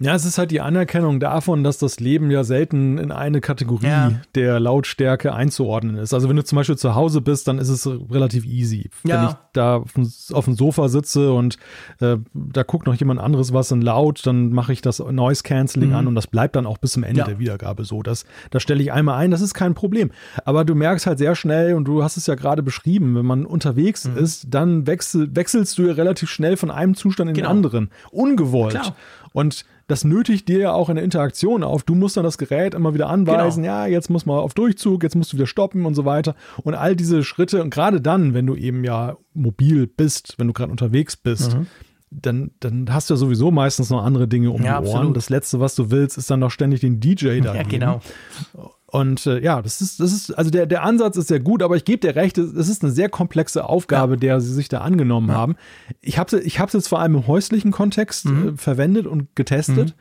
Ja, es ist halt die Anerkennung davon, dass das Leben ja selten in eine Kategorie ja. der Lautstärke einzuordnen ist. Also wenn du zum Beispiel zu Hause bist, dann ist es relativ easy. Ja. Wenn ich da auf dem, auf dem Sofa sitze und äh, da guckt noch jemand anderes was in laut, dann mache ich das Noise Cancelling mhm. an und das bleibt dann auch bis zum Ende ja. der Wiedergabe so. Das, das stelle ich einmal ein, das ist kein Problem. Aber du merkst halt sehr schnell, und du hast es ja gerade beschrieben, wenn man unterwegs mhm. ist, dann wechsel, wechselst du ja relativ schnell von einem Zustand in genau. den anderen. Ungewollt. Klar. Und das nötigt dir ja auch eine Interaktion auf. Du musst dann das Gerät immer wieder anweisen, genau. ja, jetzt muss man auf Durchzug, jetzt musst du wieder stoppen und so weiter. Und all diese Schritte, und gerade dann, wenn du eben ja mobil bist, wenn du gerade unterwegs bist, mhm. dann, dann hast du ja sowieso meistens noch andere Dinge um ja, die Ohren. Absolut. Das Letzte, was du willst, ist dann noch ständig den DJ da. Ja, genau. Und äh, ja, das ist, das ist, also der, der Ansatz ist sehr gut, aber ich gebe dir recht, es ist eine sehr komplexe Aufgabe, ja. der sie sich da angenommen ja. haben. Ich habe es ich jetzt vor allem im häuslichen Kontext mhm. äh, verwendet und getestet. Mhm.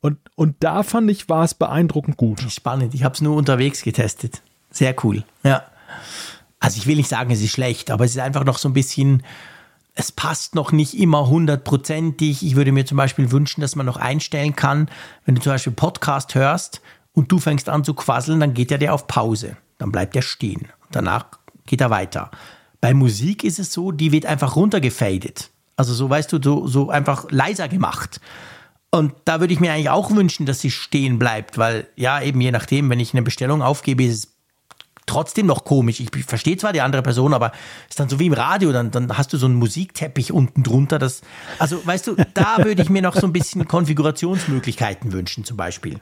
Und, und da fand ich, war es beeindruckend gut. Spannend, ich habe es nur unterwegs getestet. Sehr cool, ja. Also ich will nicht sagen, es ist schlecht, aber es ist einfach noch so ein bisschen, es passt noch nicht immer hundertprozentig. Ich würde mir zum Beispiel wünschen, dass man noch einstellen kann, wenn du zum Beispiel Podcast hörst und du fängst an zu quasseln, dann geht er dir auf Pause. Dann bleibt er stehen. Danach geht er weiter. Bei Musik ist es so, die wird einfach runtergefadet. Also so weißt du, so, so einfach leiser gemacht. Und da würde ich mir eigentlich auch wünschen, dass sie stehen bleibt, weil ja, eben je nachdem, wenn ich eine Bestellung aufgebe, ist es trotzdem noch komisch. Ich verstehe zwar die andere Person, aber ist dann so wie im Radio, dann, dann hast du so einen Musikteppich unten drunter. Das, also, weißt du, da würde ich mir noch so ein bisschen Konfigurationsmöglichkeiten wünschen, zum Beispiel.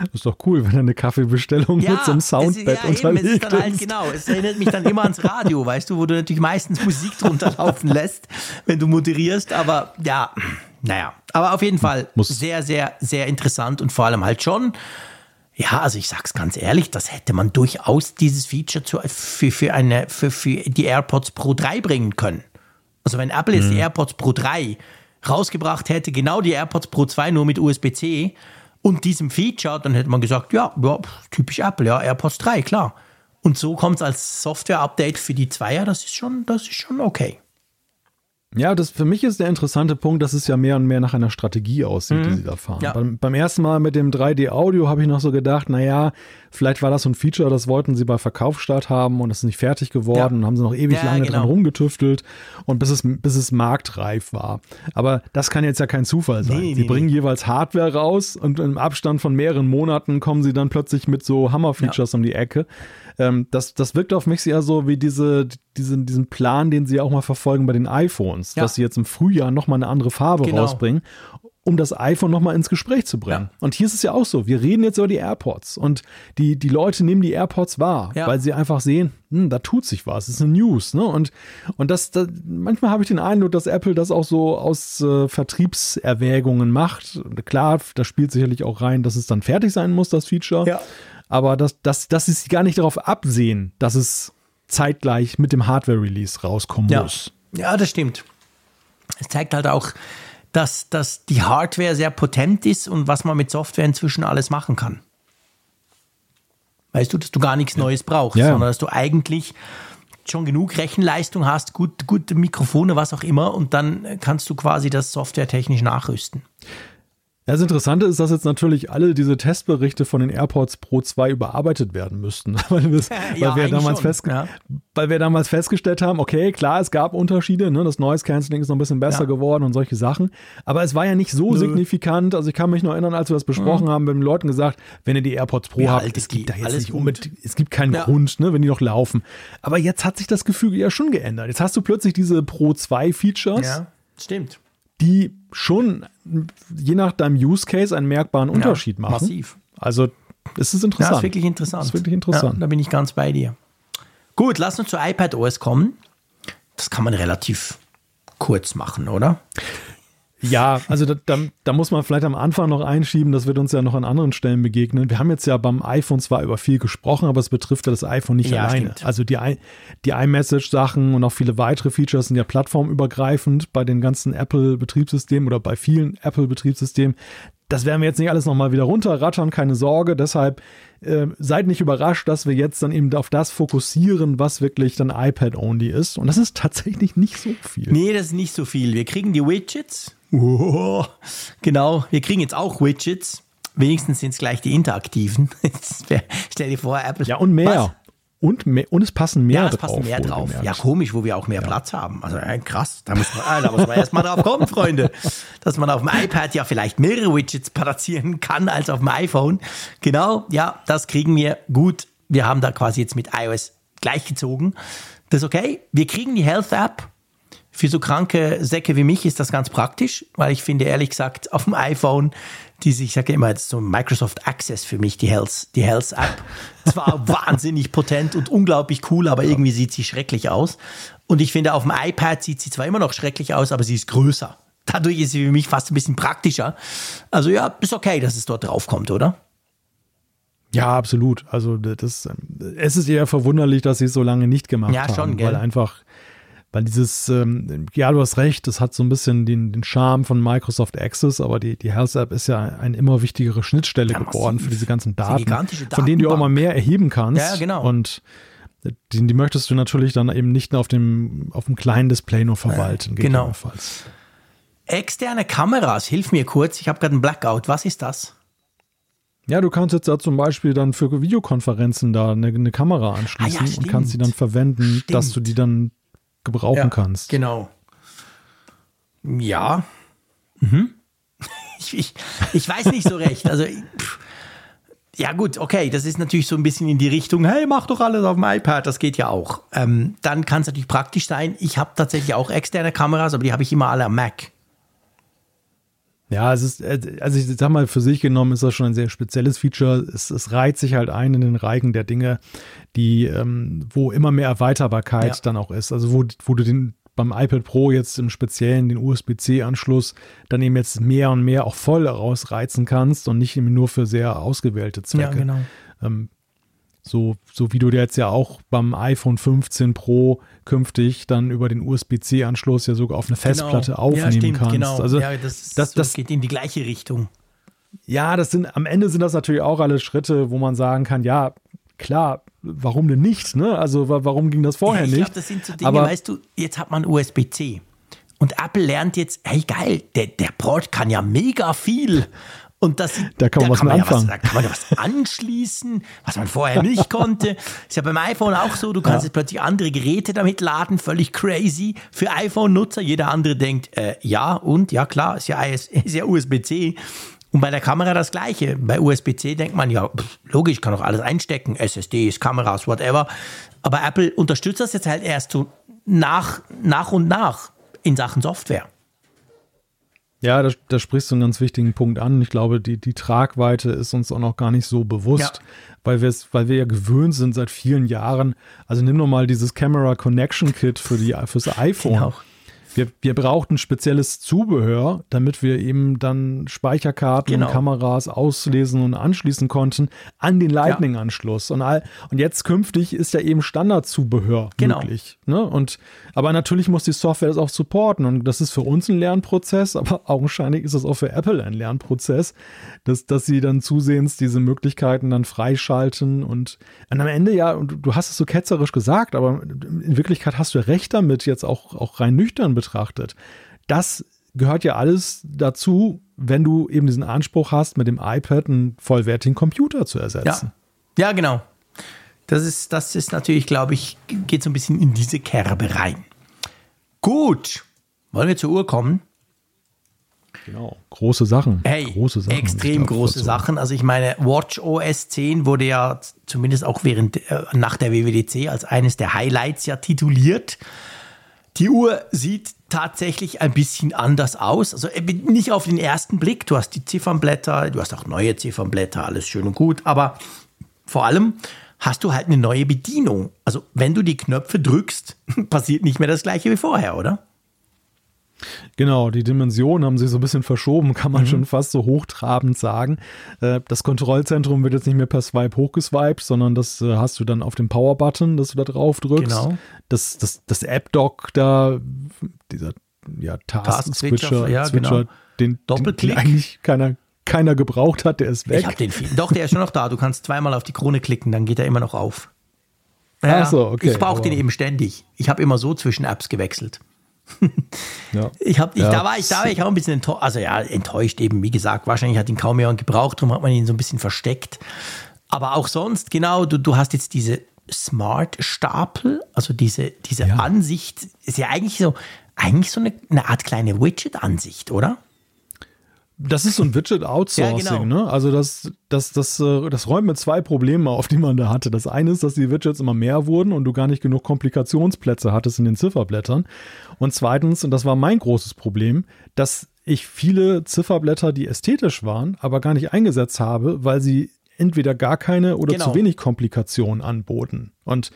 Das ist doch cool, wenn er eine Kaffeebestellung ja, mit so einem Soundbett ja, unterlegt eben, es ist. Halt, genau, es erinnert mich dann immer ans Radio, weißt du, wo du natürlich meistens Musik drunter laufen lässt, wenn du moderierst, aber ja, naja, aber auf jeden Fall Muss. sehr, sehr, sehr interessant und vor allem halt schon ja, also ich sag's ganz ehrlich, das hätte man durchaus dieses Feature zu, für, für, eine, für, für die AirPods Pro 3 bringen können. Also wenn Apple jetzt mhm. die AirPods Pro 3 rausgebracht hätte, genau die AirPods Pro 2 nur mit USB-C und diesem Feature, dann hätte man gesagt, ja, ja typisch Apple, ja, AirPods 3, klar. Und so kommt es als Software-Update für die Zweier, das ist schon, das ist schon okay. Ja, das für mich ist der interessante Punkt, dass es ja mehr und mehr nach einer Strategie aussieht, mhm. die sie da fahren. Ja. Beim, beim, ersten Mal mit dem 3D-Audio habe ich noch so gedacht, naja, vielleicht war das so ein Feature, das wollten sie bei Verkaufsstart haben und es ist nicht fertig geworden ja. und haben sie noch ewig ja, lange genau. dran rumgetüftelt und bis es, bis es marktreif war. Aber das kann jetzt ja kein Zufall sein. Nee, sie nee, bringen nee. jeweils Hardware raus und im Abstand von mehreren Monaten kommen sie dann plötzlich mit so Hammer-Features um die Ecke. Ähm, das, das wirkt auf mich eher so wie diese, diese, diesen Plan, den sie auch mal verfolgen bei den iPhones, ja. dass sie jetzt im Frühjahr nochmal eine andere Farbe genau. rausbringen um das iPhone nochmal ins Gespräch zu bringen. Ja. Und hier ist es ja auch so. Wir reden jetzt über die AirPods und die, die Leute nehmen die AirPods wahr, ja. weil sie einfach sehen, hm, da tut sich was, das ist eine News. Ne? Und, und das, das manchmal habe ich den Eindruck, dass Apple das auch so aus äh, Vertriebserwägungen macht. Klar, da spielt sicherlich auch rein, dass es dann fertig sein muss, das Feature. Ja aber dass, dass, dass sie gar nicht darauf absehen, dass es zeitgleich mit dem Hardware-Release rauskommen ja. muss. Ja, das stimmt. Es zeigt halt auch, dass, dass die Hardware sehr potent ist und was man mit Software inzwischen alles machen kann. Weißt du, dass du gar nichts Neues brauchst, ja. sondern dass du eigentlich schon genug Rechenleistung hast, gut, gute Mikrofone, was auch immer, und dann kannst du quasi das softwaretechnisch nachrüsten. Das Interessante ist, dass jetzt natürlich alle diese Testberichte von den AirPods Pro 2 überarbeitet werden müssten. weil, wir, ja, weil, wir damals festge ja. weil wir damals festgestellt haben, okay, klar, es gab Unterschiede, ne? das Noise Cancelling ist noch ein bisschen besser ja. geworden und solche Sachen. Aber es war ja nicht so Nö. signifikant. Also ich kann mich noch erinnern, als wir das besprochen mhm. haben, wir haben den Leuten gesagt, wenn ihr die AirPods Pro habt, es gibt da jetzt nicht unbedingt, es gibt keinen Grund, ne, wenn die noch laufen. Aber jetzt hat sich das Gefüge ja schon geändert. Jetzt hast du plötzlich diese Pro 2 Features. Ja, stimmt die schon je nach deinem Use Case einen merkbaren Unterschied ja, machen. Massiv. Also es ist interessant. Ja, ist wirklich interessant. Das ist wirklich interessant. Ja, da bin ich ganz bei dir. Gut, lass uns zu iPad OS kommen. Das kann man relativ kurz machen, oder? Ja, also da, da, da, muss man vielleicht am Anfang noch einschieben, das wird uns ja noch an anderen Stellen begegnen. Wir haben jetzt ja beim iPhone zwar über viel gesprochen, aber es betrifft ja das iPhone nicht ja, alleine. Stimmt. Also die, die iMessage-Sachen und auch viele weitere Features sind ja plattformübergreifend bei den ganzen Apple-Betriebssystemen oder bei vielen Apple-Betriebssystemen. Das werden wir jetzt nicht alles nochmal wieder runterrattern, keine Sorge. Deshalb äh, seid nicht überrascht, dass wir jetzt dann eben auf das fokussieren, was wirklich dann iPad-only ist. Und das ist tatsächlich nicht so viel. Nee, das ist nicht so viel. Wir kriegen die Widgets. Oh, genau, wir kriegen jetzt auch Widgets. Wenigstens sind es gleich die interaktiven. stell dir vor, Apple. Ja, und mehr. Was? Und, mehr, und es passen mehr ja, es drauf. Passen mehr drauf. Ja, komisch, wo wir auch mehr ja. Platz haben. Also äh, krass, da muss man, äh, da muss man erstmal drauf kommen, Freunde. Dass man auf dem iPad ja vielleicht mehrere Widgets platzieren kann als auf dem iPhone. Genau, ja, das kriegen wir gut. Wir haben da quasi jetzt mit iOS gleichgezogen. Das ist okay. Wir kriegen die Health App. Für so kranke Säcke wie mich ist das ganz praktisch, weil ich finde ehrlich gesagt auf dem iPhone diese, ich sage immer jetzt so Microsoft Access für mich, die Health, die Health App. Zwar wahnsinnig potent und unglaublich cool, aber irgendwie sieht sie schrecklich aus. Und ich finde, auf dem iPad sieht sie zwar immer noch schrecklich aus, aber sie ist größer. Dadurch ist sie für mich fast ein bisschen praktischer. Also ja, ist okay, dass es dort draufkommt, oder? Ja, absolut. Also das, es ist eher verwunderlich, dass sie es so lange nicht gemacht ja, schon, haben, gell? weil einfach weil dieses, ähm, ja, du hast recht, das hat so ein bisschen den, den Charme von Microsoft Access, aber die, die Health App ist ja eine immer wichtigere Schnittstelle ja, geworden für diese ganzen Daten, von denen du auch mal mehr erheben kannst. Ja, genau. Und die, die, möchtest du natürlich dann eben nicht nur auf dem, auf dem kleinen Display nur verwalten. Ja, genau. Externe Kameras, hilf mir kurz, ich habe gerade einen Blackout. Was ist das? Ja, du kannst jetzt da zum Beispiel dann für Videokonferenzen da eine, eine Kamera anschließen ah, ja, und kannst sie dann verwenden, stimmt. dass du die dann gebrauchen ja, kannst. Genau. Ja. Mhm. Ich, ich, ich, weiß nicht so recht. Also ja gut, okay, das ist natürlich so ein bisschen in die Richtung, hey, mach doch alles auf dem iPad, das geht ja auch. Ähm, dann kann es natürlich praktisch sein. Ich habe tatsächlich auch externe Kameras, aber die habe ich immer alle am Mac. Ja, es ist, äh, also ich sag mal, für sich genommen ist das schon ein sehr spezielles Feature. Es, es reiht sich halt ein in den Reigen der Dinge, die, ähm, wo immer mehr Erweiterbarkeit ja. dann auch ist. Also wo, wo du den beim iPad Pro jetzt im Speziellen den USB-C-Anschluss dann eben jetzt mehr und mehr auch voll rausreizen kannst und nicht nur für sehr ausgewählte Zwecke. Ja, genau. Ähm, so, so wie du jetzt ja auch beim iPhone 15 Pro künftig dann über den USB-C-Anschluss ja sogar auf eine genau. Festplatte genau. aufnehmen ja, stimmt, kannst. Genau. Also ja, das, das, das, geht in die gleiche Richtung. Ja, das sind am Ende sind das natürlich auch alle Schritte, wo man sagen kann, ja, klar, warum denn nicht? Ne? Also warum ging das vorher ja, ich nicht? Ich glaube, das sind so Dinge, Aber, weißt du, jetzt hat man USB-C. Und Apple lernt jetzt, hey geil, der, der Port kann ja mega viel. Und das, da kann man, da was, kann man anfangen. Ja was, da kann man ja was anschließen, was man vorher nicht konnte. Ist ja beim iPhone auch so, du kannst ja. jetzt plötzlich andere Geräte damit laden, völlig crazy. Für iPhone-Nutzer, jeder andere denkt, äh, ja und, ja klar, ist ja, ist ja USB-C. Und bei der Kamera das gleiche. Bei USB-C denkt man, ja, pff, logisch, kann doch alles einstecken, SSDs, Kameras, whatever. Aber Apple unterstützt das jetzt halt erst so nach, nach und nach in Sachen Software. Ja, da, da, sprichst du einen ganz wichtigen Punkt an. Ich glaube, die, die Tragweite ist uns auch noch gar nicht so bewusst, ja. weil, weil wir ja gewöhnt sind seit vielen Jahren. Also nimm doch mal dieses Camera Connection Kit für die, fürs iPhone. Genau. Wir, wir brauchten spezielles Zubehör, damit wir eben dann Speicherkarten genau. und Kameras auslesen und anschließen konnten an den Lightning-Anschluss. Und, und jetzt künftig ist ja eben Standardzubehör genau. möglich. Ne? Und, aber natürlich muss die Software das auch supporten. Und das ist für uns ein Lernprozess, aber augenscheinlich ist das auch für Apple ein Lernprozess, dass, dass sie dann zusehends diese Möglichkeiten dann freischalten. Und, und am Ende, ja, du hast es so ketzerisch gesagt, aber in Wirklichkeit hast du recht damit, jetzt auch, auch rein nüchtern betrachtet betrachtet. Das gehört ja alles dazu, wenn du eben diesen Anspruch hast, mit dem iPad einen vollwertigen Computer zu ersetzen. Ja, ja genau. Das ist, das ist natürlich, glaube ich, geht so ein bisschen in diese Kerbe rein. Gut, wollen wir zur Uhr kommen? Genau, große Sachen. Hey, große Sachen, extrem große Sachen. Also ich meine, Watch OS 10 wurde ja zumindest auch während äh, nach der WWDC als eines der Highlights ja tituliert. Die Uhr sieht tatsächlich ein bisschen anders aus. Also äh, nicht auf den ersten Blick. Du hast die Ziffernblätter, du hast auch neue Ziffernblätter, alles schön und gut. Aber vor allem hast du halt eine neue Bedienung. Also wenn du die Knöpfe drückst, passiert nicht mehr das gleiche wie vorher, oder? Genau, die Dimensionen haben sich so ein bisschen verschoben, kann man mhm. schon fast so hochtrabend sagen. Äh, das Kontrollzentrum wird jetzt nicht mehr per Swipe hochgeswiped, sondern das äh, hast du dann auf dem Power-Button, dass du da drauf drückst. Genau. Das, das, das App-Dock da, dieser ja, Task-Switcher, ja, Switcher, genau. den, Doppelklick. Den, eigentlich keiner, keiner gebraucht hat, der ist weg. Ich hab den viel. Doch, der ist schon noch da. Du kannst zweimal auf die Krone klicken, dann geht er immer noch auf. Ja, Ach so, okay. Ich brauche den eben ständig. Ich habe immer so zwischen Apps gewechselt ja. Ich hab, ich, ja. da war ich, da war ich auch ein bisschen enttäuscht, also ja, enttäuscht eben, wie gesagt, wahrscheinlich hat ihn kaum jemand gebraucht, darum hat man ihn so ein bisschen versteckt. Aber auch sonst, genau, du, du hast jetzt diese Smart-Stapel, also diese, diese ja. Ansicht, ist ja eigentlich so, eigentlich so eine, eine Art kleine Widget-Ansicht, oder? Das ist so ein Widget-Outsourcing, ja, genau. ne? Also das, das, das, äh, das räumt mit zwei Problemen auf, die man da hatte. Das eine ist, dass die Widgets immer mehr wurden und du gar nicht genug Komplikationsplätze hattest in den Zifferblättern. Und zweitens, und das war mein großes Problem, dass ich viele Zifferblätter, die ästhetisch waren, aber gar nicht eingesetzt habe, weil sie entweder gar keine oder genau. zu wenig Komplikationen anboten. Und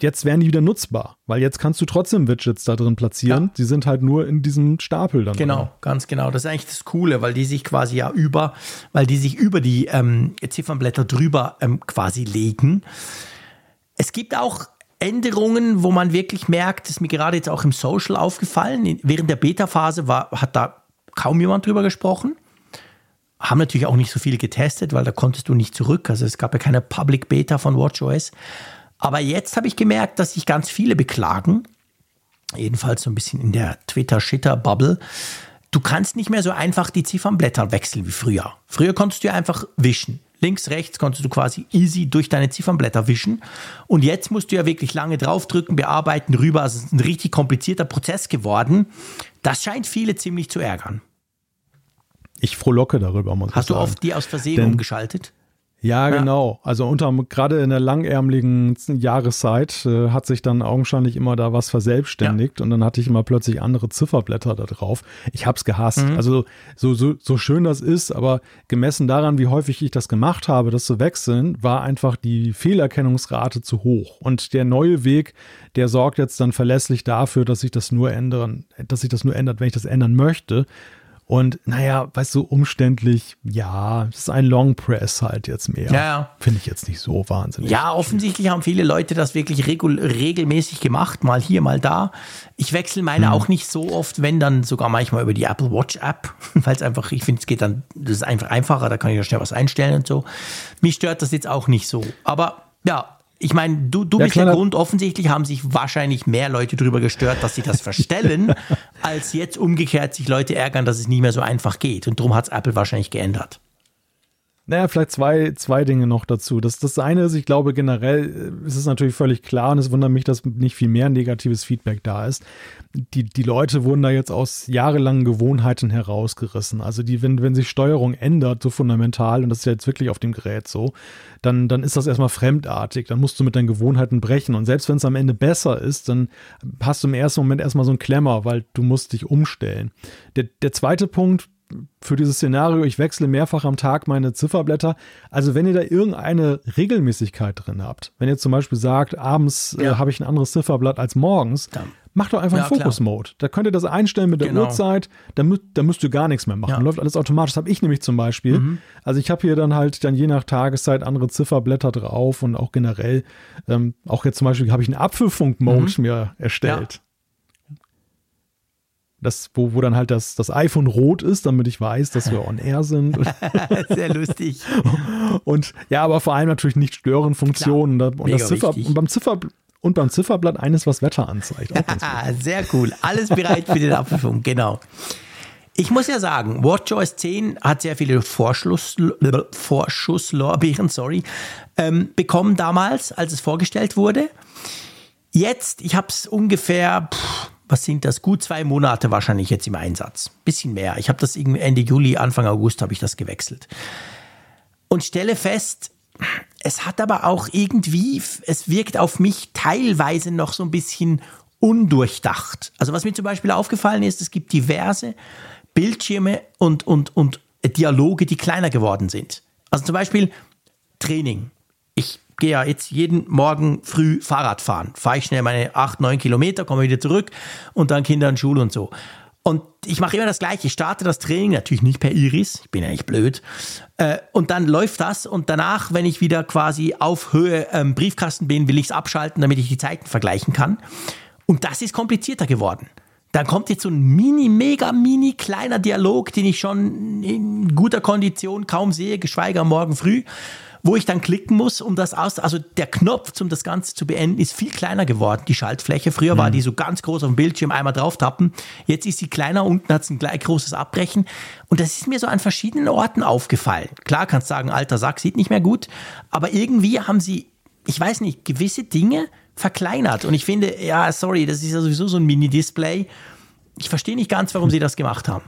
jetzt werden die wieder nutzbar, weil jetzt kannst du trotzdem Widgets da drin platzieren. Ja. Sie sind halt nur in diesem Stapel dann. Genau, drin. ganz genau. Das ist eigentlich das Coole, weil die sich quasi ja über, weil die sich über die ähm, Ziffernblätter drüber ähm, quasi legen. Es gibt auch Änderungen, wo man wirklich merkt, das ist mir gerade jetzt auch im Social aufgefallen. Während der Beta-Phase hat da kaum jemand drüber gesprochen haben natürlich auch nicht so viel getestet, weil da konntest du nicht zurück. Also es gab ja keine Public Beta von WatchOS. Aber jetzt habe ich gemerkt, dass sich ganz viele beklagen, jedenfalls so ein bisschen in der Twitter-Shitter-Bubble. Du kannst nicht mehr so einfach die Ziffernblätter wechseln wie früher. Früher konntest du ja einfach wischen. Links, rechts konntest du quasi easy durch deine Ziffernblätter wischen. Und jetzt musst du ja wirklich lange draufdrücken, bearbeiten, rüber. Also es ist ein richtig komplizierter Prozess geworden. Das scheint viele ziemlich zu ärgern ich frohlocke darüber, muss Hast du oft die aus Versehen Denn, umgeschaltet? Ja, genau. Also unter gerade in der langärmeligen Jahreszeit äh, hat sich dann augenscheinlich immer da was verselbstständigt ja. und dann hatte ich immer plötzlich andere Zifferblätter da drauf. Ich hab's gehasst. Mhm. Also so, so, so schön das ist, aber gemessen daran, wie häufig ich das gemacht habe, das zu wechseln, war einfach die Fehlerkennungsrate zu hoch. Und der neue Weg, der sorgt jetzt dann verlässlich dafür, dass sich das nur ändern, dass sich das nur ändert, wenn ich das ändern möchte. Und naja, weißt du, umständlich, ja, es ist ein Long Press halt jetzt mehr. Ja. Finde ich jetzt nicht so wahnsinnig. Ja, offensichtlich haben viele Leute das wirklich regul regelmäßig gemacht, mal hier, mal da. Ich wechsle meine hm. auch nicht so oft, wenn dann sogar manchmal über die Apple Watch App, weil es einfach, ich finde, es geht dann, das ist einfach einfacher, da kann ich ja schnell was einstellen und so. Mich stört das jetzt auch nicht so. Aber ja, ich meine, du, du ja, bist der Grund, offensichtlich haben sich wahrscheinlich mehr Leute darüber gestört, dass sie das verstellen, als jetzt umgekehrt sich Leute ärgern, dass es nicht mehr so einfach geht. Und darum hat es Apple wahrscheinlich geändert. Naja, vielleicht zwei, zwei Dinge noch dazu. Das, das eine ist, ich glaube generell ist es natürlich völlig klar und es wundert mich, dass nicht viel mehr negatives Feedback da ist. Die, die Leute wurden da jetzt aus jahrelangen Gewohnheiten herausgerissen. Also die, wenn, wenn sich Steuerung ändert, so fundamental, und das ist ja jetzt wirklich auf dem Gerät so, dann, dann ist das erstmal fremdartig. Dann musst du mit deinen Gewohnheiten brechen. Und selbst wenn es am Ende besser ist, dann hast du im ersten Moment erstmal so einen Klemmer, weil du musst dich umstellen. Der, der zweite Punkt, für dieses Szenario, ich wechsle mehrfach am Tag meine Zifferblätter. Also wenn ihr da irgendeine Regelmäßigkeit drin habt, wenn ihr zum Beispiel sagt, abends äh, ja. äh, habe ich ein anderes Zifferblatt als morgens, Dann. macht doch einfach ja, einen Focus-Mode. Da könnt ihr das einstellen mit der genau. Uhrzeit, da, mü da müsst ihr gar nichts mehr machen. Ja. Läuft alles automatisch. Das habe ich nämlich zum Beispiel. Mhm. Also ich habe hier dann halt dann je nach Tageszeit andere Zifferblätter drauf und auch generell, ähm, auch jetzt zum Beispiel habe ich einen Apfelfunk-Mode mhm. mir erstellt das, wo, wo dann halt das, das iPhone rot ist, damit ich weiß, dass wir on air sind. Sehr lustig. Und ja, aber vor allem natürlich nicht stören Funktionen. Und, das Ziffer, und beim Ziffer und beim Zifferblatt eines, was Wetter anzeigt. Sehr cool. Alles bereit für den Apfelfunk, genau. Ich muss ja sagen, WatchOS 10 hat sehr viele Vorschusslorbeeren sorry, ähm, bekommen damals, als es vorgestellt wurde. Jetzt, ich habe es ungefähr, pff, was sind das? Gut zwei Monate wahrscheinlich jetzt im Einsatz. Bisschen mehr. Ich habe das Ende Juli, Anfang August habe ich das gewechselt. Und stelle fest, es hat aber auch irgendwie, es wirkt auf mich teilweise noch so ein bisschen undurchdacht. Also was mir zum Beispiel aufgefallen ist, es gibt diverse Bildschirme und, und, und Dialoge, die kleiner geworden sind. Also zum Beispiel Training. Gehe ja jetzt jeden Morgen früh Fahrrad fahren. Fahre ich schnell meine 8, 9 Kilometer, komme wieder zurück und dann Kinder in Schule und so. Und ich mache immer das Gleiche. Ich starte das Training natürlich nicht per Iris. Ich bin ja nicht blöd. Äh, und dann läuft das. Und danach, wenn ich wieder quasi auf Höhe ähm, Briefkasten bin, will ich es abschalten, damit ich die Zeiten vergleichen kann. Und das ist komplizierter geworden. Dann kommt jetzt so ein mini, mega, mini kleiner Dialog, den ich schon in guter Kondition kaum sehe, geschweige am Morgen früh wo ich dann klicken muss, um das aus, also der Knopf, um das Ganze zu beenden, ist viel kleiner geworden, die Schaltfläche. Früher mhm. war die so ganz groß auf dem Bildschirm, einmal drauf tappen. Jetzt ist sie kleiner, unten hat es ein gleich großes Abbrechen. Und das ist mir so an verschiedenen Orten aufgefallen. Klar kannst sagen, alter Sack sieht nicht mehr gut, aber irgendwie haben sie, ich weiß nicht, gewisse Dinge verkleinert. Und ich finde, ja, sorry, das ist ja sowieso so ein Mini-Display. Ich verstehe nicht ganz, warum sie das gemacht haben.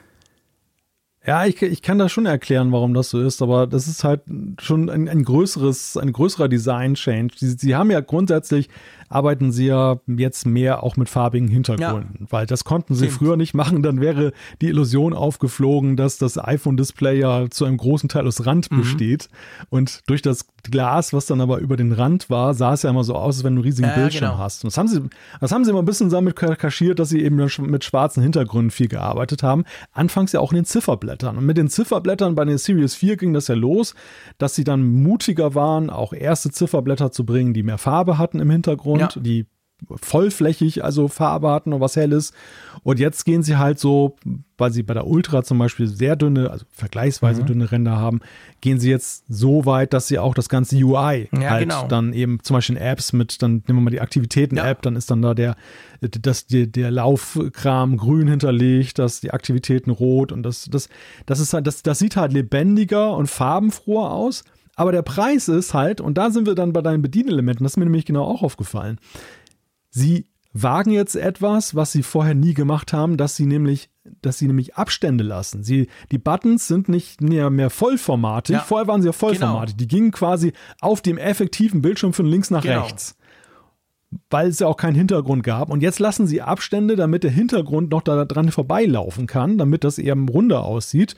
Ja, ich, ich kann das schon erklären, warum das so ist, aber das ist halt schon ein, ein größeres, ein größerer Design-Change. Sie, sie haben ja grundsätzlich arbeiten sie ja jetzt mehr auch mit farbigen Hintergründen, ja. weil das konnten sie Stimmt. früher nicht machen. Dann wäre die Illusion aufgeflogen, dass das iPhone-Display ja zu einem großen Teil aus Rand mhm. besteht. Und durch das Glas, was dann aber über den Rand war, sah es ja immer so aus, als wenn du einen riesigen ja, Bildschirm genau. hast. Und das haben sie, das haben sie immer ein bisschen damit kaschiert, dass sie eben mit schwarzen Hintergründen viel gearbeitet haben. Anfangs ja auch in den Zifferblättern. Und mit den Zifferblättern bei den Series 4 ging das ja los, dass sie dann mutiger waren, auch erste Zifferblätter zu bringen, die mehr Farbe hatten im Hintergrund ja. die vollflächig, also Farbe hatten und was Helles. Und jetzt gehen sie halt so, weil sie bei der Ultra zum Beispiel sehr dünne, also vergleichsweise mhm. dünne Ränder haben, gehen sie jetzt so weit, dass sie auch das ganze UI ja, halt genau. dann eben zum Beispiel in Apps mit, dann nehmen wir mal die Aktivitäten-App, ja. dann ist dann da der, das, der, der Laufkram grün hinterlegt, dass die Aktivitäten rot und das, das, das ist halt, das, das sieht halt lebendiger und farbenfroher aus. Aber der Preis ist halt, und da sind wir dann bei deinen Bedienelementen, das ist mir nämlich genau auch aufgefallen. Sie wagen jetzt etwas, was sie vorher nie gemacht haben, dass sie nämlich, dass sie nämlich Abstände lassen. Sie, die Buttons sind nicht mehr, mehr vollformatig. Ja. Vorher waren sie ja vollformatig. Genau. Die gingen quasi auf dem effektiven Bildschirm von links nach genau. rechts. Weil es ja auch keinen Hintergrund gab. Und jetzt lassen sie Abstände, damit der Hintergrund noch da dran vorbeilaufen kann, damit das eher runder aussieht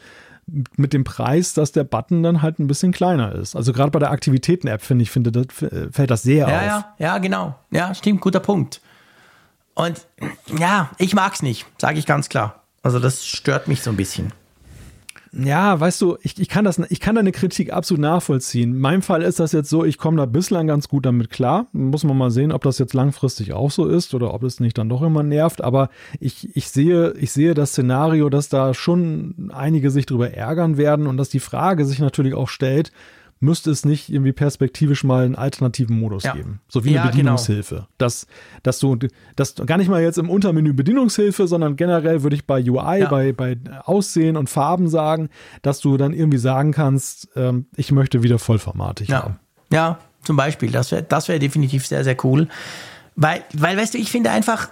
mit dem Preis, dass der Button dann halt ein bisschen kleiner ist. Also gerade bei der Aktivitäten-App finde ich, finde das, fällt das sehr ja, auf. Ja, ja, genau. Ja, stimmt, guter Punkt. Und ja, ich mag es nicht, sage ich ganz klar. Also das stört mich so ein bisschen. Ja, weißt du, ich, ich, kann das, ich kann deine Kritik absolut nachvollziehen. In meinem Fall ist das jetzt so, ich komme da bislang ganz gut damit klar. Muss man mal sehen, ob das jetzt langfristig auch so ist oder ob es nicht dann doch immer nervt. Aber ich, ich, sehe, ich sehe das Szenario, dass da schon einige sich darüber ärgern werden und dass die Frage sich natürlich auch stellt, müsste es nicht irgendwie perspektivisch mal einen alternativen Modus ja. geben. So wie eine ja, genau. Bedienungshilfe. Genau. Dass, dass du, das gar nicht mal jetzt im Untermenü Bedienungshilfe, sondern generell würde ich bei UI, ja. bei, bei Aussehen und Farben sagen, dass du dann irgendwie sagen kannst, ähm, ich möchte wieder vollformatig ja. haben. Ja, zum Beispiel. Das wäre das wär definitiv sehr, sehr cool. Weil, weil, weißt du, ich finde einfach,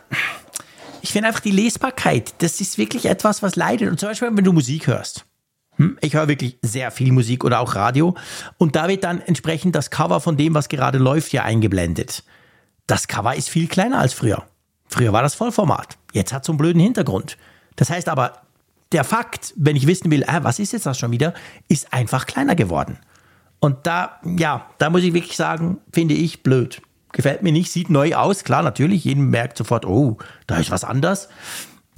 ich finde einfach die Lesbarkeit, das ist wirklich etwas, was leidet. Und zum Beispiel, wenn du Musik hörst. Hm? Ich höre wirklich sehr viel Musik oder auch Radio. Und da wird dann entsprechend das Cover von dem, was gerade läuft, ja eingeblendet. Das Cover ist viel kleiner als früher. Früher war das Vollformat. Jetzt hat es so einen blöden Hintergrund. Das heißt aber, der Fakt, wenn ich wissen will, ah, was ist jetzt das schon wieder, ist einfach kleiner geworden. Und da, ja, da muss ich wirklich sagen, finde ich blöd. Gefällt mir nicht, sieht neu aus, klar, natürlich. Jeden merkt sofort, oh, da ist was anders.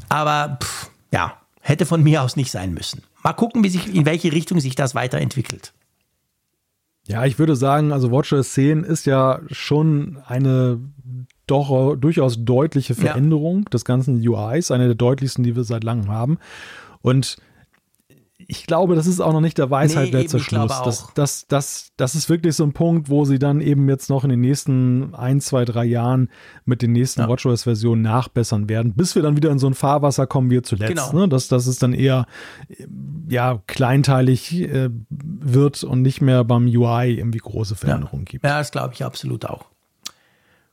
Aber, pff, ja, hätte von mir aus nicht sein müssen. Mal gucken, wie sich, in welche Richtung sich das weiterentwickelt. Ja, ich würde sagen, also WatchOS 10 ist ja schon eine doch durchaus deutliche Veränderung ja. des ganzen UIs, eine der deutlichsten, die wir seit langem haben. Und ich glaube, das ist auch noch nicht der Weisheit nee, letzter Schluss. Das, das, das, das ist wirklich so ein Punkt, wo sie dann eben jetzt noch in den nächsten ein, zwei, drei Jahren mit den nächsten ja. WatchOS-Versionen nachbessern werden, bis wir dann wieder in so ein Fahrwasser kommen wie zuletzt. Genau. Ne? Dass, dass es dann eher ja, kleinteilig äh, wird und nicht mehr beim UI irgendwie große Veränderungen ja. gibt. Ja, das glaube ich absolut auch.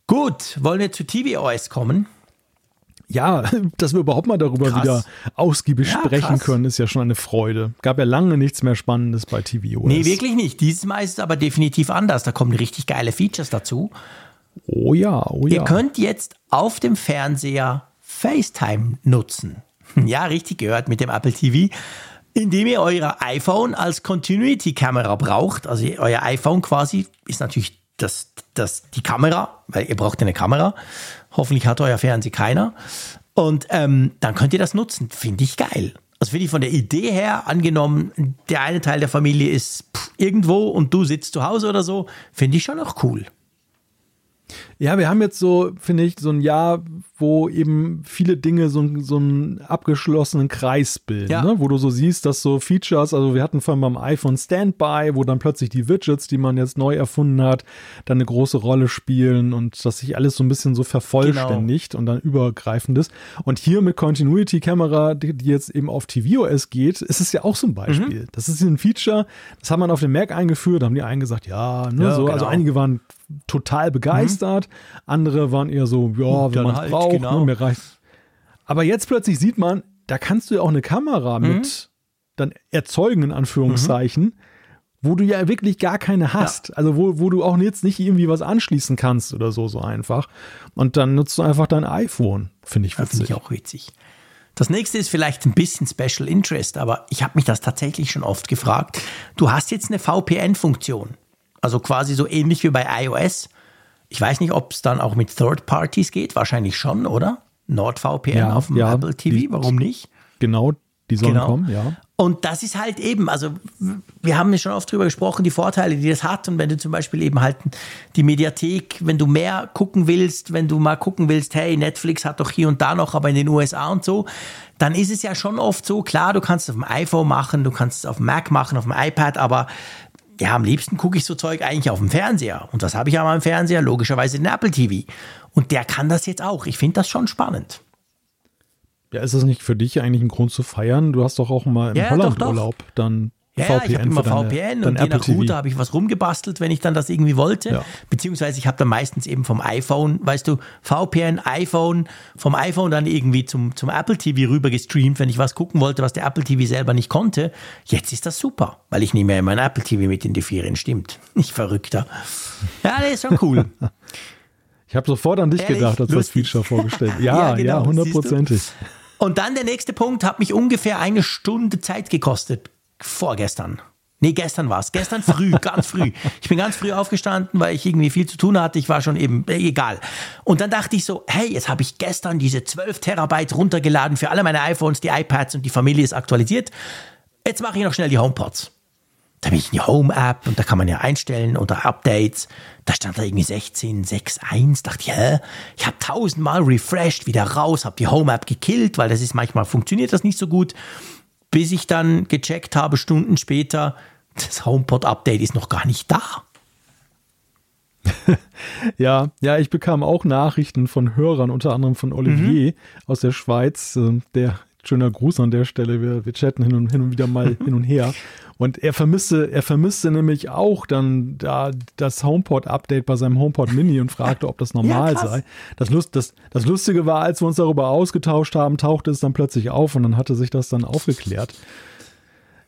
Gut, wollen wir zu tvOS kommen? Ja, dass wir überhaupt mal darüber krass. wieder ausgiebig ja, sprechen krass. können, ist ja schon eine Freude. Gab ja lange nichts mehr Spannendes bei TVOS. Nee, wirklich nicht. Dieses Mal ist es aber definitiv anders. Da kommen richtig geile Features dazu. Oh ja, oh ja. Ihr könnt jetzt auf dem Fernseher FaceTime nutzen. Ja, richtig gehört mit dem Apple TV. Indem ihr euer iPhone als Continuity-Kamera braucht. Also euer iPhone quasi ist natürlich das, das, die Kamera, weil ihr braucht eine Kamera. Hoffentlich hat euer Fernseher keiner. Und ähm, dann könnt ihr das nutzen. Finde ich geil. Also finde ich von der Idee her, angenommen, der eine Teil der Familie ist pff, irgendwo und du sitzt zu Hause oder so, finde ich schon auch cool. Ja, wir haben jetzt so, finde ich, so ein Jahr, wo eben viele Dinge so, so einen abgeschlossenen Kreis bilden, ja. ne? wo du so siehst, dass so Features, also wir hatten vorhin beim iPhone Standby, wo dann plötzlich die Widgets, die man jetzt neu erfunden hat, dann eine große Rolle spielen und dass sich alles so ein bisschen so vervollständigt genau. und dann übergreifend ist. Und hier mit Continuity Camera, die, die, jetzt eben auf tvOS geht, ist es ja auch so ein Beispiel. Mhm. Das ist ein Feature, das hat man auf dem Mac eingeführt, da haben die einen gesagt, ja, ne, ja so. Also genau. Also einige waren total begeistert, mhm. andere waren eher so, ja, wenn man es halt, braucht, ne, genau. ne, mir reicht. Aber jetzt plötzlich sieht man, da kannst du ja auch eine Kamera mhm. mit dann erzeugen, in Anführungszeichen, mhm. wo du ja wirklich gar keine hast. Ja. Also wo, wo du auch jetzt nicht irgendwie was anschließen kannst oder so, so einfach. Und dann nutzt du einfach dein iPhone. Finde ich witzig. Finde ich auch witzig. Das nächste ist vielleicht ein bisschen Special Interest, aber ich habe mich das tatsächlich schon oft gefragt. Du hast jetzt eine VPN-Funktion. Also quasi so ähnlich wie bei iOS. Ich weiß nicht, ob es dann auch mit Third Parties geht. Wahrscheinlich schon, oder? NordVPN ja, auf dem ja, Apple TV, die, warum nicht? Genau, die sollen genau. kommen, ja. Und das ist halt eben, also wir haben ja schon oft drüber gesprochen, die Vorteile, die das hat. Und wenn du zum Beispiel eben halt die Mediathek, wenn du mehr gucken willst, wenn du mal gucken willst, hey, Netflix hat doch hier und da noch, aber in den USA und so, dann ist es ja schon oft so, klar, du kannst es auf dem iPhone machen, du kannst es auf dem Mac machen, auf dem iPad, aber ja, am liebsten gucke ich so Zeug eigentlich auf dem Fernseher. Und was habe ich an meinem Fernseher? Logischerweise den Apple TV. Und der kann das jetzt auch. Ich finde das schon spannend. Ja, ist das nicht für dich eigentlich ein Grund zu feiern? Du hast doch auch mal im ja, Holland doch, doch. Urlaub dann Ja, VPN ich habe immer deine, VPN und je nach Router habe ich was rumgebastelt, wenn ich dann das irgendwie wollte. Ja. Beziehungsweise ich habe dann meistens eben vom iPhone, weißt du, VPN, iPhone, vom iPhone dann irgendwie zum, zum Apple TV rüber gestreamt, wenn ich was gucken wollte, was der Apple TV selber nicht konnte. Jetzt ist das super, weil ich nehme ja mein Apple TV mit in die Ferien, stimmt. Nicht verrückter. Ja, das ist schon cool. ich habe sofort an dich Ehrlich? gedacht, als Lustig. das Feature vorgestellt. Ja, ja, genau, ja hundertprozentig. Und dann der nächste Punkt hat mich ungefähr eine Stunde Zeit gekostet vorgestern. Nee, gestern war es. Gestern früh, ganz früh. Ich bin ganz früh aufgestanden, weil ich irgendwie viel zu tun hatte. Ich war schon eben, äh, egal. Und dann dachte ich so, hey, jetzt habe ich gestern diese 12 Terabyte runtergeladen für alle meine iPhones, die iPads und die Familie ist aktualisiert. Jetzt mache ich noch schnell die HomePods. Da bin ich in die Home-App und da kann man ja einstellen unter Updates. Da stand da irgendwie 16.6.1. Dachte ich, hä? Ich habe tausendmal refreshed, wieder raus, habe die Home-App gekillt, weil das ist manchmal funktioniert das nicht so gut bis ich dann gecheckt habe, Stunden später, das HomePod-Update ist noch gar nicht da. ja, ja, ich bekam auch Nachrichten von Hörern, unter anderem von Olivier mhm. aus der Schweiz, äh, der schöner Gruß an der Stelle. Wir, wir chatten hin und, hin und wieder mal hin und her. Und er vermisste, er vermisste nämlich auch dann da das HomePod-Update bei seinem HomePod Mini und fragte, ob das normal ja, sei. Das, Lust, das, das Lustige war, als wir uns darüber ausgetauscht haben, tauchte es dann plötzlich auf und dann hatte sich das dann aufgeklärt.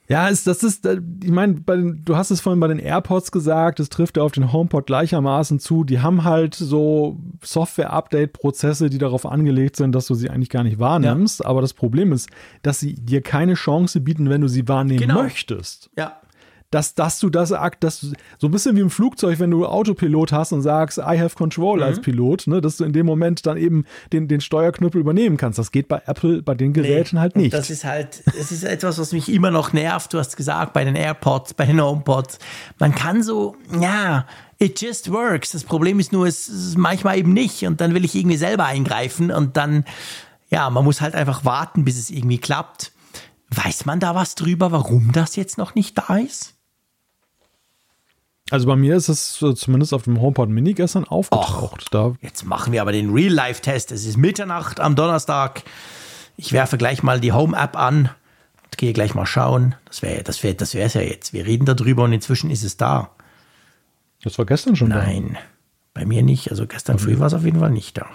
Ja, ist, das ist, äh, ich meine, du hast es vorhin bei den AirPods gesagt, es trifft ja auf den HomePod gleichermaßen zu. Die haben halt so Software-Update-Prozesse, die darauf angelegt sind, dass du sie eigentlich gar nicht wahrnimmst. Ja. Aber das Problem ist, dass sie dir keine Chance bieten, wenn du sie wahrnehmen genau. möchtest. Ja dass, dass du das dass du, so ein bisschen wie im Flugzeug, wenn du Autopilot hast und sagst, I have control mhm. als Pilot, ne, dass du in dem Moment dann eben den, den Steuerknüppel übernehmen kannst. Das geht bei Apple, bei den Geräten nee. halt nicht. Das ist halt, das ist etwas, was mich immer noch nervt. Du hast gesagt, bei den AirPods, bei den HomePods. Man kann so, ja, it just works. Das Problem ist nur, es ist manchmal eben nicht. Und dann will ich irgendwie selber eingreifen und dann, ja, man muss halt einfach warten, bis es irgendwie klappt. Weiß man da was drüber, warum das jetzt noch nicht da ist? Also bei mir ist es zumindest auf dem HomePod Mini gestern aufgetaucht. da jetzt machen wir aber den Real-Life-Test. Es ist Mitternacht am Donnerstag. Ich werfe gleich mal die Home-App an und gehe gleich mal schauen. Das wäre das wär, das wär's ja jetzt. Wir reden darüber und inzwischen ist es da. Das war gestern schon Nein, da? Nein, bei mir nicht. Also gestern okay. früh war es auf jeden Fall nicht da.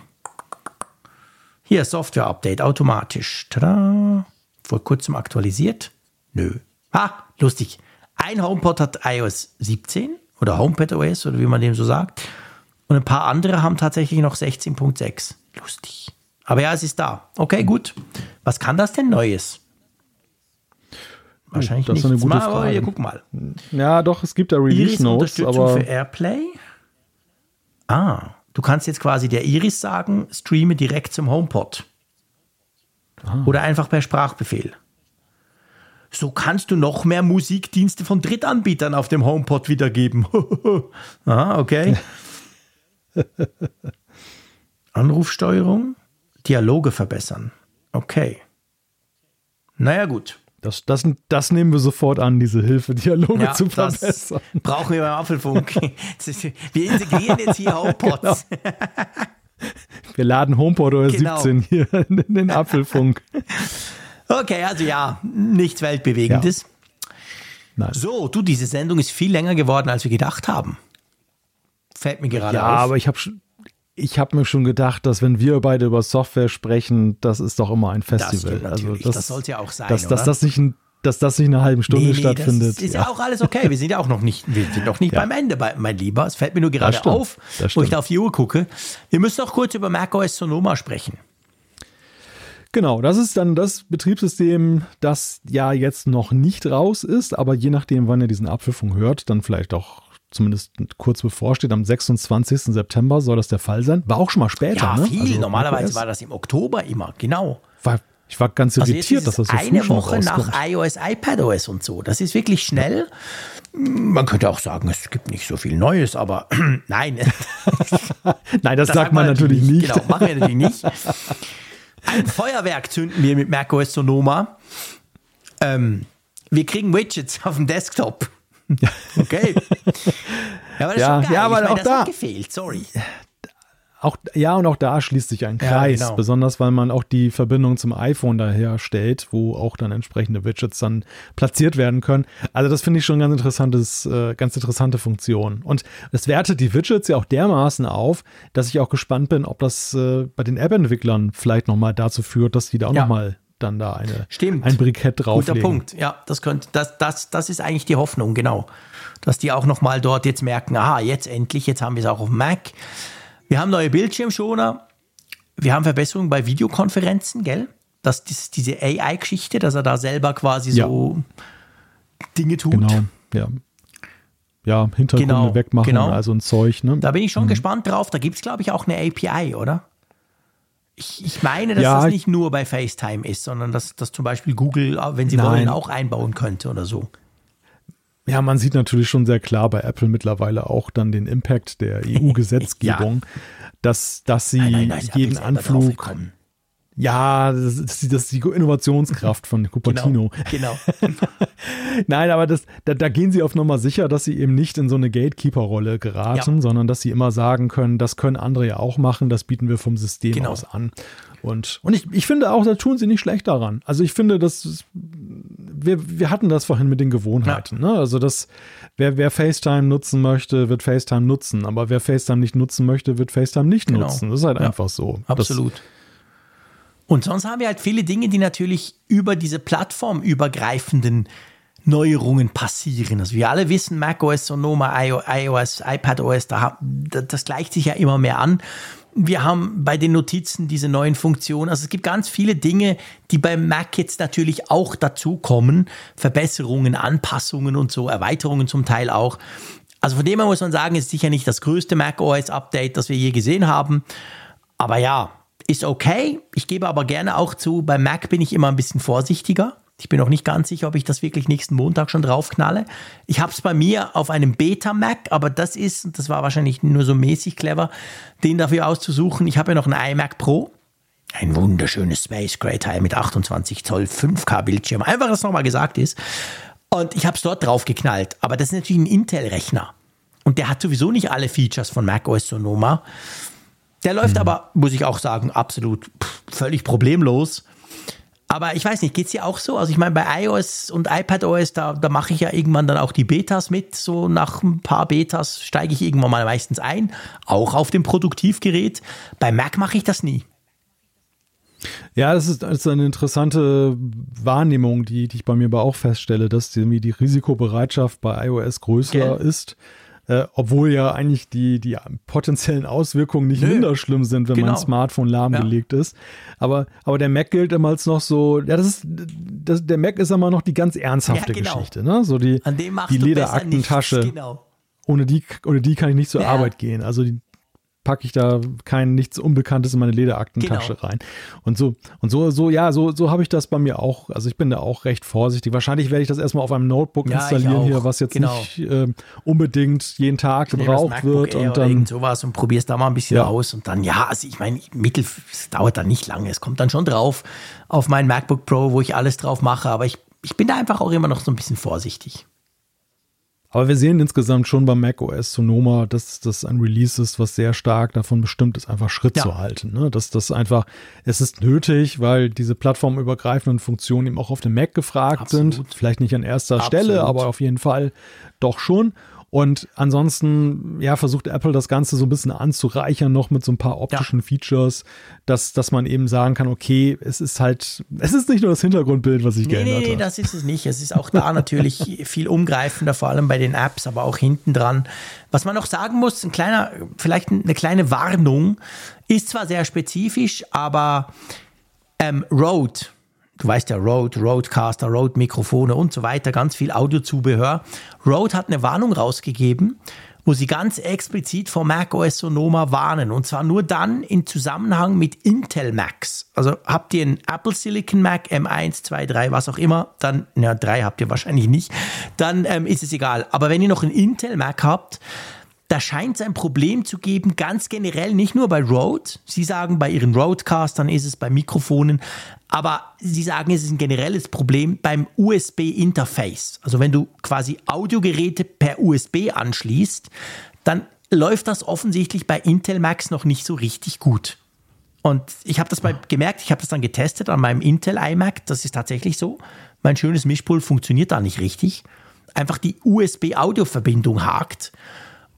Hier, Software-Update, automatisch. Tada. Vor kurzem aktualisiert? Nö. Ha, lustig. Ein HomePod hat iOS 17 oder HomePad OS oder wie man dem so sagt. Und ein paar andere haben tatsächlich noch 16.6. Lustig. Aber ja, es ist da. Okay, gut. Was kann das denn Neues? Wahrscheinlich das ist eine gute Frage. Aber hier, guck mal. Ja, doch, es gibt da Release Notes, aber für Airplay. Ah, du kannst jetzt quasi der Iris sagen, streame direkt zum HomePod. Ah. Oder einfach per Sprachbefehl so kannst du noch mehr Musikdienste von Drittanbietern auf dem HomePod wiedergeben. ah, okay. Anrufsteuerung, Dialoge verbessern. Okay. Naja, gut. Das, das, das nehmen wir sofort an, diese Hilfe, Dialoge ja, zu verbessern. brauchen wir beim Apfelfunk. wir integrieren jetzt hier HomePods. Genau. Wir laden HomePod oder genau. 17 hier in den Apfelfunk. Okay, also ja, nichts Weltbewegendes. Ja. Nein. So, du, diese Sendung ist viel länger geworden, als wir gedacht haben. Fällt mir gerade ja, auf. Ja, aber ich habe ich habe mir schon gedacht, dass wenn wir beide über Software sprechen, das ist doch immer ein Festival. Das also das, das soll es ja auch sein. Dass, dass das nicht ein dass das nicht in einer halben Stunde nee, nee, stattfindet. Das ist ja. ja. auch alles okay. Wir sind ja auch noch nicht, wir sind noch nicht ja. beim Ende, mein Lieber. Es fällt mir nur gerade auf, wo ich da auf die Uhr gucke. Wir müssen noch kurz über macOS Sonoma sprechen. Genau, das ist dann das Betriebssystem, das ja jetzt noch nicht raus ist, aber je nachdem, wann ihr diesen Abpfiffung hört, dann vielleicht auch zumindest kurz bevorsteht, am 26. September soll das der Fall sein. War auch schon mal später. Ja, ne? viel. Also Normalerweise war das im Oktober immer, genau. War, ich war ganz also irritiert, dass das so eine früh Woche nach iOS, iPadOS und so. Das ist wirklich schnell. Man könnte auch sagen, es gibt nicht so viel Neues, aber nein. nein, das, das sagt man natürlich nicht. nicht. Genau, machen wir natürlich nicht. Ein Feuerwerk zünden wir mit macOS Sonoma. Ähm, wir kriegen Widgets auf dem Desktop. Okay. Ja, aber das ja, ist schon geil. Ja, aber meine, auch das da. hat gefehlt, sorry. Auch, ja, und auch da schließt sich ein Kreis, ja, genau. besonders weil man auch die Verbindung zum iPhone daher stellt, wo auch dann entsprechende Widgets dann platziert werden können. Also das finde ich schon ganz interessantes, äh, ganz interessante Funktion. Und es wertet die Widgets ja auch dermaßen auf, dass ich auch gespannt bin, ob das äh, bei den App-Entwicklern vielleicht nochmal dazu führt, dass die da auch ja. nochmal dann da eine, Stimmt. ein Brikett drauflegen. Guter Punkt. Ja, das könnte, das, das, das ist eigentlich die Hoffnung, genau. Dass die auch nochmal dort jetzt merken, aha, jetzt endlich, jetzt haben wir es auch auf Mac. Wir haben neue Bildschirmschoner. Wir haben Verbesserungen bei Videokonferenzen, gell? Das, das diese AI-Geschichte, dass er da selber quasi ja. so Dinge tut. Genau, ja. Ja, Hintergründe genau, wegmachen, genau. also ein Zeug. Ne? Da bin ich schon mhm. gespannt drauf. Da gibt es, glaube ich, auch eine API, oder? Ich, ich meine, dass ja, das nicht nur bei FaceTime ist, sondern dass, dass zum Beispiel Google, wenn sie Nein. wollen, auch einbauen könnte oder so. Ja, man sieht natürlich schon sehr klar bei Apple mittlerweile auch dann den Impact der EU-Gesetzgebung, ja. dass, dass sie nein, nein, nein, jeden Anflug. Ja, das ist, das ist, die Innovationskraft von Cupertino. Genau. genau. Nein, aber das, da, da, gehen sie auf Nummer sicher, dass sie eben nicht in so eine Gatekeeper-Rolle geraten, ja. sondern dass sie immer sagen können, das können andere ja auch machen, das bieten wir vom System genau. aus an. Und, und ich, ich finde auch, da tun sie nicht schlecht daran. Also ich finde, dass wir, wir hatten das vorhin mit den Gewohnheiten. Ja. Ne? Also das, wer, wer FaceTime nutzen möchte, wird FaceTime nutzen. Aber wer FaceTime nicht nutzen möchte, wird FaceTime nicht genau. nutzen. Das ist halt ja. einfach so. Absolut. Das, und sonst haben wir halt viele Dinge, die natürlich über diese plattformübergreifenden Neuerungen passieren. Also wir alle wissen, macOS, Sonoma, iOS, iPadOS, da, das gleicht sich ja immer mehr an. Wir haben bei den Notizen diese neuen Funktionen. Also es gibt ganz viele Dinge, die beim Mac jetzt natürlich auch dazukommen. Verbesserungen, Anpassungen und so, Erweiterungen zum Teil auch. Also von dem her muss man sagen, ist sicher nicht das größte macOS-Update, das wir je gesehen haben. Aber ja, ist okay. Ich gebe aber gerne auch zu, bei Mac bin ich immer ein bisschen vorsichtiger. Ich bin auch nicht ganz sicher, ob ich das wirklich nächsten Montag schon draufknalle. Ich habe es bei mir auf einem Beta-Mac, aber das ist, das war wahrscheinlich nur so mäßig clever, den dafür auszusuchen. Ich habe ja noch einen iMac Pro. Ein wunderschönes Space Gray Teil mit 28 Zoll 5K Bildschirm. Einfach, dass nochmal gesagt ist. Und ich habe es dort draufgeknallt. Aber das ist natürlich ein Intel-Rechner. Und der hat sowieso nicht alle Features von macOS Sonoma. Der läuft mhm. aber, muss ich auch sagen, absolut pff, völlig problemlos. Aber ich weiß nicht, geht es dir auch so? Also ich meine, bei iOS und iPadOS, da, da mache ich ja irgendwann dann auch die Betas mit. So nach ein paar Betas steige ich irgendwann mal meistens ein, auch auf dem Produktivgerät. Bei Mac mache ich das nie. Ja, das ist, das ist eine interessante Wahrnehmung, die, die ich bei mir aber auch feststelle, dass die, die Risikobereitschaft bei iOS größer ja. ist äh, obwohl ja eigentlich die, die potenziellen Auswirkungen nicht Nö. minder schlimm sind, wenn genau. mein Smartphone lahmgelegt ja. ist. Aber, aber der Mac gilt immer als noch so, ja, das ist, das, der Mac ist immer noch die ganz ernsthafte ja, genau. Geschichte, ne? So die, die Lederaktentasche. Genau. Ohne die, ohne die kann ich nicht zur. Arbeit gehen. Also die, packe ich da kein nichts Unbekanntes in meine Lederaktentasche genau. rein. Und so, und so, so, ja, so, so habe ich das bei mir auch. Also ich bin da auch recht vorsichtig. Wahrscheinlich werde ich das erstmal auf einem Notebook ja, installieren hier, was jetzt genau. nicht äh, unbedingt jeden Tag ich gebraucht wird. Und dann sowas und probier's da mal ein bisschen ja. aus. Und dann, ja, also ich meine, mittel, es dauert dann nicht lange. Es kommt dann schon drauf auf mein MacBook Pro, wo ich alles drauf mache. Aber ich, ich bin da einfach auch immer noch so ein bisschen vorsichtig. Aber wir sehen insgesamt schon beim macOS Sonoma, dass das ein Release ist, was sehr stark davon bestimmt ist, einfach Schritt ja. zu halten. Ne? Dass das einfach, es ist nötig, weil diese plattformübergreifenden Funktionen eben auch auf dem Mac gefragt Absolut. sind. Vielleicht nicht an erster Absolut. Stelle, aber auf jeden Fall doch schon. Und ansonsten, ja, versucht Apple das Ganze so ein bisschen anzureichern, noch mit so ein paar optischen ja. Features, dass, dass man eben sagen kann, okay, es ist halt, es ist nicht nur das Hintergrundbild, was sich nee, geändert nee, nee, hat. Nee, das ist es nicht. Es ist auch da natürlich viel umgreifender, vor allem bei den Apps, aber auch hinten dran. Was man noch sagen muss, ein kleiner, vielleicht eine kleine Warnung, ist zwar sehr spezifisch, aber ähm, Rode, du weißt ja, Rode, Rodecaster, Rode-Mikrofone und so weiter, ganz viel Audiozubehör. Rode hat eine Warnung rausgegeben, wo sie ganz explizit vor Mac OS Sonoma warnen. Und zwar nur dann in Zusammenhang mit Intel Macs. Also habt ihr einen Apple Silicon Mac M1, 2, 3, was auch immer, dann, na, 3 habt ihr wahrscheinlich nicht, dann ähm, ist es egal. Aber wenn ihr noch einen Intel Mac habt, da scheint es ein Problem zu geben, ganz generell, nicht nur bei Rode. Sie sagen, bei ihren Roadcastern ist es bei Mikrofonen, aber Sie sagen, es ist ein generelles Problem beim USB-Interface. Also wenn du quasi Audiogeräte per USB anschließt, dann läuft das offensichtlich bei Intel Max noch nicht so richtig gut. Und ich habe das mal gemerkt, ich habe das dann getestet an meinem Intel iMac. Das ist tatsächlich so. Mein schönes Mischpult funktioniert da nicht richtig. Einfach die USB-Audio-Verbindung hakt.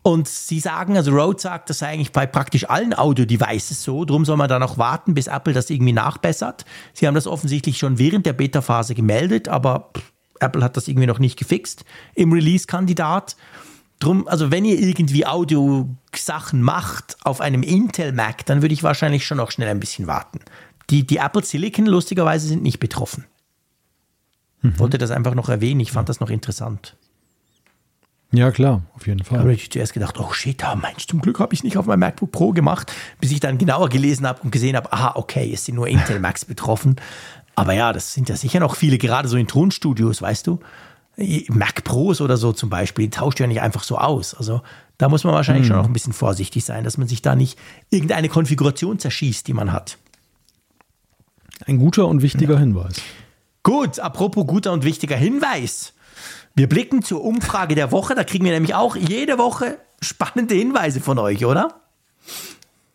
Und sie sagen, also Rode sagt, das sei eigentlich bei praktisch allen Audio-Devices so. Darum soll man da noch warten, bis Apple das irgendwie nachbessert. Sie haben das offensichtlich schon während der Beta-Phase gemeldet, aber Apple hat das irgendwie noch nicht gefixt im Release-Kandidat. Drum, also wenn ihr irgendwie Audio-Sachen macht auf einem Intel Mac, dann würde ich wahrscheinlich schon noch schnell ein bisschen warten. Die, die Apple Silicon lustigerweise sind nicht betroffen. Mhm. Wollte das einfach noch erwähnen, ich fand das noch interessant. Ja, klar, auf jeden Fall. Da habe ich zuerst gedacht, oh shit, ah, Mensch, zum Glück habe ich es nicht auf meinem MacBook Pro gemacht, bis ich dann genauer gelesen habe und gesehen habe, aha, okay, es sind nur Intel Macs betroffen. Aber ja, das sind ja sicher noch viele, gerade so in Tonstudios, weißt du. Mac Pros oder so zum Beispiel, die tauscht ja nicht einfach so aus. Also da muss man wahrscheinlich hm. schon noch ein bisschen vorsichtig sein, dass man sich da nicht irgendeine Konfiguration zerschießt, die man hat. Ein guter und wichtiger ja. Hinweis. Gut, apropos guter und wichtiger Hinweis. Wir blicken zur Umfrage der Woche. Da kriegen wir nämlich auch jede Woche spannende Hinweise von euch, oder?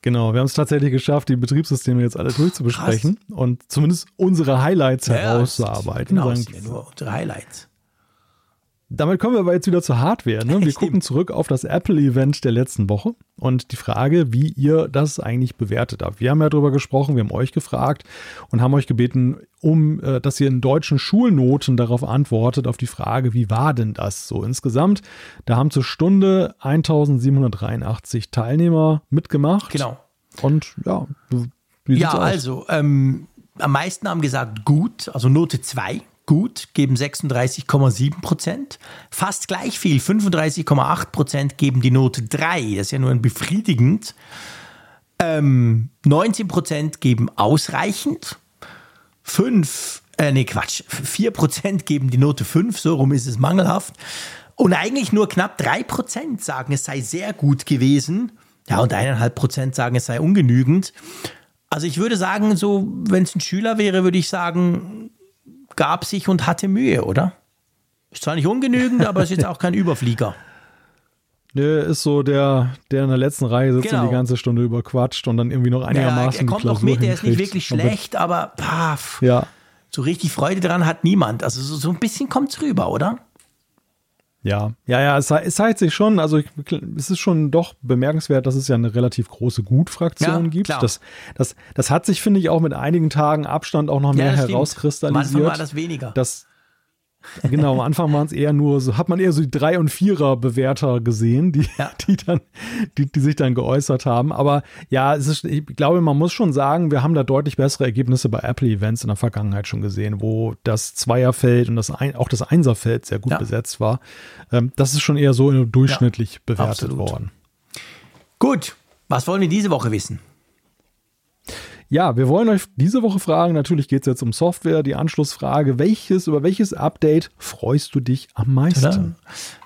Genau, wir haben es tatsächlich geschafft, die Betriebssysteme jetzt alle durchzubesprechen und zumindest unsere Highlights ja, herauszuarbeiten. Genau, ja nur unsere Highlights. Damit kommen wir aber jetzt wieder zur Hardware. Ne? Wir gucken zurück auf das Apple-Event der letzten Woche und die Frage, wie ihr das eigentlich bewertet habt. Wir haben ja darüber gesprochen, wir haben euch gefragt und haben euch gebeten, um, äh, dass ihr in deutschen Schulnoten darauf antwortet, auf die Frage, wie war denn das so insgesamt? Da haben zur Stunde 1783 Teilnehmer mitgemacht. Genau. Und ja, wie Ja, also, ähm, am meisten haben gesagt gut, also Note 2 gut, geben 36,7 Prozent. Fast gleich viel, 35,8 Prozent geben die Note 3. Das ist ja nur ein befriedigend. Ähm, 19 Prozent geben ausreichend. 5, äh, nee, Quatsch, 4 Prozent geben die Note 5, so rum ist es mangelhaft. Und eigentlich nur knapp 3 Prozent sagen, es sei sehr gut gewesen. Ja, und 1,5 Prozent sagen, es sei ungenügend. Also ich würde sagen, so, wenn es ein Schüler wäre, würde ich sagen, gab sich und hatte Mühe, oder? Ist zwar nicht ungenügend, aber ist jetzt auch kein Überflieger. Der ist so der, der in der letzten Reihe sitzt genau. und die genau. ganze Stunde überquatscht und dann irgendwie noch einigermaßen. Ja, er kommt noch mit, der ist nicht wirklich schlecht, aber paf, ja. so richtig Freude daran hat niemand. Also so, so ein bisschen kommt es rüber, oder? Ja, ja, ja, es, es zeigt sich schon, also ich, es ist schon doch bemerkenswert, dass es ja eine relativ große Gut-Fraktion ja, gibt. Das, das, das hat sich, finde ich, auch mit einigen Tagen Abstand auch noch mehr ja, herauskristallisiert. Manchmal war das weniger. Das, Genau, am Anfang waren es eher nur so, hat man eher so die Drei- und Vierer-Bewerter gesehen, die, ja. die dann, die, die sich dann geäußert haben. Aber ja, es ist, ich glaube, man muss schon sagen, wir haben da deutlich bessere Ergebnisse bei Apple-Events in der Vergangenheit schon gesehen, wo das Zweierfeld und das ein, auch das Einserfeld sehr gut ja. besetzt war. Ähm, das ist schon eher so durchschnittlich ja, bewertet absolut. worden. Gut, was wollen wir diese Woche wissen? Ja, wir wollen euch diese Woche fragen, natürlich geht es jetzt um Software, die Anschlussfrage, welches, über welches Update freust du dich am meisten?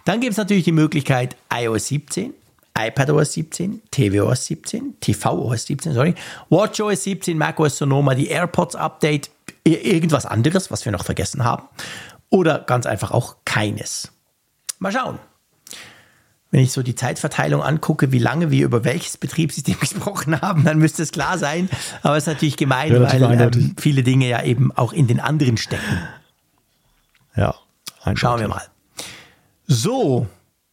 Dann gibt es natürlich die Möglichkeit iOS 17, iPadOS 17, tvOS 17, tvOS 17, sorry, watchOS 17, macOS Sonoma, die AirPods Update, irgendwas anderes, was wir noch vergessen haben. Oder ganz einfach auch keines. Mal schauen wenn ich so die Zeitverteilung angucke, wie lange wir über welches Betriebssystem gesprochen haben, dann müsste es klar sein. Aber es ist natürlich gemein, ja, weil ähm, viele Dinge ja eben auch in den anderen stecken. Ja. Eindeutig. Schauen wir mal. So,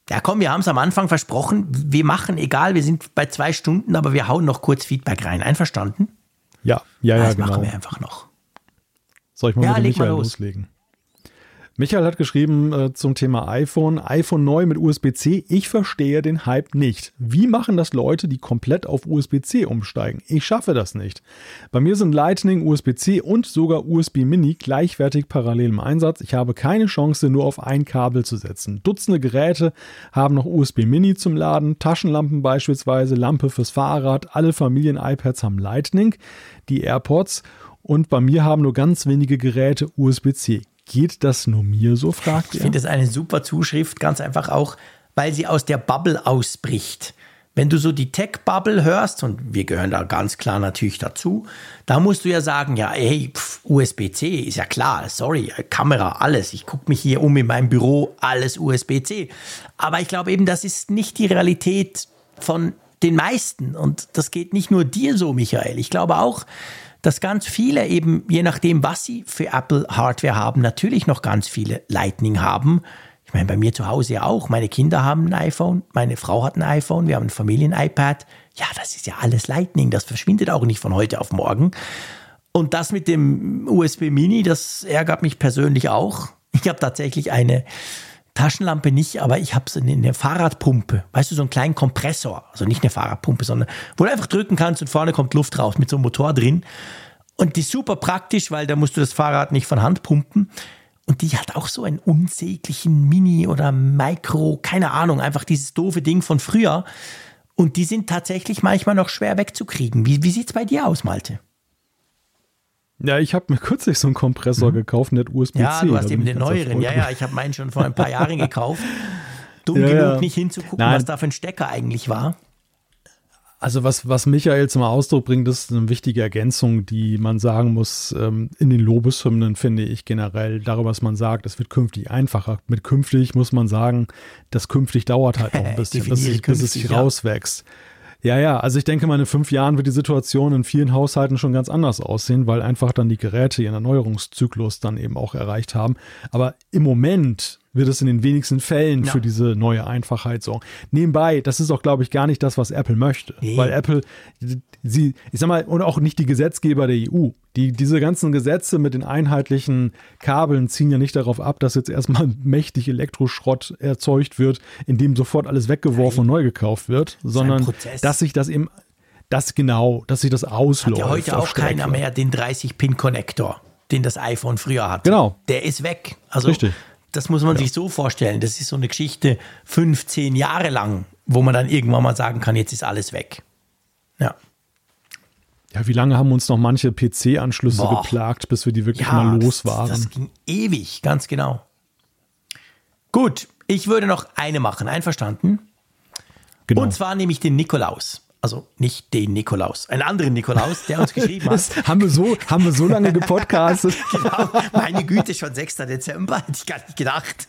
ja komm, wir haben es am Anfang versprochen. Wir machen, egal, wir sind bei zwei Stunden, aber wir hauen noch kurz Feedback rein. Einverstanden? Ja, ja, ja, das genau. machen wir einfach noch. Soll ich mal ja, mit Michael los. loslegen? Michael hat geschrieben äh, zum Thema iPhone, iPhone neu mit USB-C. Ich verstehe den Hype nicht. Wie machen das Leute, die komplett auf USB-C umsteigen? Ich schaffe das nicht. Bei mir sind Lightning, USB-C und sogar USB Mini gleichwertig parallel im Einsatz. Ich habe keine Chance, nur auf ein Kabel zu setzen. Dutzende Geräte haben noch USB Mini zum Laden, Taschenlampen beispielsweise, Lampe fürs Fahrrad. Alle Familien-iPads haben Lightning, die AirPods und bei mir haben nur ganz wenige Geräte USB-C. Geht das nur mir so, fragt er. Ich finde das eine super Zuschrift, ganz einfach auch, weil sie aus der Bubble ausbricht. Wenn du so die Tech-Bubble hörst, und wir gehören da ganz klar natürlich dazu, da musst du ja sagen, ja, hey, USB-C ist ja klar, sorry, Kamera, alles. Ich gucke mich hier um in meinem Büro, alles USB-C. Aber ich glaube eben, das ist nicht die Realität von den meisten. Und das geht nicht nur dir so, Michael. Ich glaube auch, dass ganz viele eben, je nachdem, was sie für Apple Hardware haben, natürlich noch ganz viele Lightning haben. Ich meine, bei mir zu Hause ja auch. Meine Kinder haben ein iPhone, meine Frau hat ein iPhone, wir haben ein Familien-iPad. Ja, das ist ja alles Lightning. Das verschwindet auch nicht von heute auf morgen. Und das mit dem USB Mini, das ärgert mich persönlich auch. Ich habe tatsächlich eine Taschenlampe nicht, aber ich habe so eine Fahrradpumpe. Weißt du, so einen kleinen Kompressor. Also nicht eine Fahrradpumpe, sondern wo du einfach drücken kannst und vorne kommt Luft raus mit so einem Motor drin. Und die ist super praktisch, weil da musst du das Fahrrad nicht von Hand pumpen. Und die hat auch so einen unsäglichen Mini oder Micro, keine Ahnung, einfach dieses doofe Ding von früher. Und die sind tatsächlich manchmal noch schwer wegzukriegen. Wie, wie sieht es bei dir aus, Malte? Ja, ich habe mir kürzlich so einen Kompressor mhm. gekauft, nicht USB-C. Ja, du hast eben den neueren. Ja, ja, ich habe meinen schon vor ein paar Jahren gekauft. Dumm ja, genug, nicht hinzugucken, Nein. was da für ein Stecker eigentlich war. Also was, was Michael zum Ausdruck bringt, ist eine wichtige Ergänzung, die man sagen muss ähm, in den Lobeshymnen, finde ich generell, darüber, was man sagt, es wird künftig einfacher. Mit künftig muss man sagen, das künftig dauert halt noch ein bisschen, bis, es, bis es sich ja. rauswächst. Ja, ja, also ich denke mal, in fünf Jahren wird die Situation in vielen Haushalten schon ganz anders aussehen, weil einfach dann die Geräte ihren Erneuerungszyklus dann eben auch erreicht haben. Aber im Moment wird es in den wenigsten Fällen ja. für diese neue Einfachheit sorgen. Nebenbei, das ist auch, glaube ich, gar nicht das, was Apple möchte. Nee. Weil Apple, sie, ich sag mal, und auch nicht die Gesetzgeber der EU. Die, diese ganzen Gesetze mit den einheitlichen Kabeln ziehen ja nicht darauf ab, dass jetzt erstmal mächtig Elektroschrott erzeugt wird, in dem sofort alles weggeworfen Nein. und neu gekauft wird, sondern dass sich das eben, das genau, dass sich das ausläuft. Hat ja heute auch keiner mehr den 30-Pin-Konnektor, den das iPhone früher hatte. Genau. Der ist weg. Also Richtig. Das muss man ja. sich so vorstellen. Das ist so eine Geschichte 15 Jahre lang, wo man dann irgendwann mal sagen kann, jetzt ist alles weg. Ja. Ja, wie lange haben uns noch manche PC-Anschlüsse geplagt, bis wir die wirklich ja, mal los waren? Das, das ging ewig, ganz genau. Gut, ich würde noch eine machen, einverstanden? Genau. Und zwar nehme ich den Nikolaus also nicht den Nikolaus, einen anderen Nikolaus, der uns geschrieben hat. haben, wir so, haben wir so lange gepodcastet? genau, meine Güte, schon 6. Dezember, hätte ich gar nicht gedacht.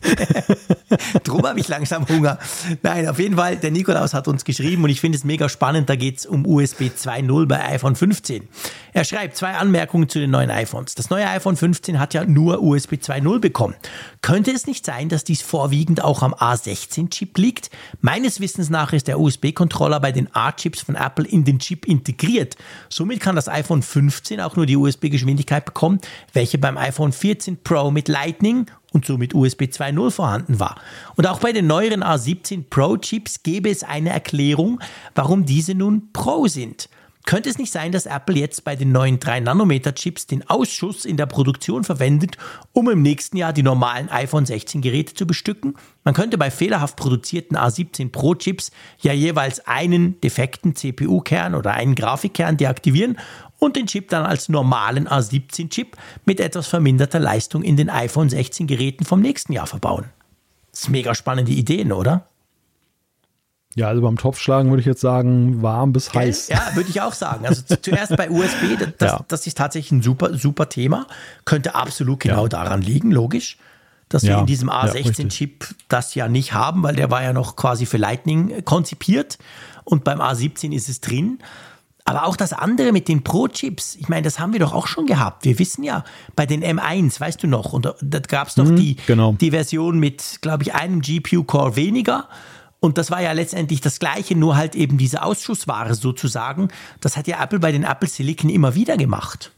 Drum habe ich langsam Hunger. Nein, auf jeden Fall, der Nikolaus hat uns geschrieben und ich finde es mega spannend, da geht es um USB 2.0 bei iPhone 15. Er schreibt zwei Anmerkungen zu den neuen iPhones. Das neue iPhone 15 hat ja nur USB 2.0 bekommen. Könnte es nicht sein, dass dies vorwiegend auch am A16-Chip liegt? Meines Wissens nach ist der USB-Controller bei den A-Chips von Apple in den Chip integriert. Somit kann das iPhone 15 auch nur die USB-Geschwindigkeit bekommen, welche beim iPhone 14 Pro mit Lightning und somit USB 2.0 vorhanden war. Und auch bei den neueren A17 Pro Chips gäbe es eine Erklärung, warum diese nun Pro sind. Könnte es nicht sein, dass Apple jetzt bei den neuen 3-Nanometer-Chips den Ausschuss in der Produktion verwendet, um im nächsten Jahr die normalen iPhone 16-Geräte zu bestücken? Man könnte bei fehlerhaft produzierten A17 Pro-Chips ja jeweils einen defekten CPU-Kern oder einen Grafikkern deaktivieren und den Chip dann als normalen A17-Chip mit etwas verminderter Leistung in den iPhone 16-Geräten vom nächsten Jahr verbauen. Das ist mega spannende Ideen, oder? Ja, also beim Topfschlagen würde ich jetzt sagen, warm bis Gell? heiß. Ja, würde ich auch sagen. Also zuerst bei USB, das, ja. das, ist tatsächlich ein super, super Thema. Könnte absolut genau ja. daran liegen, logisch. Dass ja. wir in diesem A16-Chip das ja nicht haben, weil der war ja noch quasi für Lightning konzipiert. Und beim A17 ist es drin. Aber auch das andere mit den Pro-Chips, ich meine, das haben wir doch auch schon gehabt. Wir wissen ja, bei den M1, weißt du noch, und da gab es doch mhm, die, genau. die Version mit, glaube ich, einem GPU-Core weniger und das war ja letztendlich das Gleiche, nur halt eben diese Ausschussware sozusagen. Das hat ja Apple bei den Apple Silicon immer wieder gemacht.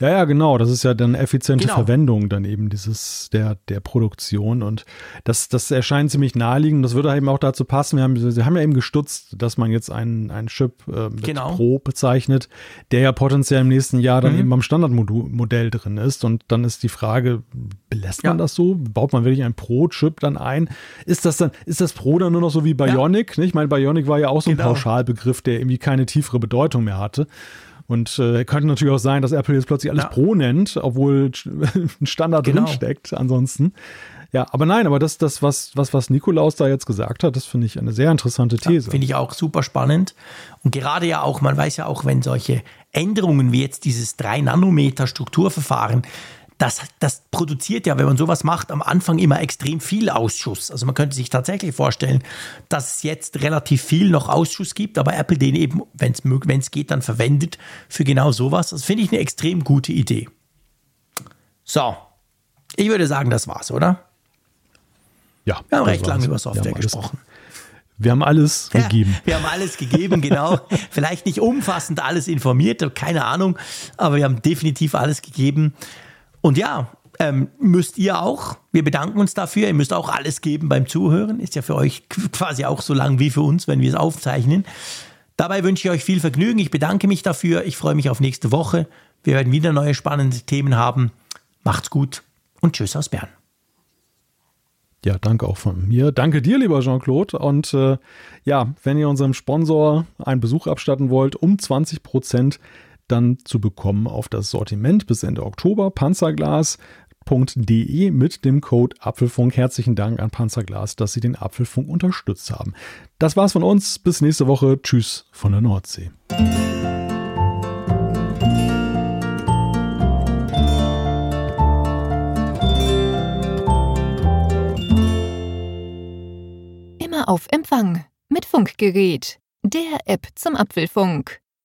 Ja, ja, genau. Das ist ja dann effiziente genau. Verwendung dann eben dieses der, der Produktion. Und das, das erscheint ziemlich naheliegend. Das würde eben auch dazu passen. Wir haben, Sie haben ja eben gestutzt, dass man jetzt einen, einen Chip äh, mit genau. Pro bezeichnet, der ja potenziell im nächsten Jahr dann mhm. eben beim Standardmodell drin ist. Und dann ist die Frage, belässt man ja. das so? Baut man wirklich einen Pro-Chip dann ein? Ist das dann, ist das Pro dann nur noch so wie Bionic? Ja. Ich meine, Bionic war ja auch so ein genau. Pauschalbegriff, der irgendwie keine tiefere Bedeutung mehr hatte. Und äh, könnte natürlich auch sein, dass Apple jetzt plötzlich alles ja. Pro nennt, obwohl ein Standard genau. drinsteckt ansonsten. Ja, aber nein, aber das, das was, was, was Nikolaus da jetzt gesagt hat, das finde ich eine sehr interessante These. Ja, finde ich auch super spannend. Und gerade ja auch, man weiß ja auch, wenn solche Änderungen wie jetzt dieses 3-Nanometer-Strukturverfahren, das, das produziert ja, wenn man sowas macht, am Anfang immer extrem viel Ausschuss. Also man könnte sich tatsächlich vorstellen, dass es jetzt relativ viel noch Ausschuss gibt, aber Apple den eben, wenn es geht, dann verwendet für genau sowas. Das finde ich eine extrem gute Idee. So, ich würde sagen, das war's, oder? Ja. Wir haben recht lange über Software gesprochen. Wir haben alles ja, gegeben. Wir haben alles gegeben, genau. Vielleicht nicht umfassend alles informiert, keine Ahnung, aber wir haben definitiv alles gegeben. Und ja, ähm, müsst ihr auch. Wir bedanken uns dafür. Ihr müsst auch alles geben beim Zuhören. Ist ja für euch quasi auch so lang wie für uns, wenn wir es aufzeichnen. Dabei wünsche ich euch viel Vergnügen. Ich bedanke mich dafür. Ich freue mich auf nächste Woche. Wir werden wieder neue spannende Themen haben. Macht's gut und tschüss aus Bern. Ja, danke auch von mir. Danke dir, lieber Jean-Claude. Und äh, ja, wenn ihr unserem Sponsor einen Besuch abstatten wollt, um 20 Prozent dann zu bekommen auf das Sortiment bis Ende Oktober, panzerglas.de mit dem Code Apfelfunk. Herzlichen Dank an Panzerglas, dass Sie den Apfelfunk unterstützt haben. Das war's von uns. Bis nächste Woche. Tschüss von der Nordsee. auf Empfang mit Funkgerät, der App zum Apfelfunk.